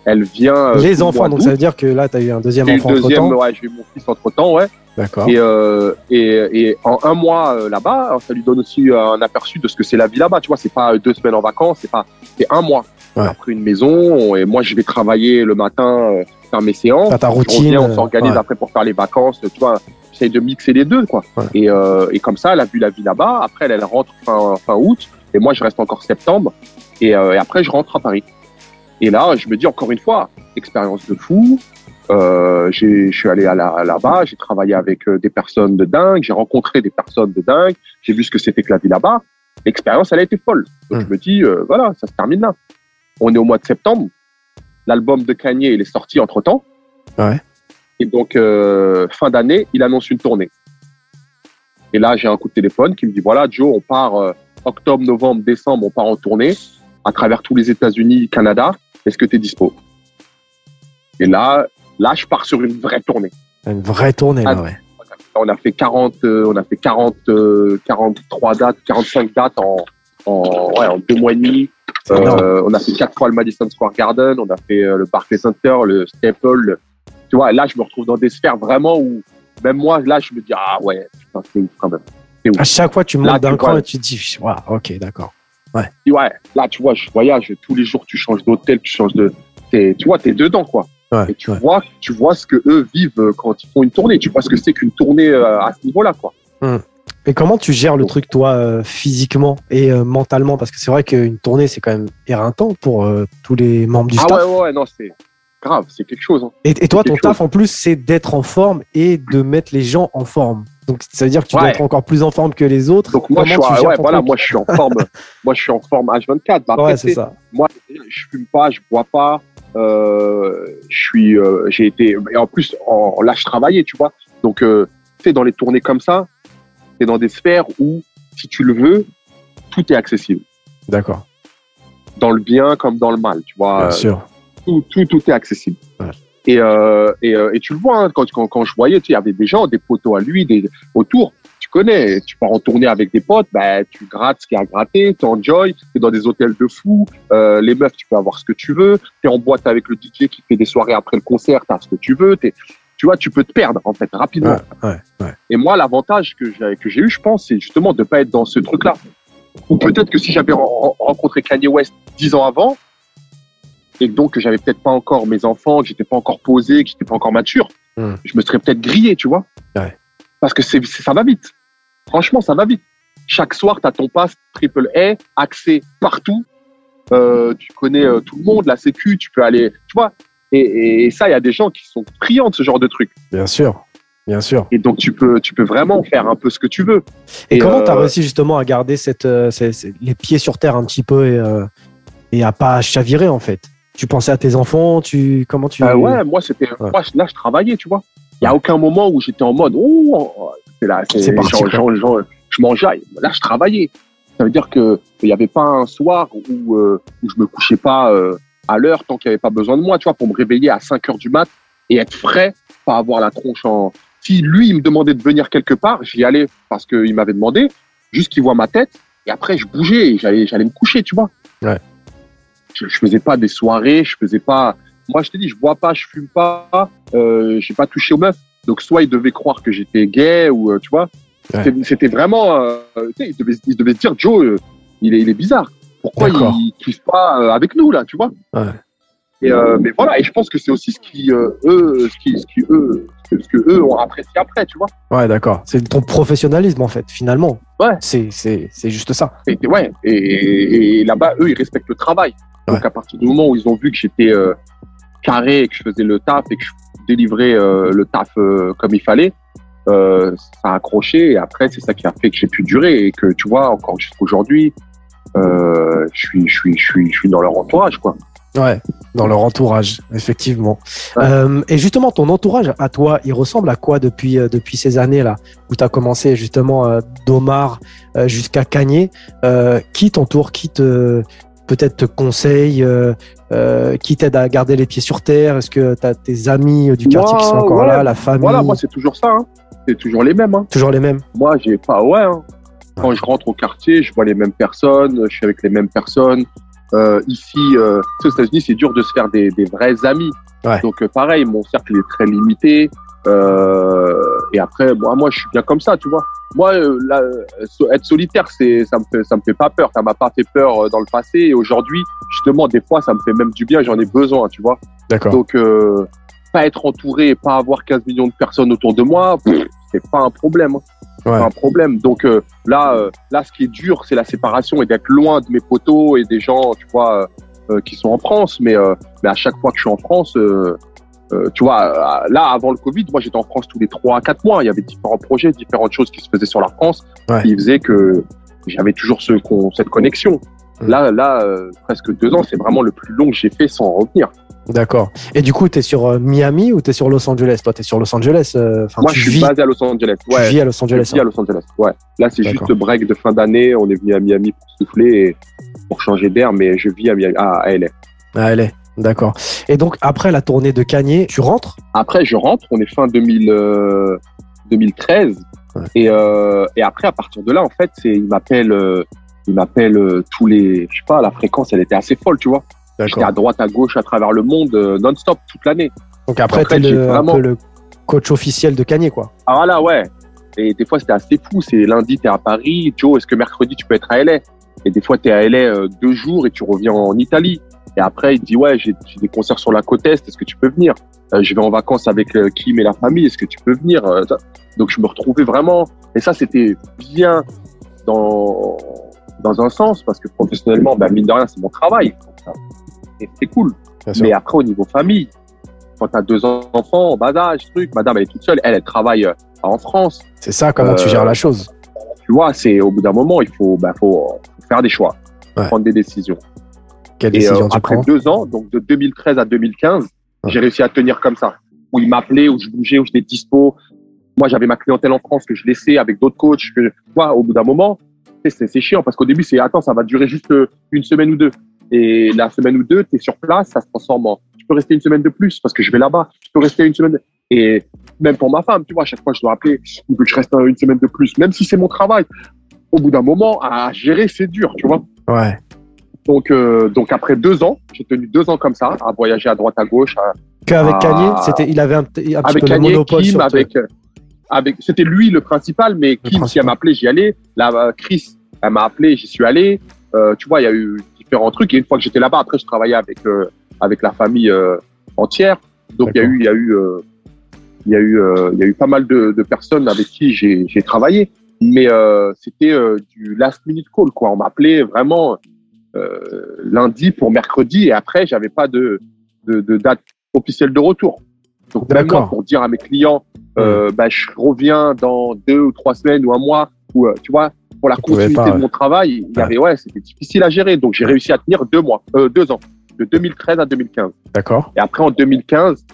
elle vient. les enfants, donc ça veut dire que là tu as eu un deuxième enfant le entre deuxième, temps. ouais, j'ai eu mon fils entre temps, ouais. D'accord. Et, euh, et, et en un mois euh, là-bas, ça lui donne aussi un aperçu de ce que c'est la vie là-bas. Tu vois, c'est pas deux semaines en vacances, c'est pas, c'est un mois. Ouais. On a pris une maison et moi je vais travailler le matin, euh, faire mes séances. T'as ta Je routine. reviens, on euh, s'organise ouais. après pour faire les vacances. Tu vois, j'essaye de mixer les deux, quoi. Ouais. Et, euh, et comme ça, elle a vu la vie là-bas. Après, elle, elle rentre fin, fin août et moi je reste encore septembre. Et, euh, et après, je rentre à Paris. Et là, je me dis encore une fois, expérience de fou. Euh, j'ai- je suis allé à la- là-bas, j'ai travaillé avec euh, des personnes de dingue, j'ai rencontré des personnes de dingue, j'ai vu ce que c'était que la vie là-bas. L'expérience, elle a été folle. Donc je me dis, voilà, ça se termine là. On est au mois de septembre. L'album de Kanye, il est sorti entre temps. Ouais. Et donc, euh, fin d'année, il annonce une tournée. Et là, j'ai un coup de téléphone qui me dit, voilà, Joe, on part euh, octobre, novembre, décembre, on part en tournée à travers tous les États-Unis, Canada. Est-ce que tu es dispo? Et là, là, je pars sur une vraie tournée. Une vraie tournée là, Ah, ouais. On a fait 40, euh, on a fait 40, euh, 43 dates, 45 dates en, en, ouais, en deux mois et demi. Euh, on a fait quatre fois le Madison Square Garden, on a fait le Barclays Center, le Staple. Tu vois, là, je me retrouve dans des sphères vraiment où, même moi, là, je me dis, ah ouais, putain, c'est ouf quand même. À chaque fois, tu Là, montes d'un cran et tu te dis, Waouh, ok, d'accord. Et ouais, là, tu vois, je voyage tous les jours, tu changes d'hôtel, tu changes de. t'es- tu vois, t'es dedans, quoi. Ouais, Et tu ouais. vois, tu vois ce que eux vivent euh, quand ils font une tournée. Tu vois ce que c'est qu'une tournée euh, à ce niveau-là, quoi. Et comment tu gères le truc, toi, euh, physiquement et euh, mentalement? Parce que c'est vrai qu'une tournée, c'est quand même éreintant pour euh, tous les membres du ah staff. ouais, ouais, ouais, non, c'est grave, c'est quelque chose. hein. Et, et toi, ton taf, en plus, c'est d'être en forme et de mettre les gens en forme. Donc, ça veut dire que tu dois Ouais. être encore plus en forme que les autres. Donc moi, je suis, ouais, voilà, moi, je suis en forme. moi, je suis en forme H24. Bah, Ouais, c'est ça. moi, je fume pas, je bois pas. Euh, je suis, euh, j'ai été, et en plus, en, là, je travaillais, tu vois. Donc, euh, tu sais, dans les tournées comme ça, c'est dans des sphères où, si tu le veux, tout est accessible. D'accord, Dans le bien comme dans le mal, tu vois. bien sûr. Tout, tout, tout est accessible. Ouais. Et, euh, et, euh, et tu le vois, hein, quand, quand, quand je voyais, il y avait des gens, des poteaux à lui, des, autour. Tu connais, tu pars en tournée avec des potes, bah, tu grattes ce qu'il y a à gratter, tu enjoy, tu es dans des hôtels de fous, euh, les meufs, tu peux avoir ce que tu veux, tu es en boîte avec le DJ qui fait des soirées après le concert, tu as ce que tu veux, t'es- tu vois, tu peux te perdre, en fait, rapidement. Ouais, ouais, ouais. Et moi, l'avantage que j'ai que j'ai eu, je pense, c'est justement de ne pas être dans ce truc-là. Ou peut-être que si j'avais ren- rencontré Kanye West dix ans avant, et donc que j'avais peut-être pas encore mes enfants, que j'étais pas encore posé, que j'étais pas encore mature, Hmm. je me serais peut-être grillé, tu vois. Ouais. Parce que c'est ça va vite. Franchement, ça va vite. Chaque soir, tu as ton pass triple A, accès partout. Euh, tu connais euh, tout le monde, la sécu, tu peux aller, tu vois. Et, et ça, il y a des gens qui sont friands de ce genre de truc. Bien sûr, bien sûr. Et donc, tu peux, tu peux vraiment faire un peu ce que tu veux. Et, Et, comment tu as euh, réussi justement à garder cette, euh, les pieds sur terre un petit peu et, euh, et à pas chavirer en fait? Tu pensais à tes enfants Tu comment tu Bah ouais, moi c'était, Ouais. moi, là je travaillais, tu vois. Il y a aucun moment où j'étais en mode, oh, c'est là, c'est, C'est genre, genre, je m'enjaille. Là je travaillais. Ça veut dire que il n'y avait pas un soir où, euh, où je me couchais pas euh, à l'heure tant qu'il n'y avait pas besoin de moi, tu vois, pour me réveiller à 5 heures du mat et être frais, pas avoir la tronche en. Si lui il me demandait de venir quelque part, j'y allais parce qu'il m'avait demandé, juste qu'il voit ma tête et après je bougeais et j'allais, j'allais me coucher, tu vois. Ouais. Je, je faisais pas des soirées, je faisais pas. Moi, je t'ai dit, je bois pas, je fume pas, euh, j'ai pas touché aux meufs. Donc, soit ils devaient croire que j'étais gay ou, euh, tu vois. Ouais. C'était- vraiment. euh, tu sais, ils devaient, ils devaient se dire, Joe, euh, il, est, il est bizarre. Pourquoi il kiffe pas euh, avec nous, là, tu vois? Ouais. Et, euh, Mais voilà, et je pense que c'est aussi ce qui, euh, eux, ce qui, ce qui, eux, ce que eux ont apprécié après, tu vois? Ouais, d'accord. C'est ton professionnalisme en fait, finalement. Ouais. C'est c'est c'est juste ça. Et ouais, et, et- et là-bas, eux, ils respectent le travail. Donc, Ouais. à partir du moment où ils ont vu que j'étais euh, carré et que je faisais le taf et que je délivrais euh, le taf euh, comme il fallait, ça a accroché. Et après, c'est ça qui a fait que j'ai pu durer et que, tu vois, encore jusqu'aujourd'hui, je suis, je suis, je suis, je suis dans leur entourage, quoi. Ouais, dans leur entourage, effectivement. Ouais. Euh, et justement, ton entourage à toi, il ressemble à quoi depuis, euh, depuis ces années-là? Où tu as commencé justement euh, d'Omar jusqu'à Cagné Qui t'entoure Qui te peut-être te conseille euh, euh, Qui t'aide à garder les pieds sur terre? Est-ce que tu as tes amis du quartier qui sont encore ouais. là, la famille? Voilà, moi, c'est toujours ça. Hein. C'est toujours les mêmes. Hein. Toujours les mêmes? Moi, j'ai pas. Ouais. hein. Quand je rentre au quartier, je vois les mêmes personnes, je suis avec les mêmes personnes. Euh, ici, euh, aux États-Unis, c'est dur de se faire des, des vrais amis. Ouais. Donc, euh, pareil, mon cercle est très limité. Euh, et après, moi, moi, je suis bien comme ça, tu vois. Moi, euh, là, être solitaire, c'est, ça me fait, ça me fait pas peur. Ça m'a pas fait peur euh, dans le passé. Et aujourd'hui, justement, des fois, ça me fait même du bien. J'en ai besoin, tu vois. D'accord. Donc, euh, pas être entouré et pas avoir 15 millions de personnes autour de moi, c'est pas un problème. hein. C'est Ouais. pas un problème. Donc euh, là, là, ce qui est dur, c'est la séparation et d'être loin de mes potos et des gens, tu vois, qui sont en France. Mais, euh, mais à chaque fois que je suis en France, tu vois, euh, là, avant le Covid, moi, j'étais en France tous les trois à quatre mois. Il y avait différents projets, différentes choses qui se faisaient sur la France, Ouais. qui faisaient que j'avais toujours ce, cette connexion. Mm. Là, là, euh, presque deux ans, c'est vraiment le plus long que j'ai fait sans revenir. D'accord. Et du coup, tu es sur euh, Miami ou tu es sur Los Angeles? Toi, tu es sur Los Angeles. euh, Enfin, Moi, tu je suis vis, basé à Los Angeles. tu Ouais, vis à Los Angeles. Je vis à Los Angeles. Ouais. Là, c'est juste break de fin d'année. On est venu à Miami pour souffler et pour changer d'air, mais je vis à, Miami, à, à LA. D'accord. Et donc, après la tournée de Cagné, tu rentres? Après, je rentre. On est fin 2000, euh, 2013. Ouais. Et, euh, et après, à partir de là, en fait, il m'appelle, euh, il m'appelle euh, tous les, je sais pas, la fréquence, elle était assez folle, tu vois. J'étais à droite, à gauche, à travers le monde, euh, non-stop, toute l'année. Donc après, Après, tu es j'ai le, un vraiment- le coach officiel de Cagné, quoi. Ah voilà, ouais. Et des fois, c'était assez fou. C'est lundi, t'es à Paris. Joe, est-ce que mercredi, tu peux être à LA Et des fois, t'es à LA euh, deux jours et tu reviens en Italie. Et après, il dit, ouais, j'ai des concerts sur la côte Est. Est-ce que tu peux venir? Euh, Je vais en vacances avec euh, Kim et la famille. Est-ce que tu peux venir? Euh. Donc, je me retrouvais vraiment. Et ça, c'était bien dans, dans un sens parce que professionnellement, bah, mine de rien, c'est mon travail. Et c'est cool. Bien sûr. Mais après, au niveau famille, quand tu as deux enfants, en bas âge, truc, madame, elle est toute seule, elle, elle travaille en France. C'est ça, comment tu gères la chose. Tu vois, c'est au bout d'un moment, il faut, bah, faut, faut faire des choix, Ouais. prendre des décisions. Quelle Et euh, après prends deux ans, donc de 2013 à 2015, Ouais. j'ai réussi à tenir comme ça. Où il m'appelait, où je bougeais, où j'étais dispo. Moi, j'avais ma clientèle en France que je laissais avec d'autres coachs. Que, vois, au bout d'un moment, c'est chiant parce qu'au début, c'est attends, ça va durer juste euh, une semaine ou deux. Et la semaine ou deux, tu es sur place, ça se transforme en. Tu peux rester une semaine de plus parce que je vais là-bas. Tu peux rester une semaine. Et même pour ma femme, tu vois, à chaque fois, je dois appeler, il veut que je reste une semaine de plus, même si c'est mon travail. Au bout d'un moment, à gérer, c'est dur, tu vois. Ouais. Donc, euh, donc après deux ans, j'ai tenu deux ans comme ça, à voyager à droite à gauche, à- Qu'avec Ah. Cagné, c'était, il avait un, petit- avec peu le Kanye, monopole Kim, sur avec, euh, avec, c'était lui le principal, mais Kim, si principal. elle m'a appelé, j'y allais. Là, euh, Chris, elle m'a appelé, j'y suis allé. Euh, tu vois, il y a eu différents trucs. Et une fois que j'étais là-bas, après, je travaillais avec euh, avec la famille euh, entière. Donc, il y a eu, il y a eu, euh, il y a eu, euh, il y a eu pas mal de, de personnes avec qui j'ai j'ai travaillé. Mais euh, c'était euh, du last minute call, quoi. On m'appelait vraiment euh, lundi pour mercredi, et après, j'avais pas de, de, de date officielle de retour. Donc, même D'accord. moi, pour dire à mes clients, euh, bah, je reviens dans deux ou trois semaines ou un mois, ou euh, tu vois, pour la continuité pas, de mon travail, il y Ouais. avait, ouais, c'était difficile à gérer. Donc, j'ai réussi à tenir deux mois, euh, deux ans. de 2013 à 2015. D'accord. Et après, en 2015,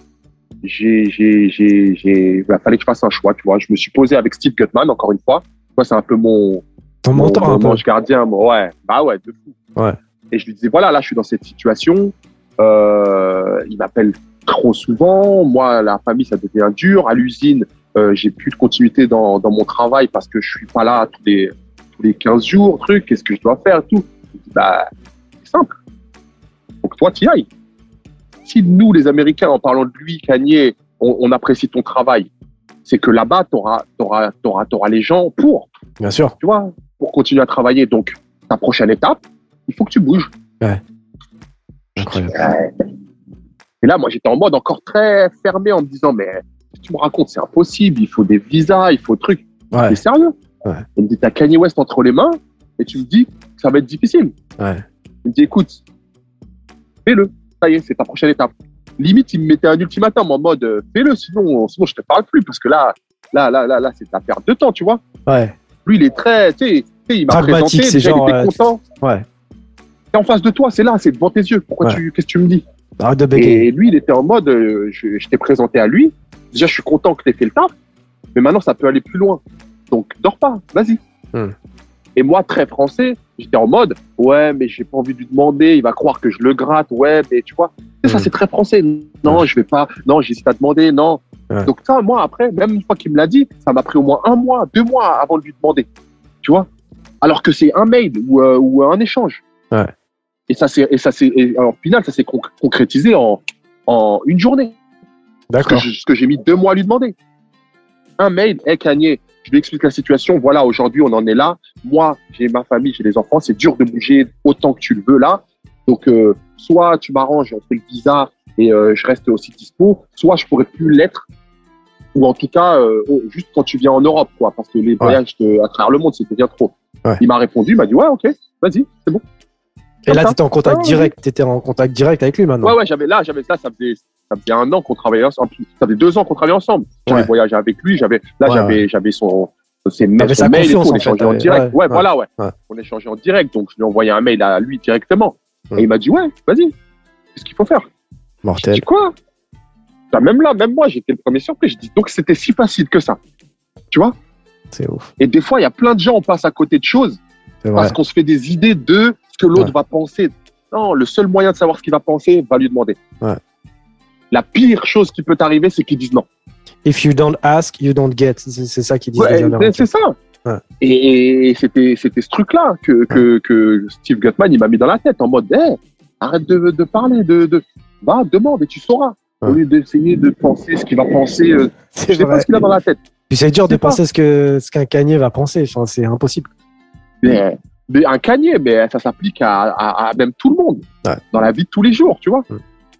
j'ai, j'ai, j'ai, j'ai, il fallait que je fasse un choix, tu vois. Je me suis posé avec Steve Gutman, encore une fois. Toi, c'est un peu mon, Ton mon, mentor, mon un peu. ange gardien. moi. Ouais, bah ouais, de fou. Ouais. Et je lui disais, voilà, là, je suis dans cette situation. Euh, il m'appelle trop souvent. Moi, la famille, ça devient dur. À l'usine, euh, j'ai plus de continuité dans, dans mon travail parce que je suis pas là tous les, tous les 15 jours, truc. Qu'est-ce que je dois faire, tout? Je dis, bah, c'est simple. Faut que toi, tu y ailles. Si nous, les Américains, en parlant de lui, Kanye, on, on apprécie ton travail, c'est que là-bas, tu auras, t'auras, t'auras, t'auras les gens pour Bien sûr. tu vois, pour continuer à travailler. Donc, ta prochaine étape, il faut que tu bouges. Incroyable. Et là, moi, j'étais en mode encore très fermé en me disant, mais si tu me racontes, c'est impossible, il faut des visas, il faut truc. Ouais. T'es sérieux? Ouais. Il me dit, t'as Kanye West entre les mains et tu me dis que ça va être difficile. Ouais. Il me dit, écoute, fais-le. Ça y est, c'est ta prochaine étape. Limite, il me mettait un ultimatum en mode, euh, fais-le, sinon, sinon je te parle plus parce que là, là, là, là, là, c'est ta perte de temps, tu vois. Ouais. Lui, il est très, tu sais, tu sais, il m'a présenté, c'est déjà, genre, il était euh, content. Ouais. C'est en face de toi, c'est là, c'est devant tes yeux. Pourquoi Ouais. tu, qu'est-ce que tu me dis? Arrête de bégayer. Et lui, il était en mode, euh, je, je t'ai présenté à lui. Déjà, je suis content que tu aies fait le taf, mais maintenant, ça peut aller plus loin. Donc, dors pas, vas-y. Hmm. Et moi, très français, j'étais en mode, ouais, mais j'ai pas envie de lui demander, il va croire que je le gratte, ouais, mais tu vois, sais, ça, Hmm. c'est très français. Non, je vais pas, non, j'hésite à demander, non. Ouais. Donc, ça, moi, après, même une fois qu'il me l'a dit, ça m'a pris au moins un mois, deux mois avant de lui demander. Tu vois? Alors que c'est un mail ou, euh, ou un échange. Ouais. Et ça, c'est, et ça, c'est, en final, ça s'est conc- concrétisé en, en une journée. D'accord. ce que j'ai mis deux mois à lui demander. Un mail, hey Kanye, je lui explique la situation. Voilà, aujourd'hui, on en est là. Moi, j'ai ma famille, j'ai les enfants. C'est dur de bouger autant que tu le veux là. Donc, euh, soit tu m'arranges, on fait le visa et euh, je reste aussi dispo, soit je pourrais plus l'être. Ou en tout cas, euh, juste quand tu viens en Europe, quoi, parce que les voyages de- à travers le monde, c'est devient trop. Ouais. Il m'a répondu, il m'a dit, ouais, ok, vas-y, c'est bon. Et là, Comme tu étais en contact ouais, direct. Tu étais en contact direct avec lui maintenant. Ouais, ouais, j'avais là, j'avais ça, ça faisait, ça faisait un an qu'on travaillait ensemble. Ça faisait deux ans qu'on travaillait ensemble. J'avais Ouais. voyagé avec lui, j'avais, là, Ouais, j'avais, j'avais son, ses T'avais son mail et tout, on en échangeait fait, en t'avais- direct. ouais, voilà, ouais. On échangeait en direct, donc je lui ai envoyé un mail à lui directement. Et il m'a dit, ouais, vas-y, qu'est-ce qu'il faut faire? Mortel. dis quoi? Bah, même là, même moi, j'étais le premier surpris. Je dis, donc c'était si facile que ça. Tu vois? C'est ouf. Et des fois, il y a plein de gens, on passe à côté de choses parce qu'on se fait des idées de ce que l'autre va penser. Non, le seul moyen de savoir ce qu'il va penser, va lui demander. Ouais. La pire chose qui peut t'arriver, c'est qu'ils disent non. If you don't ask, you don't get. C'est ça qu'ils disent Ouais, les c'est- ça. Ouais. Et, et c'était, ce truc-là que, que, que Steve Gutman il m'a mis dans la tête en mode hey, arrête de, de parler, de, de, va, demande et tu sauras. Au Ouais. lieu d'essayer de penser ce qu'il va penser, euh, je C'est sais pas vrai. ce qu'il a dans la tête. Puis c'est dur de pas. penser ce que ce qu'un Kanye va penser. Enfin, c'est impossible. Mais, mais un canier, mais ça s'applique à, à, à même tout le monde, dans la vie de tous les jours, tu vois. Mm.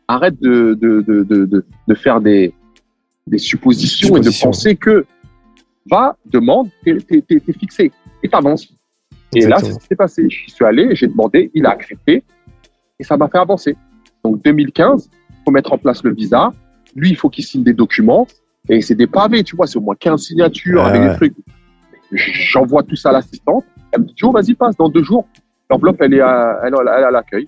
Arrête de, de, de, de, de, de faire des, des suppositions, et de penser que va, demande, t'es, t'es fixé et t'avances. Et là, c'est ce qui s'est passé. J'y suis allé, j'ai demandé, il a accepté et ça m'a fait avancer. Donc 2015, il faut mettre en place le visa. Lui, il faut qu'il signe des documents et c'est des pavés, tu vois, c'est au moins 15 signatures avec ouais. des trucs. J'envoie tout ça à l'assistante. Elle me dit, Joe, vas-y, passe dans deux jours. L'enveloppe, elle est à, elle, elle est à l'accueil.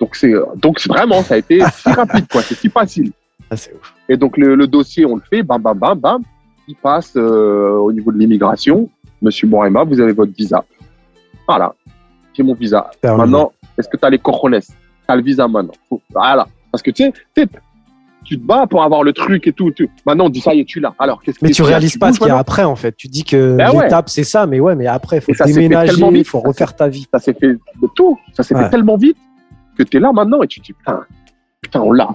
Donc, c'est, donc, vraiment, ça a été si rapide, quoi. C'est si facile. Ah, c'est ouf. Et donc, le, le dossier, on le fait, bam, bam, bam, bam. Il passe euh, au niveau de l'immigration. Monsieur Bourema, vous avez votre visa. Voilà. J'ai mon visa. Terminé. Maintenant, est-ce que tu as les cojones? Tu as le visa maintenant. Voilà. Parce que tu sais, tu te bats pour avoir le truc et tout. tu- Maintenant, on dit ça y est, tu l'as. Alors, qu'est-ce Mais tu réalises pas ce qu'il y a après en fait. Tu dis que Ben ouais. l'étape c'est ça, mais ouais, mais après il faut déménager, il faut refaire ta vie. Ça s'est fait de tout. Ça s'est Ouais. fait tellement vite que tu es là maintenant et tu te dis, putain, putain, on l'a.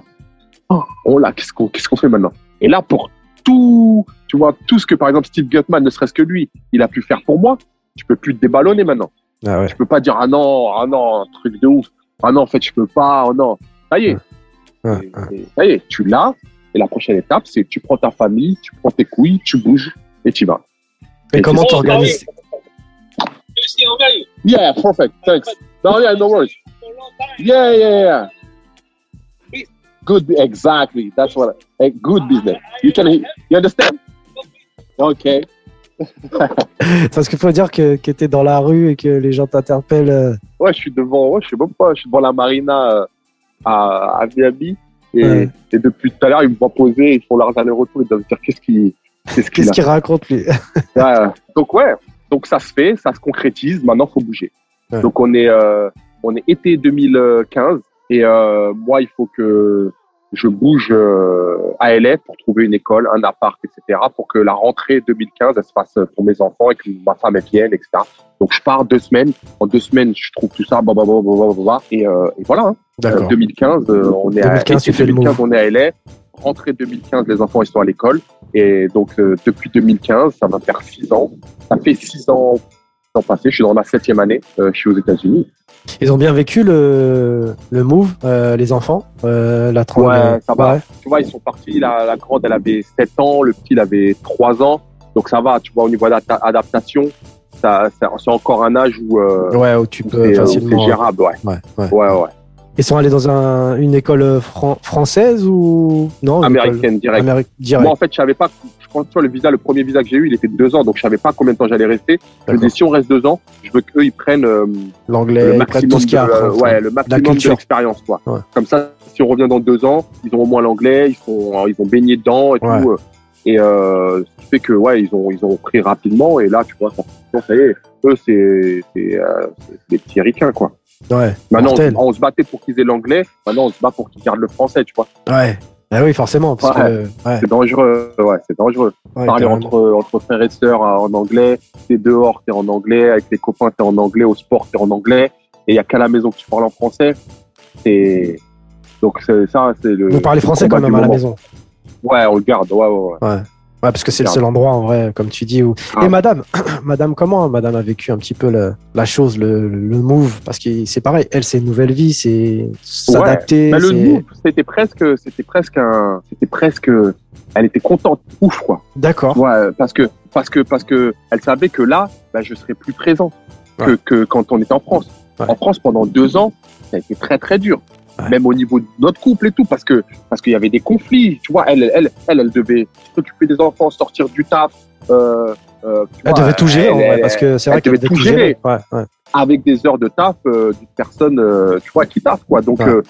Oh, on l'a. Qu'est-ce qu'on qu'est-ce qu'on fait maintenant? Et là, pour tout, tu vois, tout ce que, par exemple, Steve Gutman, ne serait-ce que lui, il a pu faire pour moi, tu peux plus te déballonner maintenant. Ah ouais. Tu peux pas dire, ah non, ah non, un truc de ouf. Ah non, en fait, je peux pas, oh non. Ça y est. Et- ouais. et ça y est, tu l'as. Et la prochaine étape, c'est que tu prends ta famille, tu prends tes couilles, tu bouges et tu vas. Et Et comment tu- tu organises Yeah, perfect. Thanks. No, yeah, no worries. Yeah, yeah, yeah. Good, exactly. That's what. A good business. You can, you understand? Okay. Parce qu'il faut dire que, que tu es dans la rue et que les gens t'interpellent. euh, Ouais, je suis devant, ouais, je sais même pas, je suis devant la marina euh, à, à Miami. Et, Ouais. et depuis tout à l'heure, ils me voient poser, ils font leurs allers-retours, ils doivent se dire qu'est-ce qui, qu'est-ce qu'il Qu'est-ce a? qu'il raconte, lui? Ouais. Donc ouais, donc ça se fait, ça se concrétise. Maintenant, faut bouger. Ouais. Donc on est, euh, on est été 2015 et euh, moi, il faut que je bouge euh, à LA pour trouver une école, un appart, etc. Pour que la rentrée 2015 elle se fasse pour mes enfants et que ma femme elle vienne, etc. Donc je pars deux semaines. En deux semaines, je trouve tout ça, bah, bah, bah, et, euh, et voilà. hein. Euh, D'accord. 2015, euh, on est 2015, à tu fais le 2015, move. on est à LA. Rentrée 2015, les enfants ils sont à l'école. Et donc euh, depuis 2015, ça va faire six ans. Ça fait six ans, passés. Je suis dans ma septième année. Euh, je suis aux États-Unis. Ils ont bien vécu le, le move, euh, les enfants, euh, la trente- Ouais, ça va. Ouais. Tu vois, ils sont partis. La, la grande, elle avait 7 ans. Le petit, il avait 3 ans. Donc ça va. Tu vois, au niveau d'adaptation, ça, ça- c'est encore un âge où, euh, Ouais, où tu où peux euh, facilement. c'est gérable. Ouais, Ouais, ouais. ouais, ouais. Ils sont allés dans un, une école fran- française ou? Non Américaine direct. Amérique direct. Moi, en fait, je savais pas. Je pense que le visa, le premier visa que j'ai eu, il était de deux ans, donc je savais pas combien de temps j'allais rester. Je me dis, si on reste deux ans, je veux qu'eux ils prennent euh, L'anglais, tout ce qu'il y a de, euh, ouais, le maximum de culture. l'expérience, quoi. Ouais. Comme ça, si on revient dans deux ans, ils ont au moins l'anglais, ils sont, ils ont baigné dedans et Ouais. tout. euh, Et euh, ce qui fait que ouais, ils ont, ils ont pris rapidement. Et là, tu vois, ça, ça y est, eux, c'est, c'est, euh, des petits ricains, quoi. Ouais. Maintenant, on, on se battait pour qu'ils aient l'anglais. Maintenant, on se bat pour qu'ils gardent le français, tu vois. Ouais. Ah oui, forcément. Parce Ouais. que, ouais, C'est dangereux, ouais, c'est dangereux. ouais, Parler entre, entre frères et sœurs euh, en anglais, t'es dehors, t'es en anglais, avec tes copains, t'es en anglais, au sport, t'es en anglais, et il y a qu'à la maison que tu parles en français. Et donc ça, c'est le. Vous parlez le français quand même à la maison. Ouais, on le garde, ouais, ouais, ouais. Ouais. Parce que c'est le seul endroit en vrai, comme tu dis. Où... Ah. Et madame, madame, comment madame a vécu un petit peu le- la chose, le, le move? Parce que c'est pareil, elle, c'est une nouvelle vie, c'est s'adapter. Mais le move, c'était presque, c'était presque un, c'était presque, elle était contente, ouf quoi. D'accord. Ouais, parce que, parce que, parce que, elle savait que là, bah, je serais plus présent que, que quand on était en France. En France, pendant deux ans, ça a été très très dur. Ouais. Même au niveau de notre couple et tout, parce que parce qu'il y avait des conflits. Tu vois, elle, elle, elle, elle devait s'occuper des enfants, sortir du taf. Euh, euh, Elle vois, devait tout gérer, elle- vrai, parce que c'est vrai qu'elle devait devait tout gérer. gérer. Ouais, ouais. avec des heures de taf euh, d'une personne, euh, tu vois, qui taffe, quoi. Donc, Ouais. euh,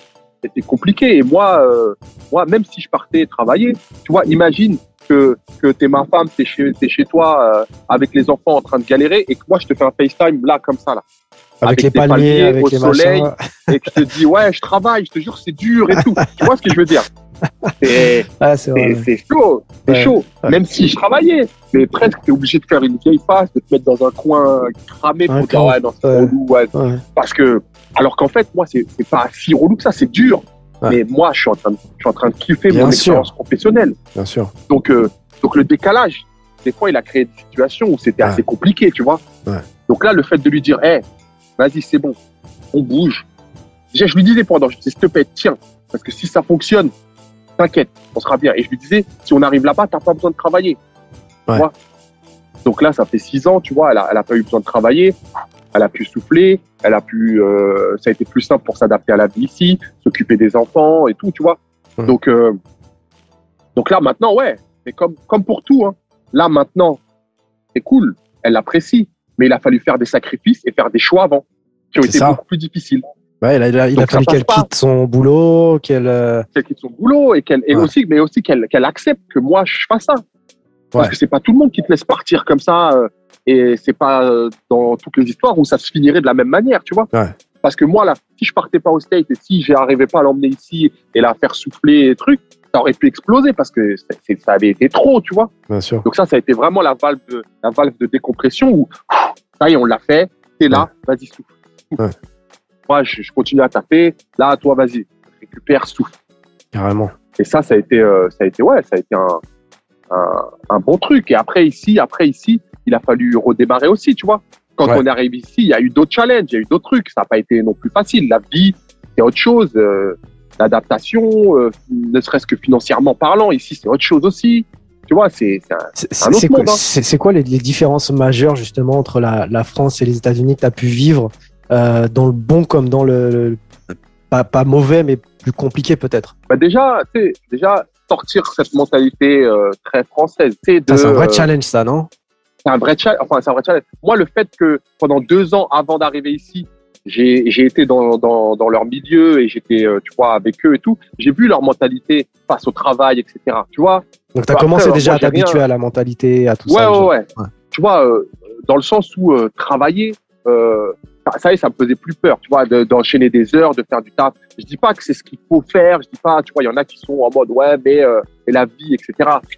c'était compliqué. Et moi, euh, moi, même si je partais travailler, tu vois, imagine que, que t'es ma femme, t'es chez, t'es chez toi euh, avec les enfants en train de galérer et que moi, je te fais un FaceTime là, comme ça, là. Avec, Avec les palmiers, palmiers, avec au les soleil. machins. Et que je te dis, ouais, je travaille, je te jure, c'est dur et tout. tu vois ce que je veux dire? C'est, Ah, chaud, c'est Ouais. chaud. Même si je travaillais, mais presque, t'es obligé de faire une vieille face, de te mettre dans un coin cramé pour dire, ouais, non, c'est Ouais. relou, ouais, parce que alors qu'en fait moi c'est pas si relou que ça c'est dur mais moi je suis en train de, je suis en train de kiffer Bien mon sûr. expérience professionnelle Bien sûr. donc euh, donc le décalage des fois il a créé des situations où c'était assez compliqué tu vois donc là le fait de lui dire hé vas-y c'est bon. On bouge. Déjà je lui disais pendant je disais s'il te plaît tiens. Parce que si ça fonctionne t'inquiète on sera bien. Et je lui disais si on arrive là-bas t'as pas besoin de travailler. Tu vois donc là ça fait six ans tu vois elle a, elle a pas eu besoin de travailler. Elle a pu souffler, elle a pu, euh, ça a été plus simple pour s'adapter à la vie ici, s'occuper des enfants et tout, tu vois. Donc, euh, donc là maintenant, ouais, mais comme comme pour tout, hein, là maintenant, c'est cool, elle l'apprécie, mais il a fallu faire des sacrifices et faire des choix avant qui ont été ça. beaucoup plus difficiles. Ouais, il a, il a- il a Donc, ça fallu passe qu'elle quitte son boulot, qu'elle. euh, Qu'elle quitte son boulot et qu'elle et Ouais. aussi, mais aussi qu'elle qu'elle accepte que moi je fasse ça. Parce Ouais. que c'est pas tout le monde qui te laisse partir comme ça euh, et c'est pas euh, dans toutes les histoires où ça se finirait de la même manière, tu vois. Ouais. Parce que moi là, si je partais pas au State et si j'arrivais pas à l'emmener ici et la faire souffler et trucs, ça aurait pu exploser parce que ça avait été trop, tu vois. Bien sûr. Donc ça, ça a été vraiment la valve de, la valve de décompression où ça y est, on l'a fait, t'es là, vas-y souffle. souffle. Ouais. Moi, je, je continue à taper. Là, toi, vas-y, récupère, souffle. Carrément. Et ça, ça a été, euh, ça a été, ouais, ça a été un, un, un bon truc. Et après ici, après ici, il a fallu redémarrer aussi, tu vois. Quand Ouais. on est arrivé ici, il y a eu d'autres challenges, il y a eu d'autres trucs. Ça n'a pas été non plus facile. La vie, c'est autre chose. euh, L'adaptation, euh, ne serait-ce que financièrement parlant, ici, c'est autre chose aussi. Tu vois, c'est un- autre monde, hein. c'est- quoi les, les différences majeures justement entre la, la France et les États-Unis que tu as pu vivre euh, dans le bon comme dans le, le- pas, pas mauvais mais plus compliqué peut-être? Bah déjà, déjà sortir cette mentalité euh, très française, C'est un vrai challenge ça, non? c'est un vrai challenge. Enfin, c'est un vrai challenge. Moi, le fait que pendant deux ans avant d'arriver ici, j'ai j'ai été dans, dans, dans leur milieu et j'étais, euh, tu vois, avec eux et tout. J'ai vu leur mentalité face au travail, etc. Tu vois? Donc, tu as Après, commencé euh, déjà moi, à t'habituer à la mentalité, à tout Ouais, ça. ouais, ouais, Ouais. Tu vois, euh, dans le sens où euh, travailler, euh, ça, ça y est, ça me faisait plus peur, tu vois, de- d'enchaîner des heures, de faire du taf. Je dis pas que c'est ce qu'il faut faire. Je dis pas, tu vois, il y en a qui sont en mode ouais, mais euh, et la vie, etc.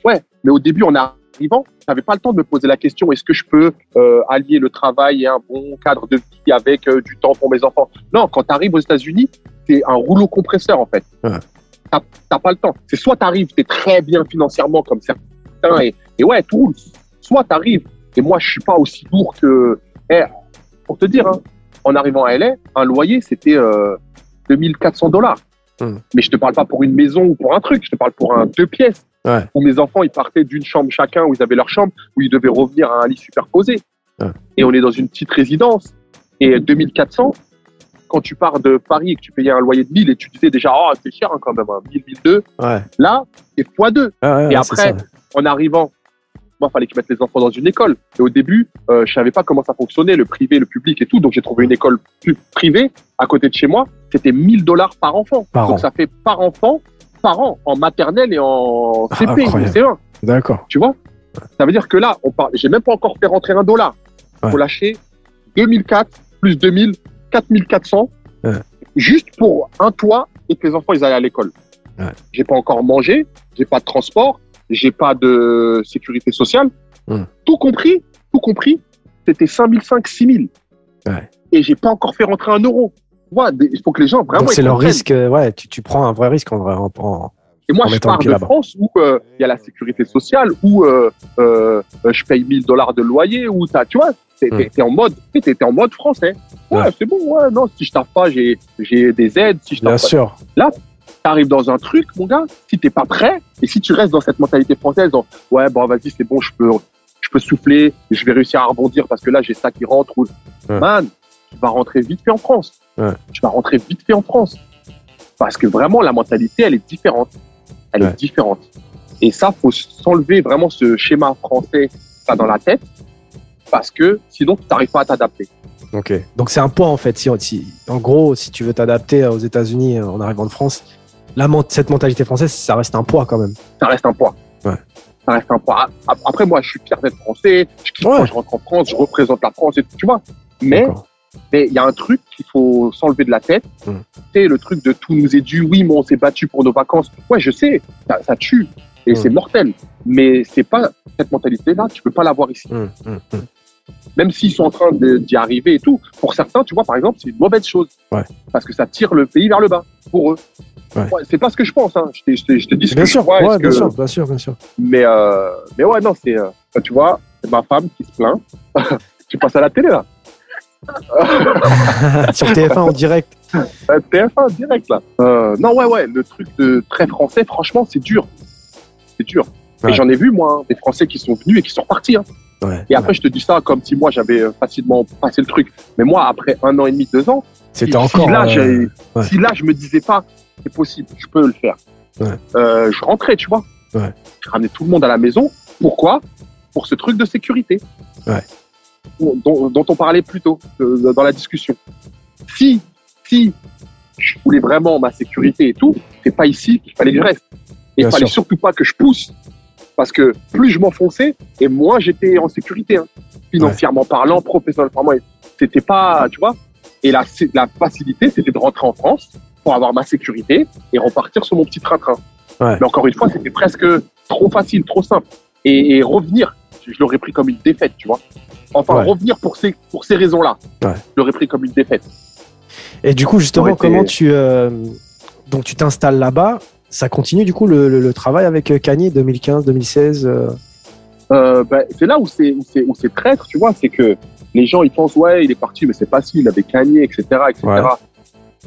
Ouais, mais au début, en arrivant, j'avais pas le temps de me poser la question est-ce que je peux euh, allier le travail et un bon cadre de vie avec euh, du temps pour mes enfants? Non, quand tu arrives aux États-Unis, c'est un rouleau compresseur en fait. Ouais. T'as t'as pas le temps. C'est soit tu arrives, tu es très bien financièrement comme certains et, et ouais, tout roule. Soit tu arrives, et moi je suis pas aussi lourd que. Eh, pour te dire, hein, en arrivant à LA, un loyer c'était euh, 2400 dollars. Hmm. Mais je te parle pas pour une maison ou pour un truc, je te parle pour un deux pièces. Ouais. Où mes enfants ils partaient d'une chambre chacun, où ils avaient leur chambre, où ils devaient revenir à un lit superposé. Ouais. Et on est dans une petite résidence. Et 2400, quand tu pars de Paris et que tu payais un loyer de 1000 et tu disais déjà, oh, c'est cher hein, quand même, hein, 1000, 1002, Ouais. là, c'est x2 Ah Et après, en arrivant, moi, fallait que je mette les enfants dans une école. Et au début, euh, je savais pas comment ça fonctionnait, le privé, le public et tout. Donc, j'ai trouvé une école plus privée à côté de chez moi. C'était 1000 dollars par enfant. Par donc, an. ça fait par enfant, par an, en maternelle et en CP, ou Incroyable. C1. D'accord. Tu vois? Ça veut dire que là, on parle, j'ai même pas encore fait rentrer un dollar. Ouais. Faut lâcher 2004 plus 2000, 4400, Ouais. juste pour un toit et que les enfants ils aillent à l'école. Ouais. J'ai pas encore mangé, j'ai pas de transport, j'ai pas de sécurité sociale. Tout compris, tout compris, c'était 5005, 6000. Ouais. Et j'ai pas encore fait rentrer un euro. Vois, il faut que les gens vraiment. C'est leur comprennent. risque. euh, Ouais, tu, tu prends un vrai risque en vrai. en- en- Et moi, en je le pars de. France où euh, il y a la sécurité sociale, où euh, je paye 1000 dollars de loyer, où t'as, tu vois, t'es, Hmm. t'es en mode, t'es, en mode français. Ouais, Ouais. c'est bon, ouais, non, si je taffe pas, j'ai, des aides, si je Bien pas, sûr. t'arrives dans un truc, mon gars, si t'es pas prêt, et si tu restes dans cette mentalité française, dans, ouais, bon, vas-y, c'est bon, je peux, je peux souffler, je vais réussir à rebondir parce que là, j'ai ça qui rentre, ou, Ouais. man, tu vas rentrer vite fait en France. Ouais. Tu vas rentrer vite fait en France. Parce que vraiment, la mentalité, elle est différente. Elle Ouais. est différente. Et ça, faut s'enlever vraiment ce schéma français dans la tête, parce que sinon, tu n'arrives pas à t'adapter. Ok. Donc c'est un poids en fait. Si, si- en gros, si tu veux t'adapter aux États-Unis euh, en arrivant de France, la, cette mentalité française, ça reste un poids quand même. Ça reste un poids. Ouais. Ça reste un poids. Après, moi, je suis fier d'être français. Je Ouais. quand je rentre en France, je représente la France, et tout, tu vois. Mais. Mais il y a un truc qu'il faut s'enlever de la tête. Mm. C'est le truc de tout nous est dû. Oui, mais on s'est battu pour nos vacances. Ouais, je sais, ça, ça tue et Mm. c'est mortel. Mais c'est pas cette mentalité-là, tu peux pas l'avoir ici. Hum, hum. Même s'ils sont en train d'y arriver et tout. Pour certains, tu vois, par exemple, c'est une mauvaise chose. Ouais. Parce que ça tire le pays vers le bas pour eux. Ouais. Ouais, c'est pas ce que je pense. Hein. Je, te, je te- dis ce Bien que sûr, je que- sûr, bien sûr, bien sûr. Mais, euh, mais ouais, non, c'est. euh, tu vois, c'est ma femme qui se plaint. tu passes à la télé, là. Sur TF1 en direct. Euh, TF1 direct là. Euh, non ouais ouais, le truc de très français, franchement c'est dur, c'est dur. Ouais. Et j'en ai vu moi hein, des Français qui sont venus et qui sont repartis. hein. Ouais. Et après je te dis ça comme si moi j'avais euh, facilement passé le truc. Mais moi après un an et demi, deux ans, C'était si, encore. si là, euh, si je me disais pas c'est possible, je peux le faire. Euh, je rentrais, tu vois. Je ramenais tout le monde à la maison. Pourquoi? Pour ce truc de sécurité. Ouais. Dont, dont on parlait plus tôt euh, dans la discussion. Si, si je voulais vraiment ma sécurité et tout, c'est pas ici qu'il fallait je reste. Et il fallait sûr. surtout pas que je pousse. Parce que plus je m'enfonçais, et moins j'étais en sécurité. hein. Financièrement parlant, professionnellement parlant. C'était pas, tu vois. Et la, la facilité, c'était de rentrer en France pour avoir ma sécurité et repartir sur mon petit train-train. Ouais. Mais encore une fois, c'était presque trop facile, trop simple. Et, et revenir, je l'aurais pris comme une défaite, tu vois. Enfin, Ouais. revenir pour ces, pour ces raisons-là, Ouais. je l'aurais pris comme une défaite. Et du coup, justement, été- comment tu. euh, Donc, tu t'installes là-bas. Ça continue, du coup, le, le- le travail avec euh, Kanye 2015, 2016. euh, Euh, ben, c'est là où c'est où c'est où c'est traître, tu vois, c'est que les gens ils pensent ouais il est parti mais c'est facile, il avait Kanye, etc., etc. Ouais.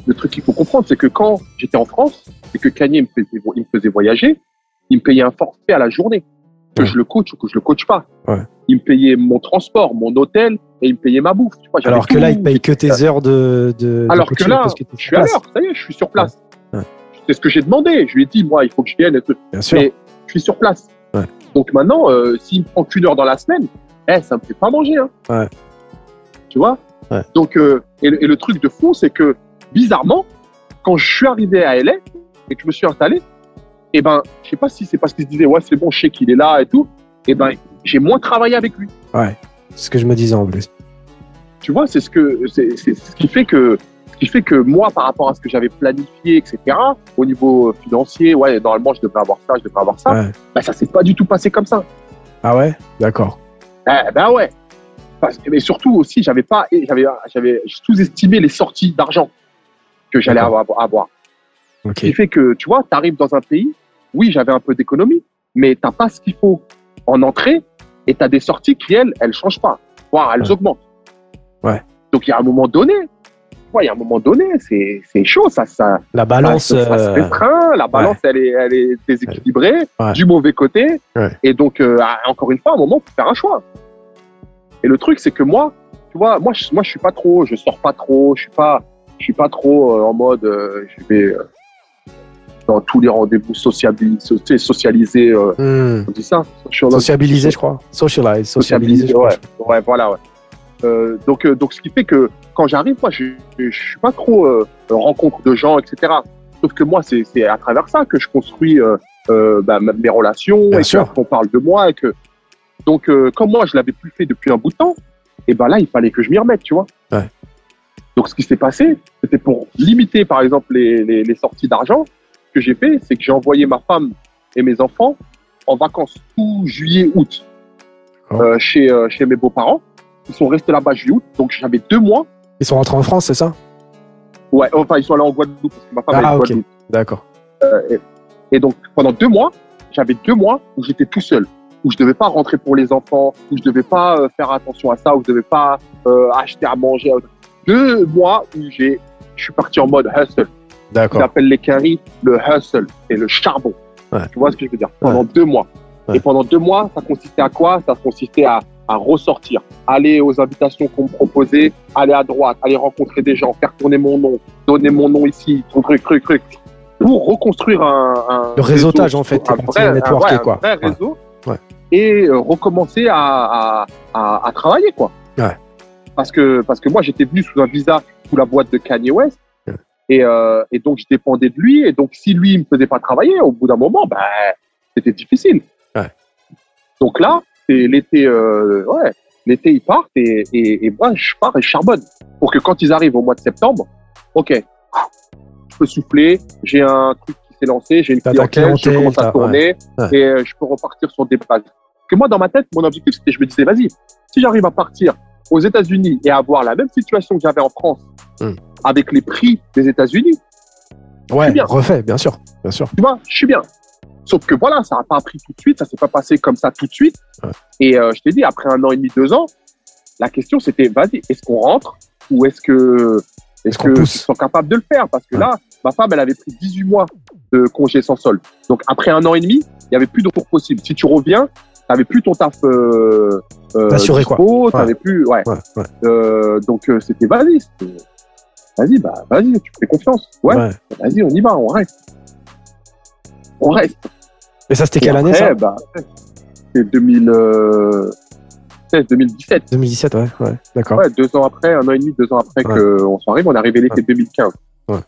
Le truc qu'il faut comprendre, c'est que quand j'étais en France et que Kanye me faisait, il me faisait voyager, il me payait un forfait à la journée, que Ouais. je le coach ou que je le coach pas. Ouais. Il me payait mon transport, mon hôtel et il me payait ma bouffe. Tu vois, j'avais Alors que là, il paye que tes heures de. de de Alors que là, parce que je suis à l'heure, ça y est, je suis sur place. Ouais. C'est ce que j'ai demandé. Je lui ai dit, moi, il faut que je vienne. et tout. Bien sûr. Mais je suis sur place. Donc maintenant, euh, s'il me prend qu'une heure dans la semaine, eh, ça me fait pas manger. Hein. Ouais. Tu vois? Ouais. Donc, euh, et, le- et le truc de fou, c'est que bizarrement, quand je suis arrivé à LA et que je me suis installé, eh ben, je sais pas si c'est parce qu'il se disait, ouais, c'est bon, je sais qu'il est là et tout. Eh ben, j'ai moins travaillé avec lui. C'est ce que je me disais en plus. Tu vois, c'est ce que c'est c'est ce qui fait que ce qui fait que moi, par rapport à ce que j'avais planifié, etc. Au niveau financier, ouais, normalement, je devrais avoir ça, je devrais avoir ça. Ouais. Ben, ça s'est pas du tout passé comme ça. Ah ouais? D'accord. Eh ben ouais. Parce- mais surtout aussi, j'avais pas, j'avais, j'avais sous-estimé les sorties d'argent que j'allais D'accord. avoir. avoir. Ce qui fait que, tu vois, tu arrives dans un pays, oui, j'avais un peu d'économie, mais t'as pas ce qu'il faut en entrée et tu as des sorties qui, elles, elles changent pas, voire elles Ouais. augmentent. Ouais. Donc, il y a un moment donné, ouais, il y a un moment donné, c'est, c'est chaud, ça, ça, La balance. ça, ça se euh, restreint, la balance, elle, est, elle est déséquilibrée, Ouais. du mauvais côté. Ouais. Et donc, euh, encore une fois, à un moment, faut faire un choix. Et le truc, c'est que moi, tu vois, moi, je, moi, je suis pas trop, je sors pas trop, je suis pas, je suis pas trop euh, en mode, euh, je vais euh, dans tous les rendez-vous socialisés, euh, hmm. on dit ça, Sociabiliser, je crois. Socialize. Sociabiliser, je crois. ouais, ouais, voilà, ouais. Euh, donc, euh, donc, ce qui fait que quand j'arrive, moi, je, je suis pas trop rencontre de gens, etc. Sauf que moi, c'est à travers ça que je construis bah, mes relations Bien et sûr. qu'on parle de moi. Et que... Donc, comme moi, je l'avais plus fait depuis un bout de temps, et ben là, il fallait que je m'y remette, tu vois. Ouais. Donc, ce qui s'est passé, c'était pour limiter, par exemple, les, les, les sorties d'argent. Que j'ai fait, c'est que j'ai envoyé ma femme et mes enfants en vacances tout juillet, août D'accord. euh, chez, euh, chez mes beaux-parents. Ils sont restés là-bas juillet, août. Donc, j'avais deux mois. Ils sont rentrés en France, c'est ça? Ouais, enfin, ils sont allés en Guadeloupe parce que ma femme elle est Ah, de ok. Guadeloupe. D'accord. Et donc, pendant deux mois, j'avais deux mois où j'étais tout seul, où je devais pas rentrer pour les enfants, où je devais pas euh, faire attention à ça, où je devais pas euh, acheter à manger. Deux mois où j'ai, je suis parti en mode hustle. D'accord. J'appelle les caries le hustle, c'est le charbon. Ouais. Tu vois ce que je veux dire? Pendant deux mois. Ouais. Et pendant deux mois, ça consistait à quoi? Ça consistait à, à ressortir, aller aux invitations qu'on me proposait, aller à droite, aller rencontrer des gens, faire tourner mon nom, donner mon nom ici, truc, truc, truc, truc, pour reconstruire un, un Le réseautage, réseau, en fait, un vrai, un, quoi. un vrai Ouais. réseau, Ouais. et euh, recommencer à, à, à, à travailler, quoi. Parce que, parce que moi, j'étais venu sous un visa sous la boîte de Kanye West. Et, euh, et donc, je dépendais de lui. Et donc, si lui, il me faisait pas travailler, au bout d'un moment, ben, c'était difficile. Ouais. Donc là, c'est l'été, euh, ouais, l'été, ils partent et, et, et moi, je pars et je charbonne. Pour que quand ils arrivent au mois de septembre, OK, je peux souffler, j'ai un truc qui s'est lancé, j'ai une clientèle, je commence à tourner ouais. et euh, je peux repartir sur des bases. Parce que moi, dans ma tête, mon objectif, c'était, je me disais, vas-y, si j'arrive à partir aux États-Unis et à avoir la même situation que j'avais en France, Hmm. Avec les prix des États-Unis, Ouais, bien. refait, bien sûr. Bien sûr. tu vois, je suis bien. Sauf que voilà, ça n'a pas pris tout de suite, ça s'est pas passé comme ça tout de suite. Ouais. Et euh, je t'ai dit, après un an et demi, deux ans, la question c'était, vas-y, est-ce qu'on rentre ou est-ce que est-ce Est-ce qu'on que pousse ils sont capables de le faire? Parce que Ouais. là, ma femme, elle avait pris 18 mois de congé sans solde. Donc après un an et demi, il y avait plus de retour possible. Si tu reviens, t'avais plus ton taf euh, euh, quoi. dispo, t'avais plus, ouais. Euh, donc euh, c'était vas-y, c'était- vas-y, bah vas-y, tu fais confiance. Ouais, Ouais. vas-y, on y va, on reste. On reste. Et ça, c'était quelle année, ça bah, C'est 2016, 2017. 2017, ouais. Ouais, d'accord. Ouais, deux ans après, un an et demi, deux ans après Ouais. qu'on s'en arrive, on est arrivé l'été 2015. Ouais.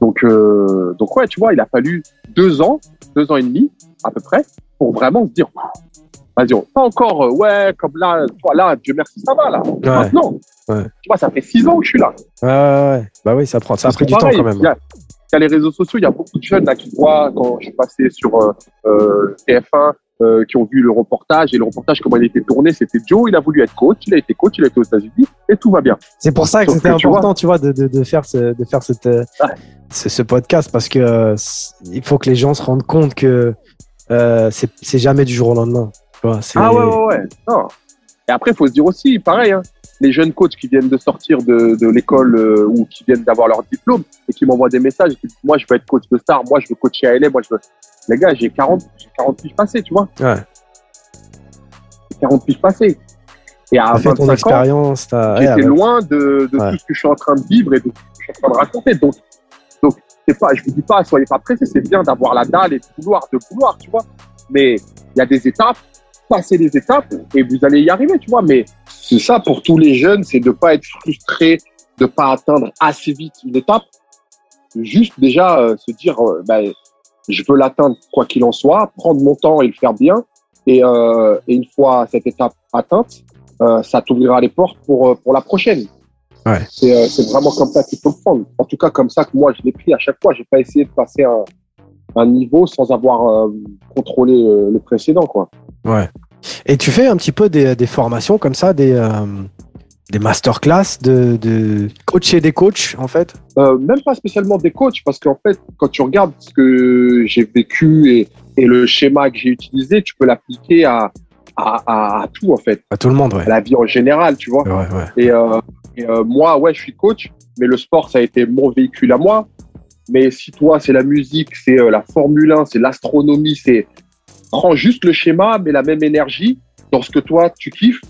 Donc, euh, donc ouais, tu vois, il a fallu deux ans, deux ans et demi à peu près, pour vraiment se dire, vas-y, pas encore, euh, ouais, comme là, tu vois, là, Dieu merci, ça va là. Maintenant, Ouais. tu vois, ça fait six ans que je suis là. Ouais, ouais, ouais. Bah oui, ça prend. Ça a pris du temps quand même. Il y, a, il y a les réseaux sociaux, il y a beaucoup de jeunes là, qui voient quand je suis passé sur euh, euh, TF1, euh, qui ont vu le reportage. Et le reportage, comment il était tourné, c'était Joe, il a voulu être coach, il a été coach, il a été aux États-Unis, et tout va bien. C'est pour ça que c'était tu important, tu vois, de, de, de faire ce, de faire cette, ce, ce podcast parce que il faut que les gens se rendent compte que euh, c'est jamais du jour au lendemain. Vois, Ah ouais, ouais, ouais. Non. Et après, il faut se dire aussi, pareil, hein, les jeunes coachs qui viennent de sortir de, de l'école euh, ou qui viennent d'avoir leur diplôme et qui m'envoient des messages, qui disent, moi, je veux être coach de star, moi, je veux coacher à LA, moi, je veux... Les gars, j'ai 40, j'ai 40 piges passées, tu vois. Ouais. J'ai 40 piges passées. Et à fait ton 25 ans, expérience, j'étais ouais, ouais. loin de, de Ouais. tout ce que je suis en train de vivre et de tout ce que je suis en train de raconter. Donc, donc c'est pas, je vous dis pas, soyez pas pressés, c'est bien d'avoir la dalle et de vouloir, de vouloir, tu vois. Mais il y a des étapes, passer les étapes et vous allez y arriver, tu vois. Mais c'est ça pour tous les jeunes, c'est de pas être frustré, de pas atteindre assez vite une étape. Juste déjà euh, se dire, euh, ben, je veux l'atteindre quoi qu'il en soit, prendre mon temps et le faire bien. Et, euh, et une fois cette étape atteinte, euh, ça t'ouvrira les portes pour, pour la prochaine. Ouais. C'est c'est vraiment comme ça qu'il faut le prendre. En tout cas, comme ça que moi, je l'ai pris à chaque fois. J'ai pas essayé de passer un, un niveau sans avoir euh, contrôlé euh, le précédent, quoi. Ouais. Et tu fais un petit peu des, des formations comme ça, des, euh, des masterclass de, de coacher des coachs, en fait? Euh, même pas spécialement des coachs, parce qu'en fait, quand tu regardes ce que j'ai vécu et, et le schéma que j'ai utilisé, tu peux l'appliquer à, à, à, à tout, en fait, À tout le monde, ouais. à la vie en général, tu vois. Ouais, ouais. Et, euh, et, euh, moi, ouais, je suis coach, mais le sport, ça a été mon véhicule à moi. Mais si toi, c'est la musique, c'est la Formule 1, c'est l'astronomie, c'est prends juste le schéma, mais la même énergie dans ce que toi, tu kiffes,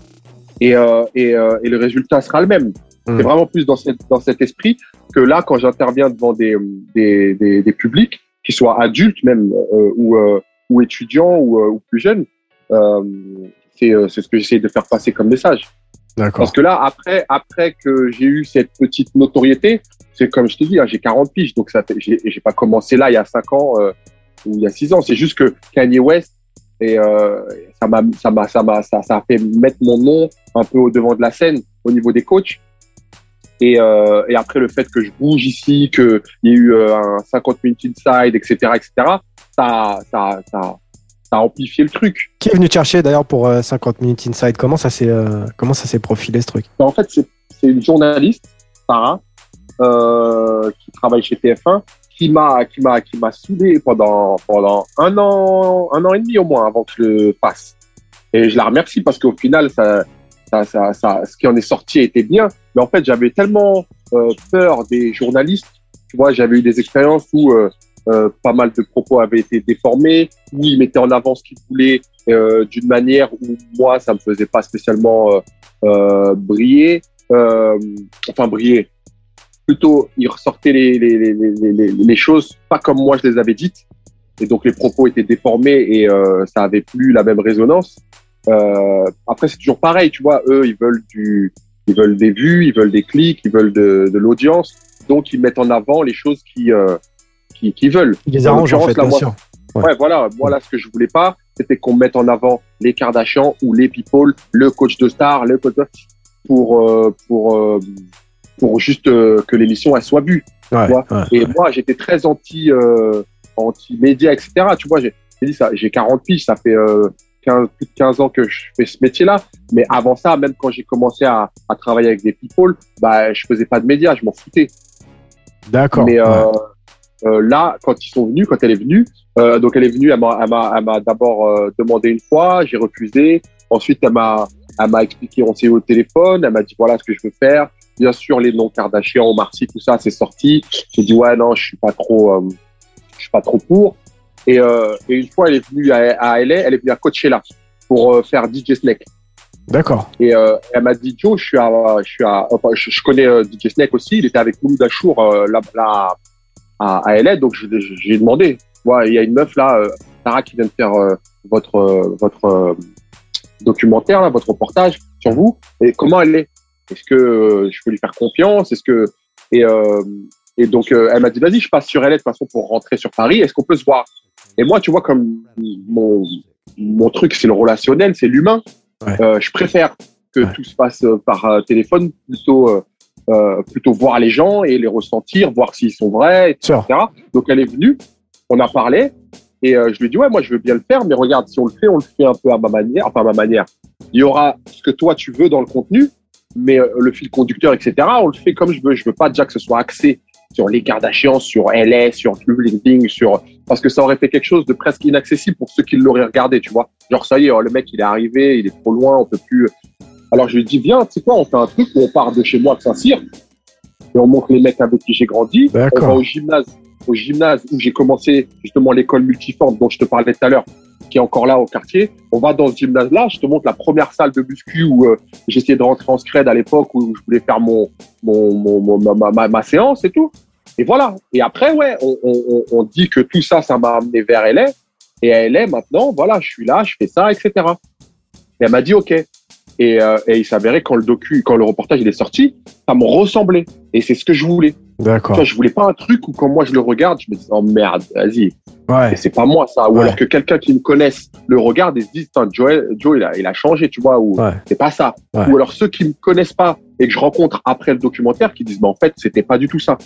et, euh, et, euh, et le résultat sera le même. Mm. C'est vraiment plus dans, cette, dans cet esprit que là, quand j'interviens devant des, des, des, des publics, qui soient adultes même, euh, ou, euh, ou étudiants, ou, euh, ou plus jeunes, euh, c'est euh, c'est ce que j'essaie de faire passer comme message. Parce que là, après, après que j'ai eu cette petite notoriété, c'est comme je te dis, hein, j'ai 40 piges, donc j'ai j'ai pas commencé là il y a 5 ans euh, ou il y a 6 ans. C'est juste que Kanye West, et euh, ça m'a, ça m'a, ça m'a, ça, ça a fait mettre mon nom un peu au devant de la scène au niveau des coachs. Et, euh, et après le fait que je bouge ici, qu'il y ait eu euh, un 50 minutes inside, etc., etc., ça, ça, ça, ça a amplifié le truc. Qui est venu te chercher d'ailleurs pour euh, 50 minutes inside? Comment ça s'est euh, comment ça s'est profilé ce truc? En fait, c'est c'est une journaliste, Sarah, qui travaille chez TF1, qui m'a qui m'a qui m'a saoulé pendant pendant un an un an et demi au moins avant que je le fasse. Et je la remercie parce qu'au final, ça, ça, ça, ça, ce qui en est sorti était bien. Mais en fait, j'avais tellement euh, peur des journalistes. Tu vois, j'avais eu des expériences où euh, euh, pas mal de propos avaient été déformés, où ils mettaient en avant ce qu'ils voulaient d'une manière où moi, ça me faisait pas spécialement briller. Enfin, briller. Plutôt, ils ressortaient les, les, les, les, les, choses pas comme moi je les avais dites. Et donc, les propos étaient déformés et euh, ça avait plus la même résonance. Euh, après, c'est toujours pareil, tu vois. Eux, ils veulent du, ils veulent des vues, ils veulent des clics, ils veulent de, de l'audience. Donc, ils mettent en avant les choses qui, euh, qui, qui veulent. Il les En arrange en fait, bien moi. Ouais. Ouais, voilà. Moi, là, ce que je voulais pas, c'était qu'on mette en avant les Kardashians ou les people, le coach de star, le coach de... pour, euh, pour, euh, pour juste euh, que l'émission, elle soit vue. Ouais, vois. ouais. Et moi, j'étais très anti, euh, anti média, etc. Tu vois, j'ai dit ça, j'ai 40 piges, ça fait euh, 15, plus de 15 ans que je fais ce métier-là. Mais avant ça, même quand j'ai commencé à, à travailler avec des people, bah, je faisais pas de médias, je m'en foutais. D'accord. Mais euh, euh, là, quand ils sont venus, quand elle est venue, euh, donc elle est venue, elle m'a, elle m'a, elle m'a d'abord euh, demandé une fois, j'ai refusé. Ensuite, elle m'a, elle m'a expliqué, on s'est eu au téléphone, elle m'a dit voilà ce que je veux faire. Bien sûr, les noms Kardashian, Omar Sy, tout ça, c'est sorti. J'ai dit ouais non, je suis pas trop, euh, je suis pas trop pour. Et, euh, et une fois, elle est venue à, à LA, elle est venue à Coachella pour euh, faire DJ Snake. D'accord. Et euh, elle m'a dit Joe, je suis à, je suis à, enfin, je, je connais DJ Snake aussi. Il était avec Mouloud Achour là, là à, à LA, donc j'ai demandé. Ouais, il y a une meuf là, Sarah, qui vient de faire votre votre documentaire là, votre reportage sur vous. Et comment elle est? Est-ce que euh, je peux lui faire confiance? Est-ce que et euh, et donc euh, elle m'a dit vas-y, je passe sur LA de toute façon pour rentrer sur Paris. Est-ce qu'on peut se voir? Et moi, tu vois, comme mon mon truc, c'est le relationnel, c'est l'humain. Ouais. Euh, je préfère que Ouais. tout se passe par téléphone, plutôt euh, plutôt voir les gens et les ressentir, voir s'ils sont vrais, etc. Donc elle est venue, on a parlé et euh, je lui ai dit ouais moi je veux bien le faire, mais regarde si on le fait, on le fait un peu à ma manière, enfin à ma manière. Il y aura ce que toi tu veux dans le contenu, mais euh, le fil conducteur, etc. On le fait comme je veux. Je veux pas déjà que ce soit axé sur les Kardashians, sur LA, sur LinkedIn, sur parce que ça aurait fait quelque chose de presque inaccessible pour ceux qui l'auraient regardé, tu vois. Genre ça y est, oh, le mec il est arrivé, il est trop loin, on peut plus. Alors je lui dis viens, tu sais quoi, on fait un truc où on part de chez moi à Saint-Cyr et on montre les mecs avec qui j'ai grandi. On va au gymnase, au gymnase où j'ai commencé justement l'école multiforme dont je te parlais tout à l'heure, qui est encore là au quartier. On va dans ce gymnase-là, je te montre la première salle de muscu où euh, j'essayais de rentrer en scred à l'époque où je voulais faire mon, mon, mon, ma, ma- ma, séance et tout. Et voilà. Et après, ouais, on, on, on- dit que tout ça, ça m'a amené vers LA. Et LA, maintenant, voilà, je suis là, je fais ça, etc. Et elle m'a dit OK. Et, euh, et il s'avérait quand le docu, quand le reportage il est sorti, ça me ressemblait. Et c'est ce que je voulais. D'accord. Je voulais pas un truc où quand moi je le regarde, je me dis oh merde, vas-y, Ouais. c'est pas moi ça. Ou Ouais. alors que quelqu'un qui me connaisse le regarde et se dise Joe, Joe il, a, il a changé, tu vois, ou Ouais. c'est pas ça. Ou alors ceux qui me connaissent pas et que je rencontre après le documentaire qui disent bah en fait c'était pas du tout ça.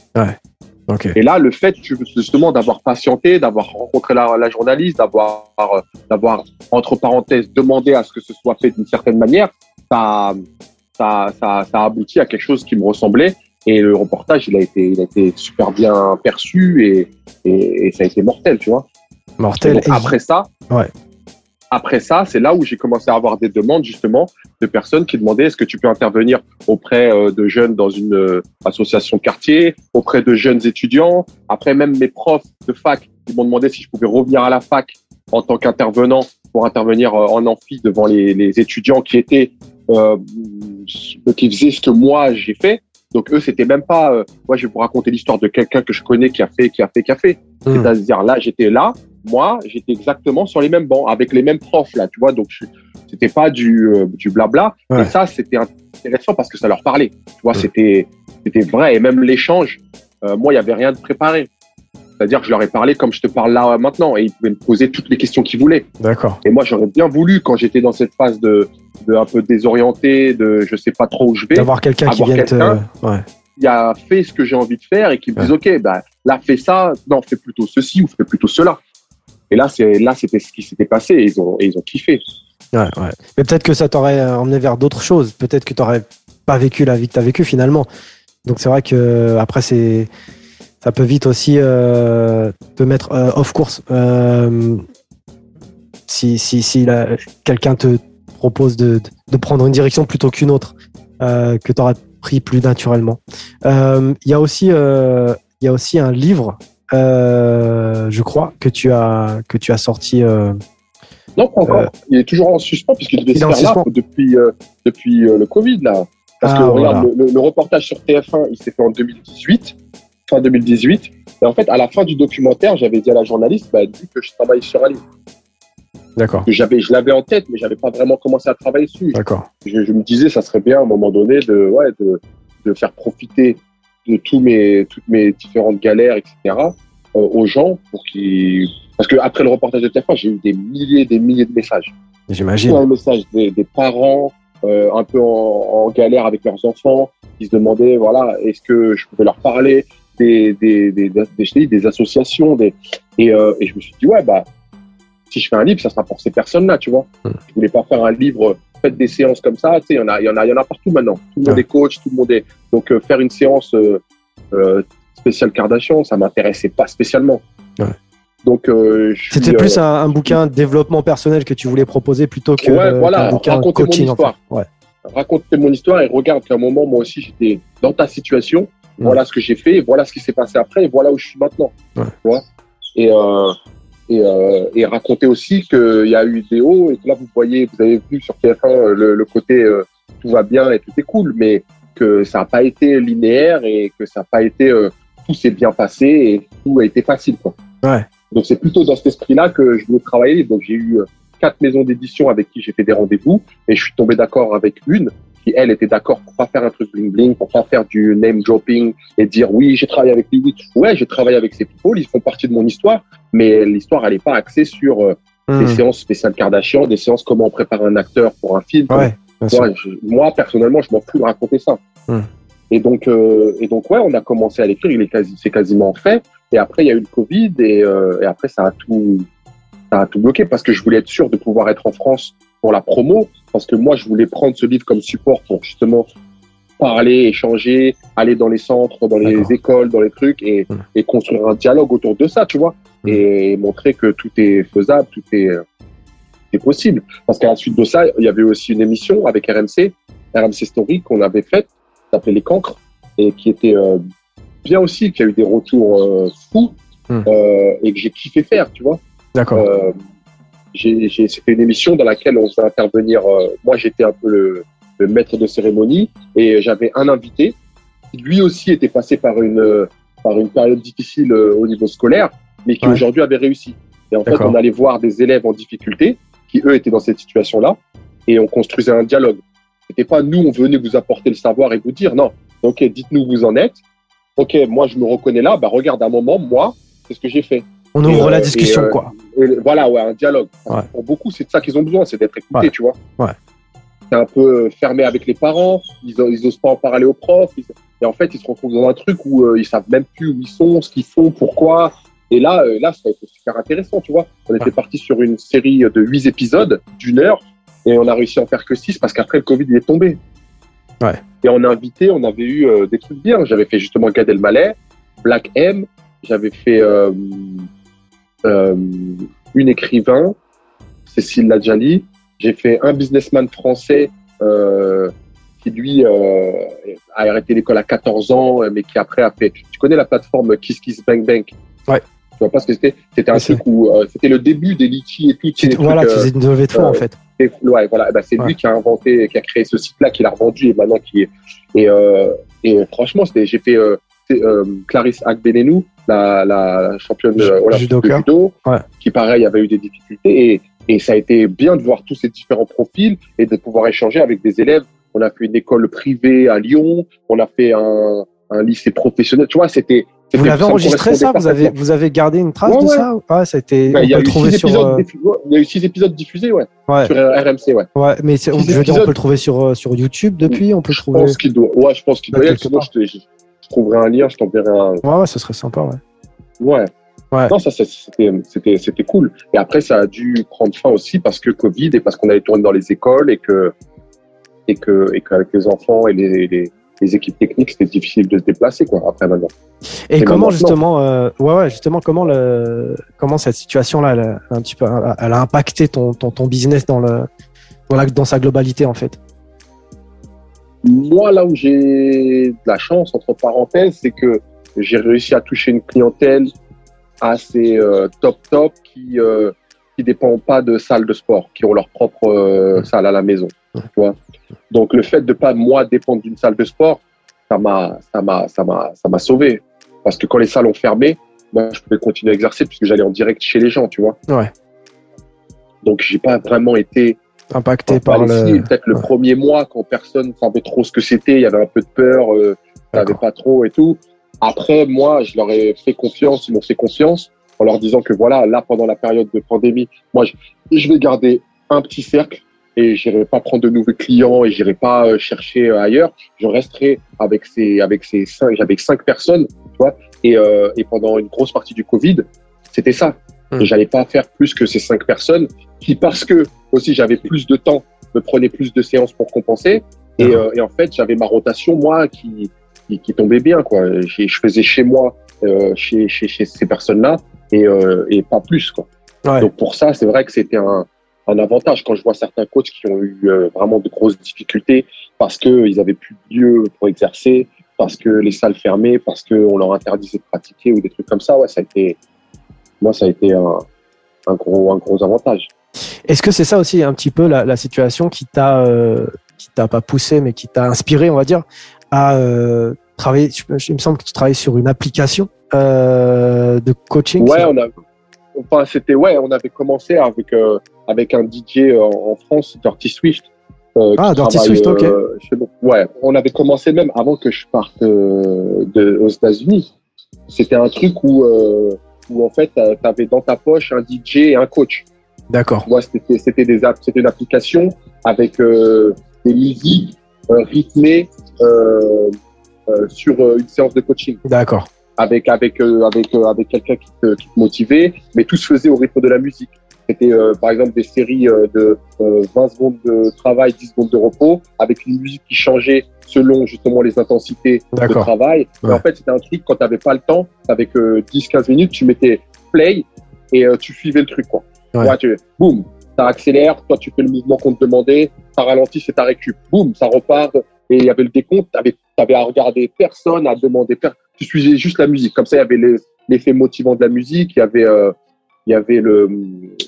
Et là le fait justement d'avoir patienté, d'avoir rencontré la, la journaliste, d'avoir euh, d'avoir entre parenthèses demandé à ce que ce soit fait d'une certaine manière, ça ça ça ça a abouti à quelque chose qui me ressemblait. Et le reportage, il a été, il a été super bien perçu et, et, et ça a été mortel, tu vois. Mortel. donc, Et- après ça, Ouais. après ça, c'est là où j'ai commencé à avoir des demandes justement de personnes qui demandaient est-ce que tu peux intervenir auprès euh, de jeunes dans une euh, association de quartier, auprès de jeunes étudiants. Après même mes profs de fac qui m'ont demandé si je pouvais revenir à la fac en tant qu'intervenant pour intervenir euh, en amphi devant les, les étudiants qui étaient euh, qui faisaient ce que moi j'ai fait. Donc eux, c'était même pas. euh, moi, je vais vous raconter l'histoire de quelqu'un que je connais qui a fait, qui a fait, qui a fait. Hmm. C'est-à-dire là, j'étais là, moi, j'étais exactement sur les mêmes bancs, avec les mêmes profs là, tu vois. Donc c'était pas du euh, du blabla. Ouais. Et ça, c'était intéressant parce que ça leur parlait. Tu vois, Mm. c'était c'était vrai. Et même l'échange, euh, moi, il y avait rien de préparé. C'est-à-dire que je leur ai parlé comme je te parle là maintenant, et ils pouvaient me poser toutes les questions qu'ils voulaient. D'accord. Et moi, j'aurais bien voulu, quand j'étais dans cette phase de, de un peu désorienté, de je sais pas trop où je vais, D'avoir quelqu'un qui avoir vienne te. quelqu'un. Ouais. il a fait ce que j'ai envie de faire et qui me disent ok bah là fais ça non fais plutôt ceci ou fais plutôt cela et là c'est là c'était ce qui s'était passé et ils ont et ils ont kiffé Ouais, ouais. Mais peut-être que ça t'aurait emmené vers d'autres choses. Peut-être que t'aurais pas vécu la vie que t'as vécue finalement. Donc c'est vrai que après c'est ça peut vite aussi euh, te mettre euh, off course. Euh, si si, si quelqu'un te propose de, de prendre une direction plutôt qu'une autre euh, que tu aurais pris plus naturellement. Euh, Il y a aussi euh, y a aussi un livre, euh, je crois que tu as que tu as sorti. euh, non pas encore il est toujours en suspens puisqu'il devait se faire là depuis euh, depuis euh, le Covid là parce Ah, que regarde voilà. le, reportage sur TF1 il s'est fait en 2018 fin 2018 et en fait à la fin du documentaire j'avais dit à la journaliste bah dis que je travaille sur un livre D'accord, j'avais je l'avais en tête mais j'avais pas vraiment commencé à travailler dessus d'accord. je, je me disais, ça serait bien à un moment donné de, ouais, de, de faire profiter de tous mes, toutes mes différentes galères, etc., euh, aux gens pour qu'ils. Parce que après le reportage de TF1, j'ai eu des milliers, des milliers de messages. J'imagine. Plein de messages des, des parents euh, un peu en, en galère avec leurs enfants qui se demandaient, voilà, est-ce que je pouvais leur parler des, des, des, des, des associations, des, et, euh, et je me suis dit, ouais, bah, si je fais un livre, ça sera pour ces personnes-là, tu vois. Mm. Je voulais pas faire un livre, faites des séances comme ça, tu sais, il y en a, il y en a, il y en a partout maintenant. Tout le monde est coach, tout le monde est. Donc, euh, faire une séance euh, euh, spéciale Kardashian, ça m'intéressait pas spécialement. Ouais. Donc, euh, C'était euh, plus un, un bouquin développement personnel que tu voulais proposer plutôt que Ouais, euh, voilà, qu'un bouquin raconter mon coaching. en fait. histoire. Ouais. raconter mon histoire et regarde qu'à un moment, moi aussi, j'étais dans ta situation. Voilà ce que j'ai fait, voilà ce qui s'est passé après, et voilà où je suis maintenant. Tu vois et, euh, et, euh, et raconter aussi qu'il y a eu des hauts et que là, vous voyez, vous avez vu sur TF1 euh, le, le côté euh, tout va bien et tout est cool, mais que ça n'a pas été linéaire et que ça n'a pas été euh, tout s'est bien passé et tout a été facile. Quoi. Ouais. Donc c'est plutôt dans cet esprit-là que je voulais travailler. Donc j'ai eu euh, quatre maisons d'édition avec qui j'ai fait des rendez-vous et je suis tombé d'accord avec une qui elle était d'accord pour pas faire un truc bling bling, pour pas faire du name dropping et dire oui j'ai travaillé avec lui, oui ouais j'ai travaillé avec ces people, ils font partie de mon histoire, mais l'histoire elle est pas axée sur euh, Hmm. des séances spéciales Kardashian, des séances comment on prépare un acteur pour un film. Ouais, je- moi personnellement je m'en fous de raconter ça. Hmm. Et donc euh, et donc ouais on a commencé à l'écrire, il est quasi c'est quasiment fait. Et après il y a eu le Covid et, euh, et après ça a tout ça a tout bloqué parce que je voulais être sûr de pouvoir être en France pour la promo parce que moi je voulais prendre ce livre comme support pour justement parler, échanger, aller dans les centres, dans les écoles, dans les trucs et, et construire un dialogue autour de ça, tu vois, Hmm. et montrer que tout est faisable, tout est, euh, est possible. Parce qu'à la suite de ça, il y avait aussi une émission avec RMC, RMC Story qu'on avait faite, qui s'appelait Les Cancres, et qui était euh, bien aussi, qui a eu des retours euh, fous euh, et que j'ai kiffé faire, tu vois. D'accord. C'était une émission dans laquelle on faisait intervenir. euh, moi, j'étais un peu le, le maître de cérémonie et j'avais un invité qui lui aussi était passé par une euh, par une période difficile euh, au niveau scolaire, mais qui Ouais. aujourd'hui avait réussi. Et en fait, on allait voir des élèves en difficulté qui eux étaient dans cette situation-là et on construisait un dialogue. C'était pas nous, on venait vous apporter le savoir et vous dire non. Ok, dites-nous où vous en êtes. Ok, moi je me reconnais là. Bah regarde, un moment, moi, c'est ce que j'ai fait. On ouvre la discussion, quoi. voilà, ouais, un dialogue. Pour beaucoup, c'est de ça qu'ils ont besoin, c'est d'être écoutés, tu vois. Ouais. C'est un peu fermé avec les parents. Ils, ils osent pas en parler aux profs. et en fait, ils se retrouvent dans un truc où ils savent même plus où ils sont, ce qu'ils font, pourquoi. Et là, euh, là, ça a été super intéressant, tu vois. On était parti sur une série de huit épisodes d'une heure et on a réussi à en faire que six parce qu'après le Covid il est tombé. Ouais. Et on a invité, on avait eu euh, des trucs bien. J'avais fait justement Gad Elmaleh, Black M, j'avais fait euh, euh, une écrivain, Cécile Ladjali. J'ai fait un businessman français euh, qui lui euh, a arrêté l'école à 14 ans, mais qui après a fait. Tu connais la plateforme Kiss Kiss Bang Bang? Ouais. Tu vois pas ce que c'était? C'était un truc où euh, c'était le début des litchis et tout. Voilà, qui faisait une levée de fonds en fait. Et, ouais, voilà. Bah, c'est Ouais. lui qui a inventé, qui a créé ce site-là, qui l'a revendu et maintenant qui est. Et, euh, et franchement, c'était, j'ai fait euh, euh, Clarisse Agbenenou, la, la championne euh, olympique de judo, Ouais. qui pareil avait eu des difficultés. Et, et ça a été bien de voir tous ces différents profils et de pouvoir échanger avec des élèves. On a fait une école privée à Lyon, on a fait un, un lycée professionnel. Tu vois, c'était. Vous l'avez enregistré ça? Vous avez, vous avez gardé une trace Ouais, de ouais. ça Ah, ça a été. Bah, on il y a peut eu le trouver six sur. épisodes, euh, il y a eu six épisodes diffusés, ouais, Ouais, sur RMC, ouais. ouais, mais on, je veux dire, on peut le trouver sur, euh, sur YouTube depuis, on peut le Je trouver? pense qu'il doit. Ouais, je pense qu'il Bah, doit y être. quelque Sinon, je, je- trouverai un lien, je t'enverrai un. Ouais, ouais, ce serait sympa, ouais. Ouais. Ouais. Non, ça, ça, c'était, cool. Et après, ça a dû prendre fin aussi parce que Covid et parce qu'on allait tourner dans les écoles et que, et que, et qu'avec les enfants et les, les, les équipes techniques, c'était difficile de se déplacer, quoi, après maintenant. Et Et comment maintenant- justement, euh, ouais, ouais, justement, comment le, comment cette situation-là, elle, a un petit peu, elle a impacté ton, ton, ton business dans le, dans, la- dans sa globalité en fait? Moi, là où j'ai de la chance, entre parenthèses, c'est que j'ai réussi à toucher une clientèle assez euh, top top qui euh, qui dépend pas de salles de sport, qui ont leur propre euh, salle à la maison. Tu vois Donc le fait de pas moi dépendre d'une salle de sport, ça m'a ça m'a ça m'a ça m'a sauvé parce que quand les salles ont fermé, moi je pouvais continuer à exercer puisque j'allais en direct chez les gens, tu vois. Ouais. Donc j'ai pas vraiment été Impacté Enfin, par le. Peut-être le premier mois, quand personne savait trop ce que c'était, il y avait un peu de peur, euh, je D'accord. pas trop et tout. Après, moi, je leur ai fait confiance, ils m'ont fait confiance en leur disant que voilà, là, pendant la période de pandémie, moi, je, je vais garder un petit cercle et j'irai pas prendre de nouveaux clients et j'irai pas euh, chercher euh, ailleurs. Je resterai avec ces, avec ces cinq, avec cinq personnes, tu vois. Et, euh, et pendant une grosse partie du Covid, c'était ça. Hmm. Et j'allais pas faire plus que ces cinq personnes qui, parce que aussi j'avais plus de temps, me prenaient plus de séances pour compenser. Et, Mhm. euh, et en fait, j'avais ma rotation, moi, qui, qui, qui tombait bien, quoi. Je faisais chez moi, euh, chez, chez, chez ces personnes-là, et, euh, et pas plus, quoi. Ouais. Donc pour ça, c'est vrai que c'était un, un avantage quand je vois certains coachs qui ont eu euh, vraiment de grosses difficultés parce qu'ils avaient plus de lieu pour exercer, parce que les salles fermaient, parce qu'on leur interdisait de pratiquer ou des trucs comme ça. Ouais, ça a été, moi, ça a été un, un gros, un gros avantage. Est-ce que c'est ça aussi un petit peu la, la situation qui t'a, euh, qui t'a pas poussé, mais qui t'a inspiré, on va dire, à euh, travailler. Il me semble que tu travailles sur une application euh, de coaching. Ouais, on a, enfin, c'était, ouais, on avait commencé avec, avec un DJ en, en France, Dirty Swift. Ah, Dirty Swift, ok. chez. Ouais, on avait commencé même avant que je parte de, aux États-Unis. C'était un truc où, où en fait, tu avais dans ta poche un DJ et un coach. D'accord. Moi, c'était c'était des apps- c'était une application avec euh, des musiques euh, rythmées euh, sur une séance de coaching D'accord. avec avec avec avec quelqu'un qui te, qui te motivait, mais tout se faisait au rythme de la musique. C'était euh, par exemple des séries euh, de euh, 20 secondes de travail, 10 secondes de repos, avec une musique qui changeait selon justement les intensités de travail. Et Ouais. en fait, c'était un truc quand tu n'avais pas le temps, avec 10-15 minutes, tu mettais play et euh, tu suivais le truc. Quoi. Ouais. Tu, boum, ça accélère, toi tu fais le mouvement qu'on te demandait, ça ralentit, c'est ta récup. Boum, ça repart. Et il y avait le décompte, tu avais, à regarder personne, à demander personne. Tu suivais juste la musique. Comme ça, il y avait l'effet motivant de la musique, il y avait, euh, il y avait le,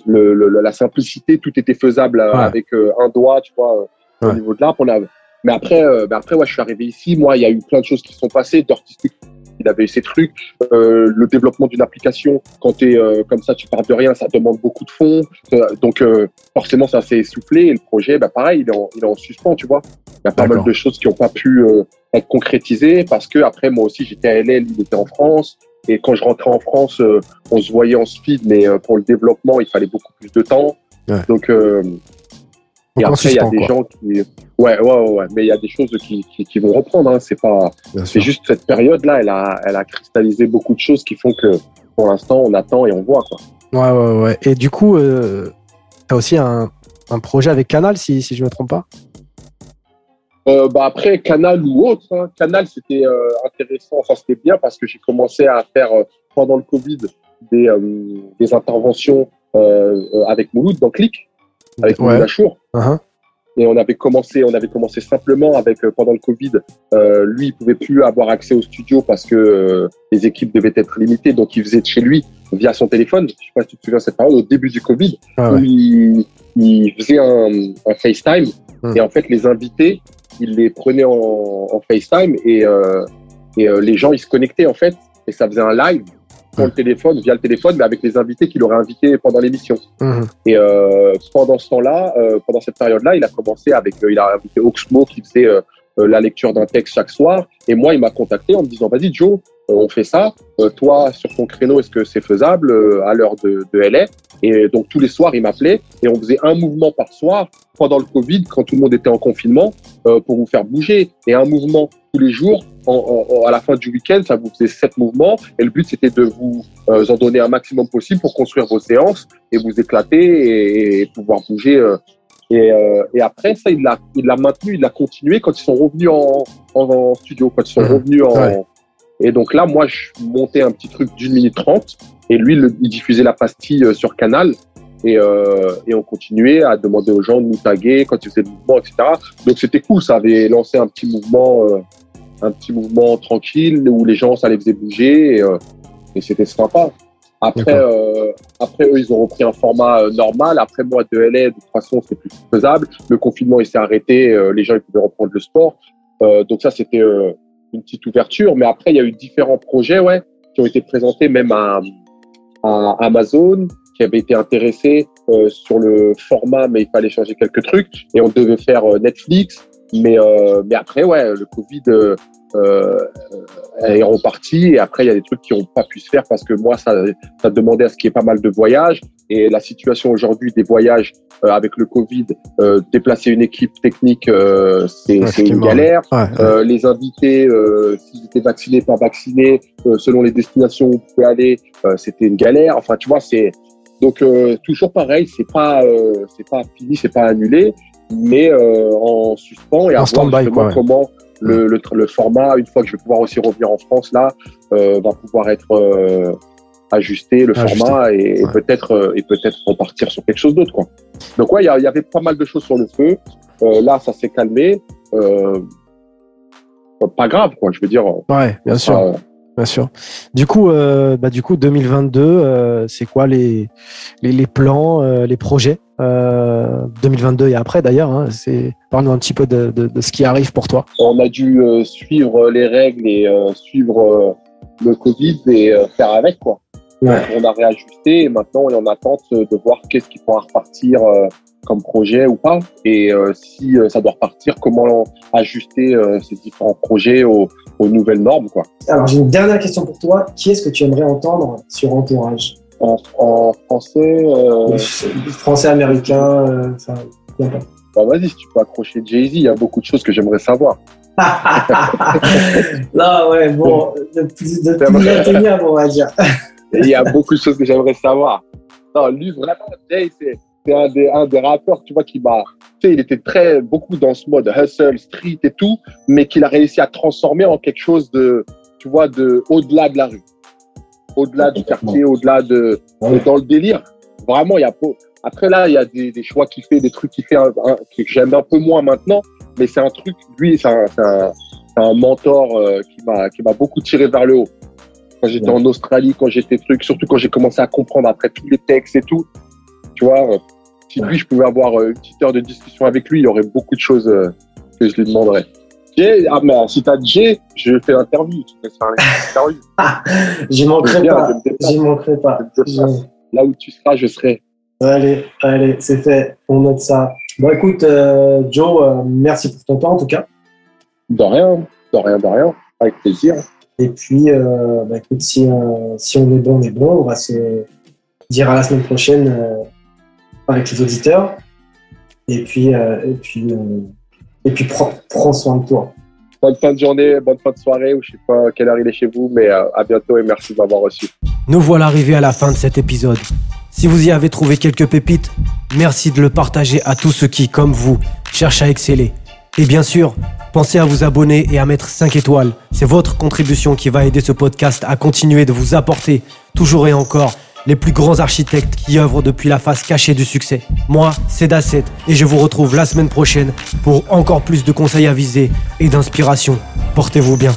le, le- la simplicité, tout était faisable euh, Ouais. avec euh, un doigt, tu vois, euh, Ouais. au niveau de. On a, mais après, euh, après, ouais, je suis arrivé ici. Moi, il y a eu plein de choses qui sont passées. Swift, il avait ses trucs. Euh, le développement d'une application, quand tu es euh, comme ça, tu pars de rien, ça demande beaucoup de fonds. Donc forcément, ça s'est essoufflé et le projet, bah, pareil, il est, en, il est en suspens, tu vois. Il y a pas mal de choses qui n'ont pas pu être concrétisées parce que après, moi aussi, j'étais à LL, il était en France. Et quand je rentrais en France, on se voyait en speed, mais pour le développement, il fallait beaucoup plus de temps. Donc, et après, il y a des gens qui. Ouais, ouais, ouais, mais il y a des choses qui, qui, vont reprendre. Hein. C'est pas. C'est juste cette période-là, elle a, elle a cristallisé beaucoup de choses qui font que pour l'instant, on attend et on voit. Quoi. Ouais, ouais, ouais. Et du coup, euh, tu as aussi un, un, projet avec Canal, si, si je ne me trompe pas? euh, bah après, Canal ou autre. Hein. Canal, c'était euh, intéressant. Enfin, c'était bien parce que j'ai commencé à faire, euh, pendant le Covid, des, des interventions avec Mouloud dans Click avec ouais. Achour. Uh-huh. Et on avait commencé, on avait commencé simplement avec euh, pendant le Covid. Euh, lui, il pouvait plus avoir accès au studio parce que euh, les équipes devaient être limitées, donc il faisait de chez lui via son téléphone. Je sais pas si tu te souviens cette période au début du Covid ah où il, il, faisait un, un FaceTime hum. et en fait les invités, il les prenait en, en FaceTime et, euh, et euh, les gens ils se connectaient en fait et ça faisait un live le téléphone, via le téléphone, mais avec les invités qu'il aurait invités pendant l'émission. Mhm. Et euh, pendant ce temps-là, pendant cette période-là, il a commencé avec, il a invité Oxmo qui faisait la lecture d'un texte chaque soir. Et moi, il m'a contacté en me disant, vas-y Joe, on fait ça. toi, sur ton créneau, est-ce que c'est faisable à l'heure de, de LA Et donc tous les soirs, il m'appelait et on faisait un mouvement par soir pendant le Covid, quand tout le monde était en confinement, pour vous faire bouger. Et un mouvement tous les jours à la fin du week-end, ça vous faisait sept mouvements. Et le but, c'était de vous euh, en donner un maximum possible pour construire vos séances et vous éclater et, pouvoir bouger. Euh. Et, euh, et, après, ça, il l'a, il l'a maintenu, il l'a continué quand ils sont revenus en, en, studio, quand ils sont mmh. revenus en. Et donc là, moi, je montais un petit truc d'une minute trente et lui, il diffusait la pastille sur Canal. Et, euh, et, on continuait à demander aux gens de nous taguer quand ils faisaient le mouvement, etc. Donc c'était cool, ça avait lancé un petit mouvement euh, un petit mouvement tranquille où les gens, ça les faisait bouger et, euh, et c'était sympa. Après, euh, après, eux, ils ont repris un format euh, normal. Après, moi, de LA, de toute façon, c'est plus faisable. Le confinement, il s'est arrêté. les gens, ils pouvaient reprendre le sport. donc ça, c'était une petite ouverture. Mais après, il y a eu différents projets, ouais, qui ont été présentés même à, Amazon, qui avait été intéressé sur le format, mais il fallait changer quelques trucs. Et on devait faire Netflix. Mais, euh, mais après, ouais, le Covid euh, euh, est reparti. Et après, il y a des trucs qui n'ont pas pu se faire parce que moi, ça, ça demandait à ce qu'il y ait pas mal de voyages. Et la situation aujourd'hui des voyages euh, avec le Covid, euh, déplacer une équipe technique, euh, c'est ouais, une galère. Ouais, les invités, s'ils étaient vaccinés, pas vaccinés, selon les destinations où on pouvait aller, c'était une galère. Enfin, tu vois, c'est donc toujours pareil. C'est pas, c'est pas fini, c'est pas annulé mais euh, en suspens et en stand-by comment le, le, le, format, une fois que je vais pouvoir aussi revenir en France, là, euh, va pouvoir être euh, ajusté, le format, et, peut-être euh, et peut-être repartir sur quelque chose d'autre. Quoi. Donc ouais, il y, y, avait pas mal de choses sur le feu. Euh, là, ça s'est calmé. pas grave, quoi. Je veux dire. Ouais, bien sûr. Bien sûr. Du coup, euh, bah, du coup 2022, euh, c'est quoi les, les, les plans, euh, les projets 2022 et après d'ailleurs hein, c'est Parle-nous un petit peu de, de, de, ce qui arrive pour toi. On a dû suivre les règles et suivre le Covid et faire avec. quoi. Ouais. On a réajusté et maintenant on est en attente de voir qu'est-ce qui pourra repartir comme projet ou pas. Et si ça doit repartir, comment ajuster ces différents projets aux, aux nouvelles normes. Quoi. Alors, j'ai une dernière question pour toi. Qui est-ce que tu aimerais entendre sur Entourage? En, en, français euh... Français, américain, euh, ça, bah vas-y, si tu peux accrocher Jay-Z, il y a beaucoup de choses que j'aimerais savoir. non, ouais, bon, de plus, de plus on va dire. il y a beaucoup de choses que j'aimerais savoir. Non, lui, vraiment, Jay, c'est un des, un des rappeurs, tu vois, qui m'a. Tu sais, il était très, beaucoup dans ce mode hustle, street et tout, mais qu'il a réussi à transformer en quelque chose de, tu vois, de, au-delà de la rue. Au-delà du quartier, au-delà de, dans le délire. Vraiment, il y a, après là, il y a des, des choix qu'il fait, des trucs qu'il fait, que j'aime un peu moins maintenant, mais c'est un truc, lui, c'est un, un, un, mentor euh, qui m'a, qui m'a beaucoup tiré vers le haut. Quand j'étais en Australie, quand j'étais truc, surtout quand j'ai commencé à comprendre après tous les textes et tout, tu vois, si lui, je pouvais avoir euh, une petite heure de discussion avec lui, il y aurait beaucoup de choses euh, que je lui demanderais. Jay, ah, mais si t'as Jay, je fais l'interview. Faire l'interview. J'y manquerai pas. J'y manquerai pas. Là où tu seras, je serai. Allez, allez, c'est fait. On note ça. Bon, écoute, euh, Joe, euh, merci pour ton temps en tout cas. De rien, de rien, de rien. Avec plaisir. Et puis, euh, bah, écoute, si, euh, si on est bon, on est bon. On va se dire à la semaine prochaine euh, avec les auditeurs. Et puis, euh, et puis, euh, et puis prends, prends soin de toi. Bonne fin de journée, bonne fin de soirée, ou je sais pas quelle heure il est chez vous, mais euh, à bientôt et merci de m'avoir reçu. Nous voilà arrivés à la fin de cet épisode. Si vous y avez trouvé quelques pépites, merci de le partager à tous ceux qui, comme vous, cherchent à exceller. Et bien sûr, pensez à vous abonner et à mettre 5 étoiles. C'est votre contribution qui va aider ce podcast à continuer de vous apporter, toujours et encore, les plus grands architectes qui œuvrent depuis la face cachée du succès. Moi, c'est Dasset et je vous retrouve la semaine prochaine pour encore plus de conseils avisés et d'inspiration. Portez-vous bien.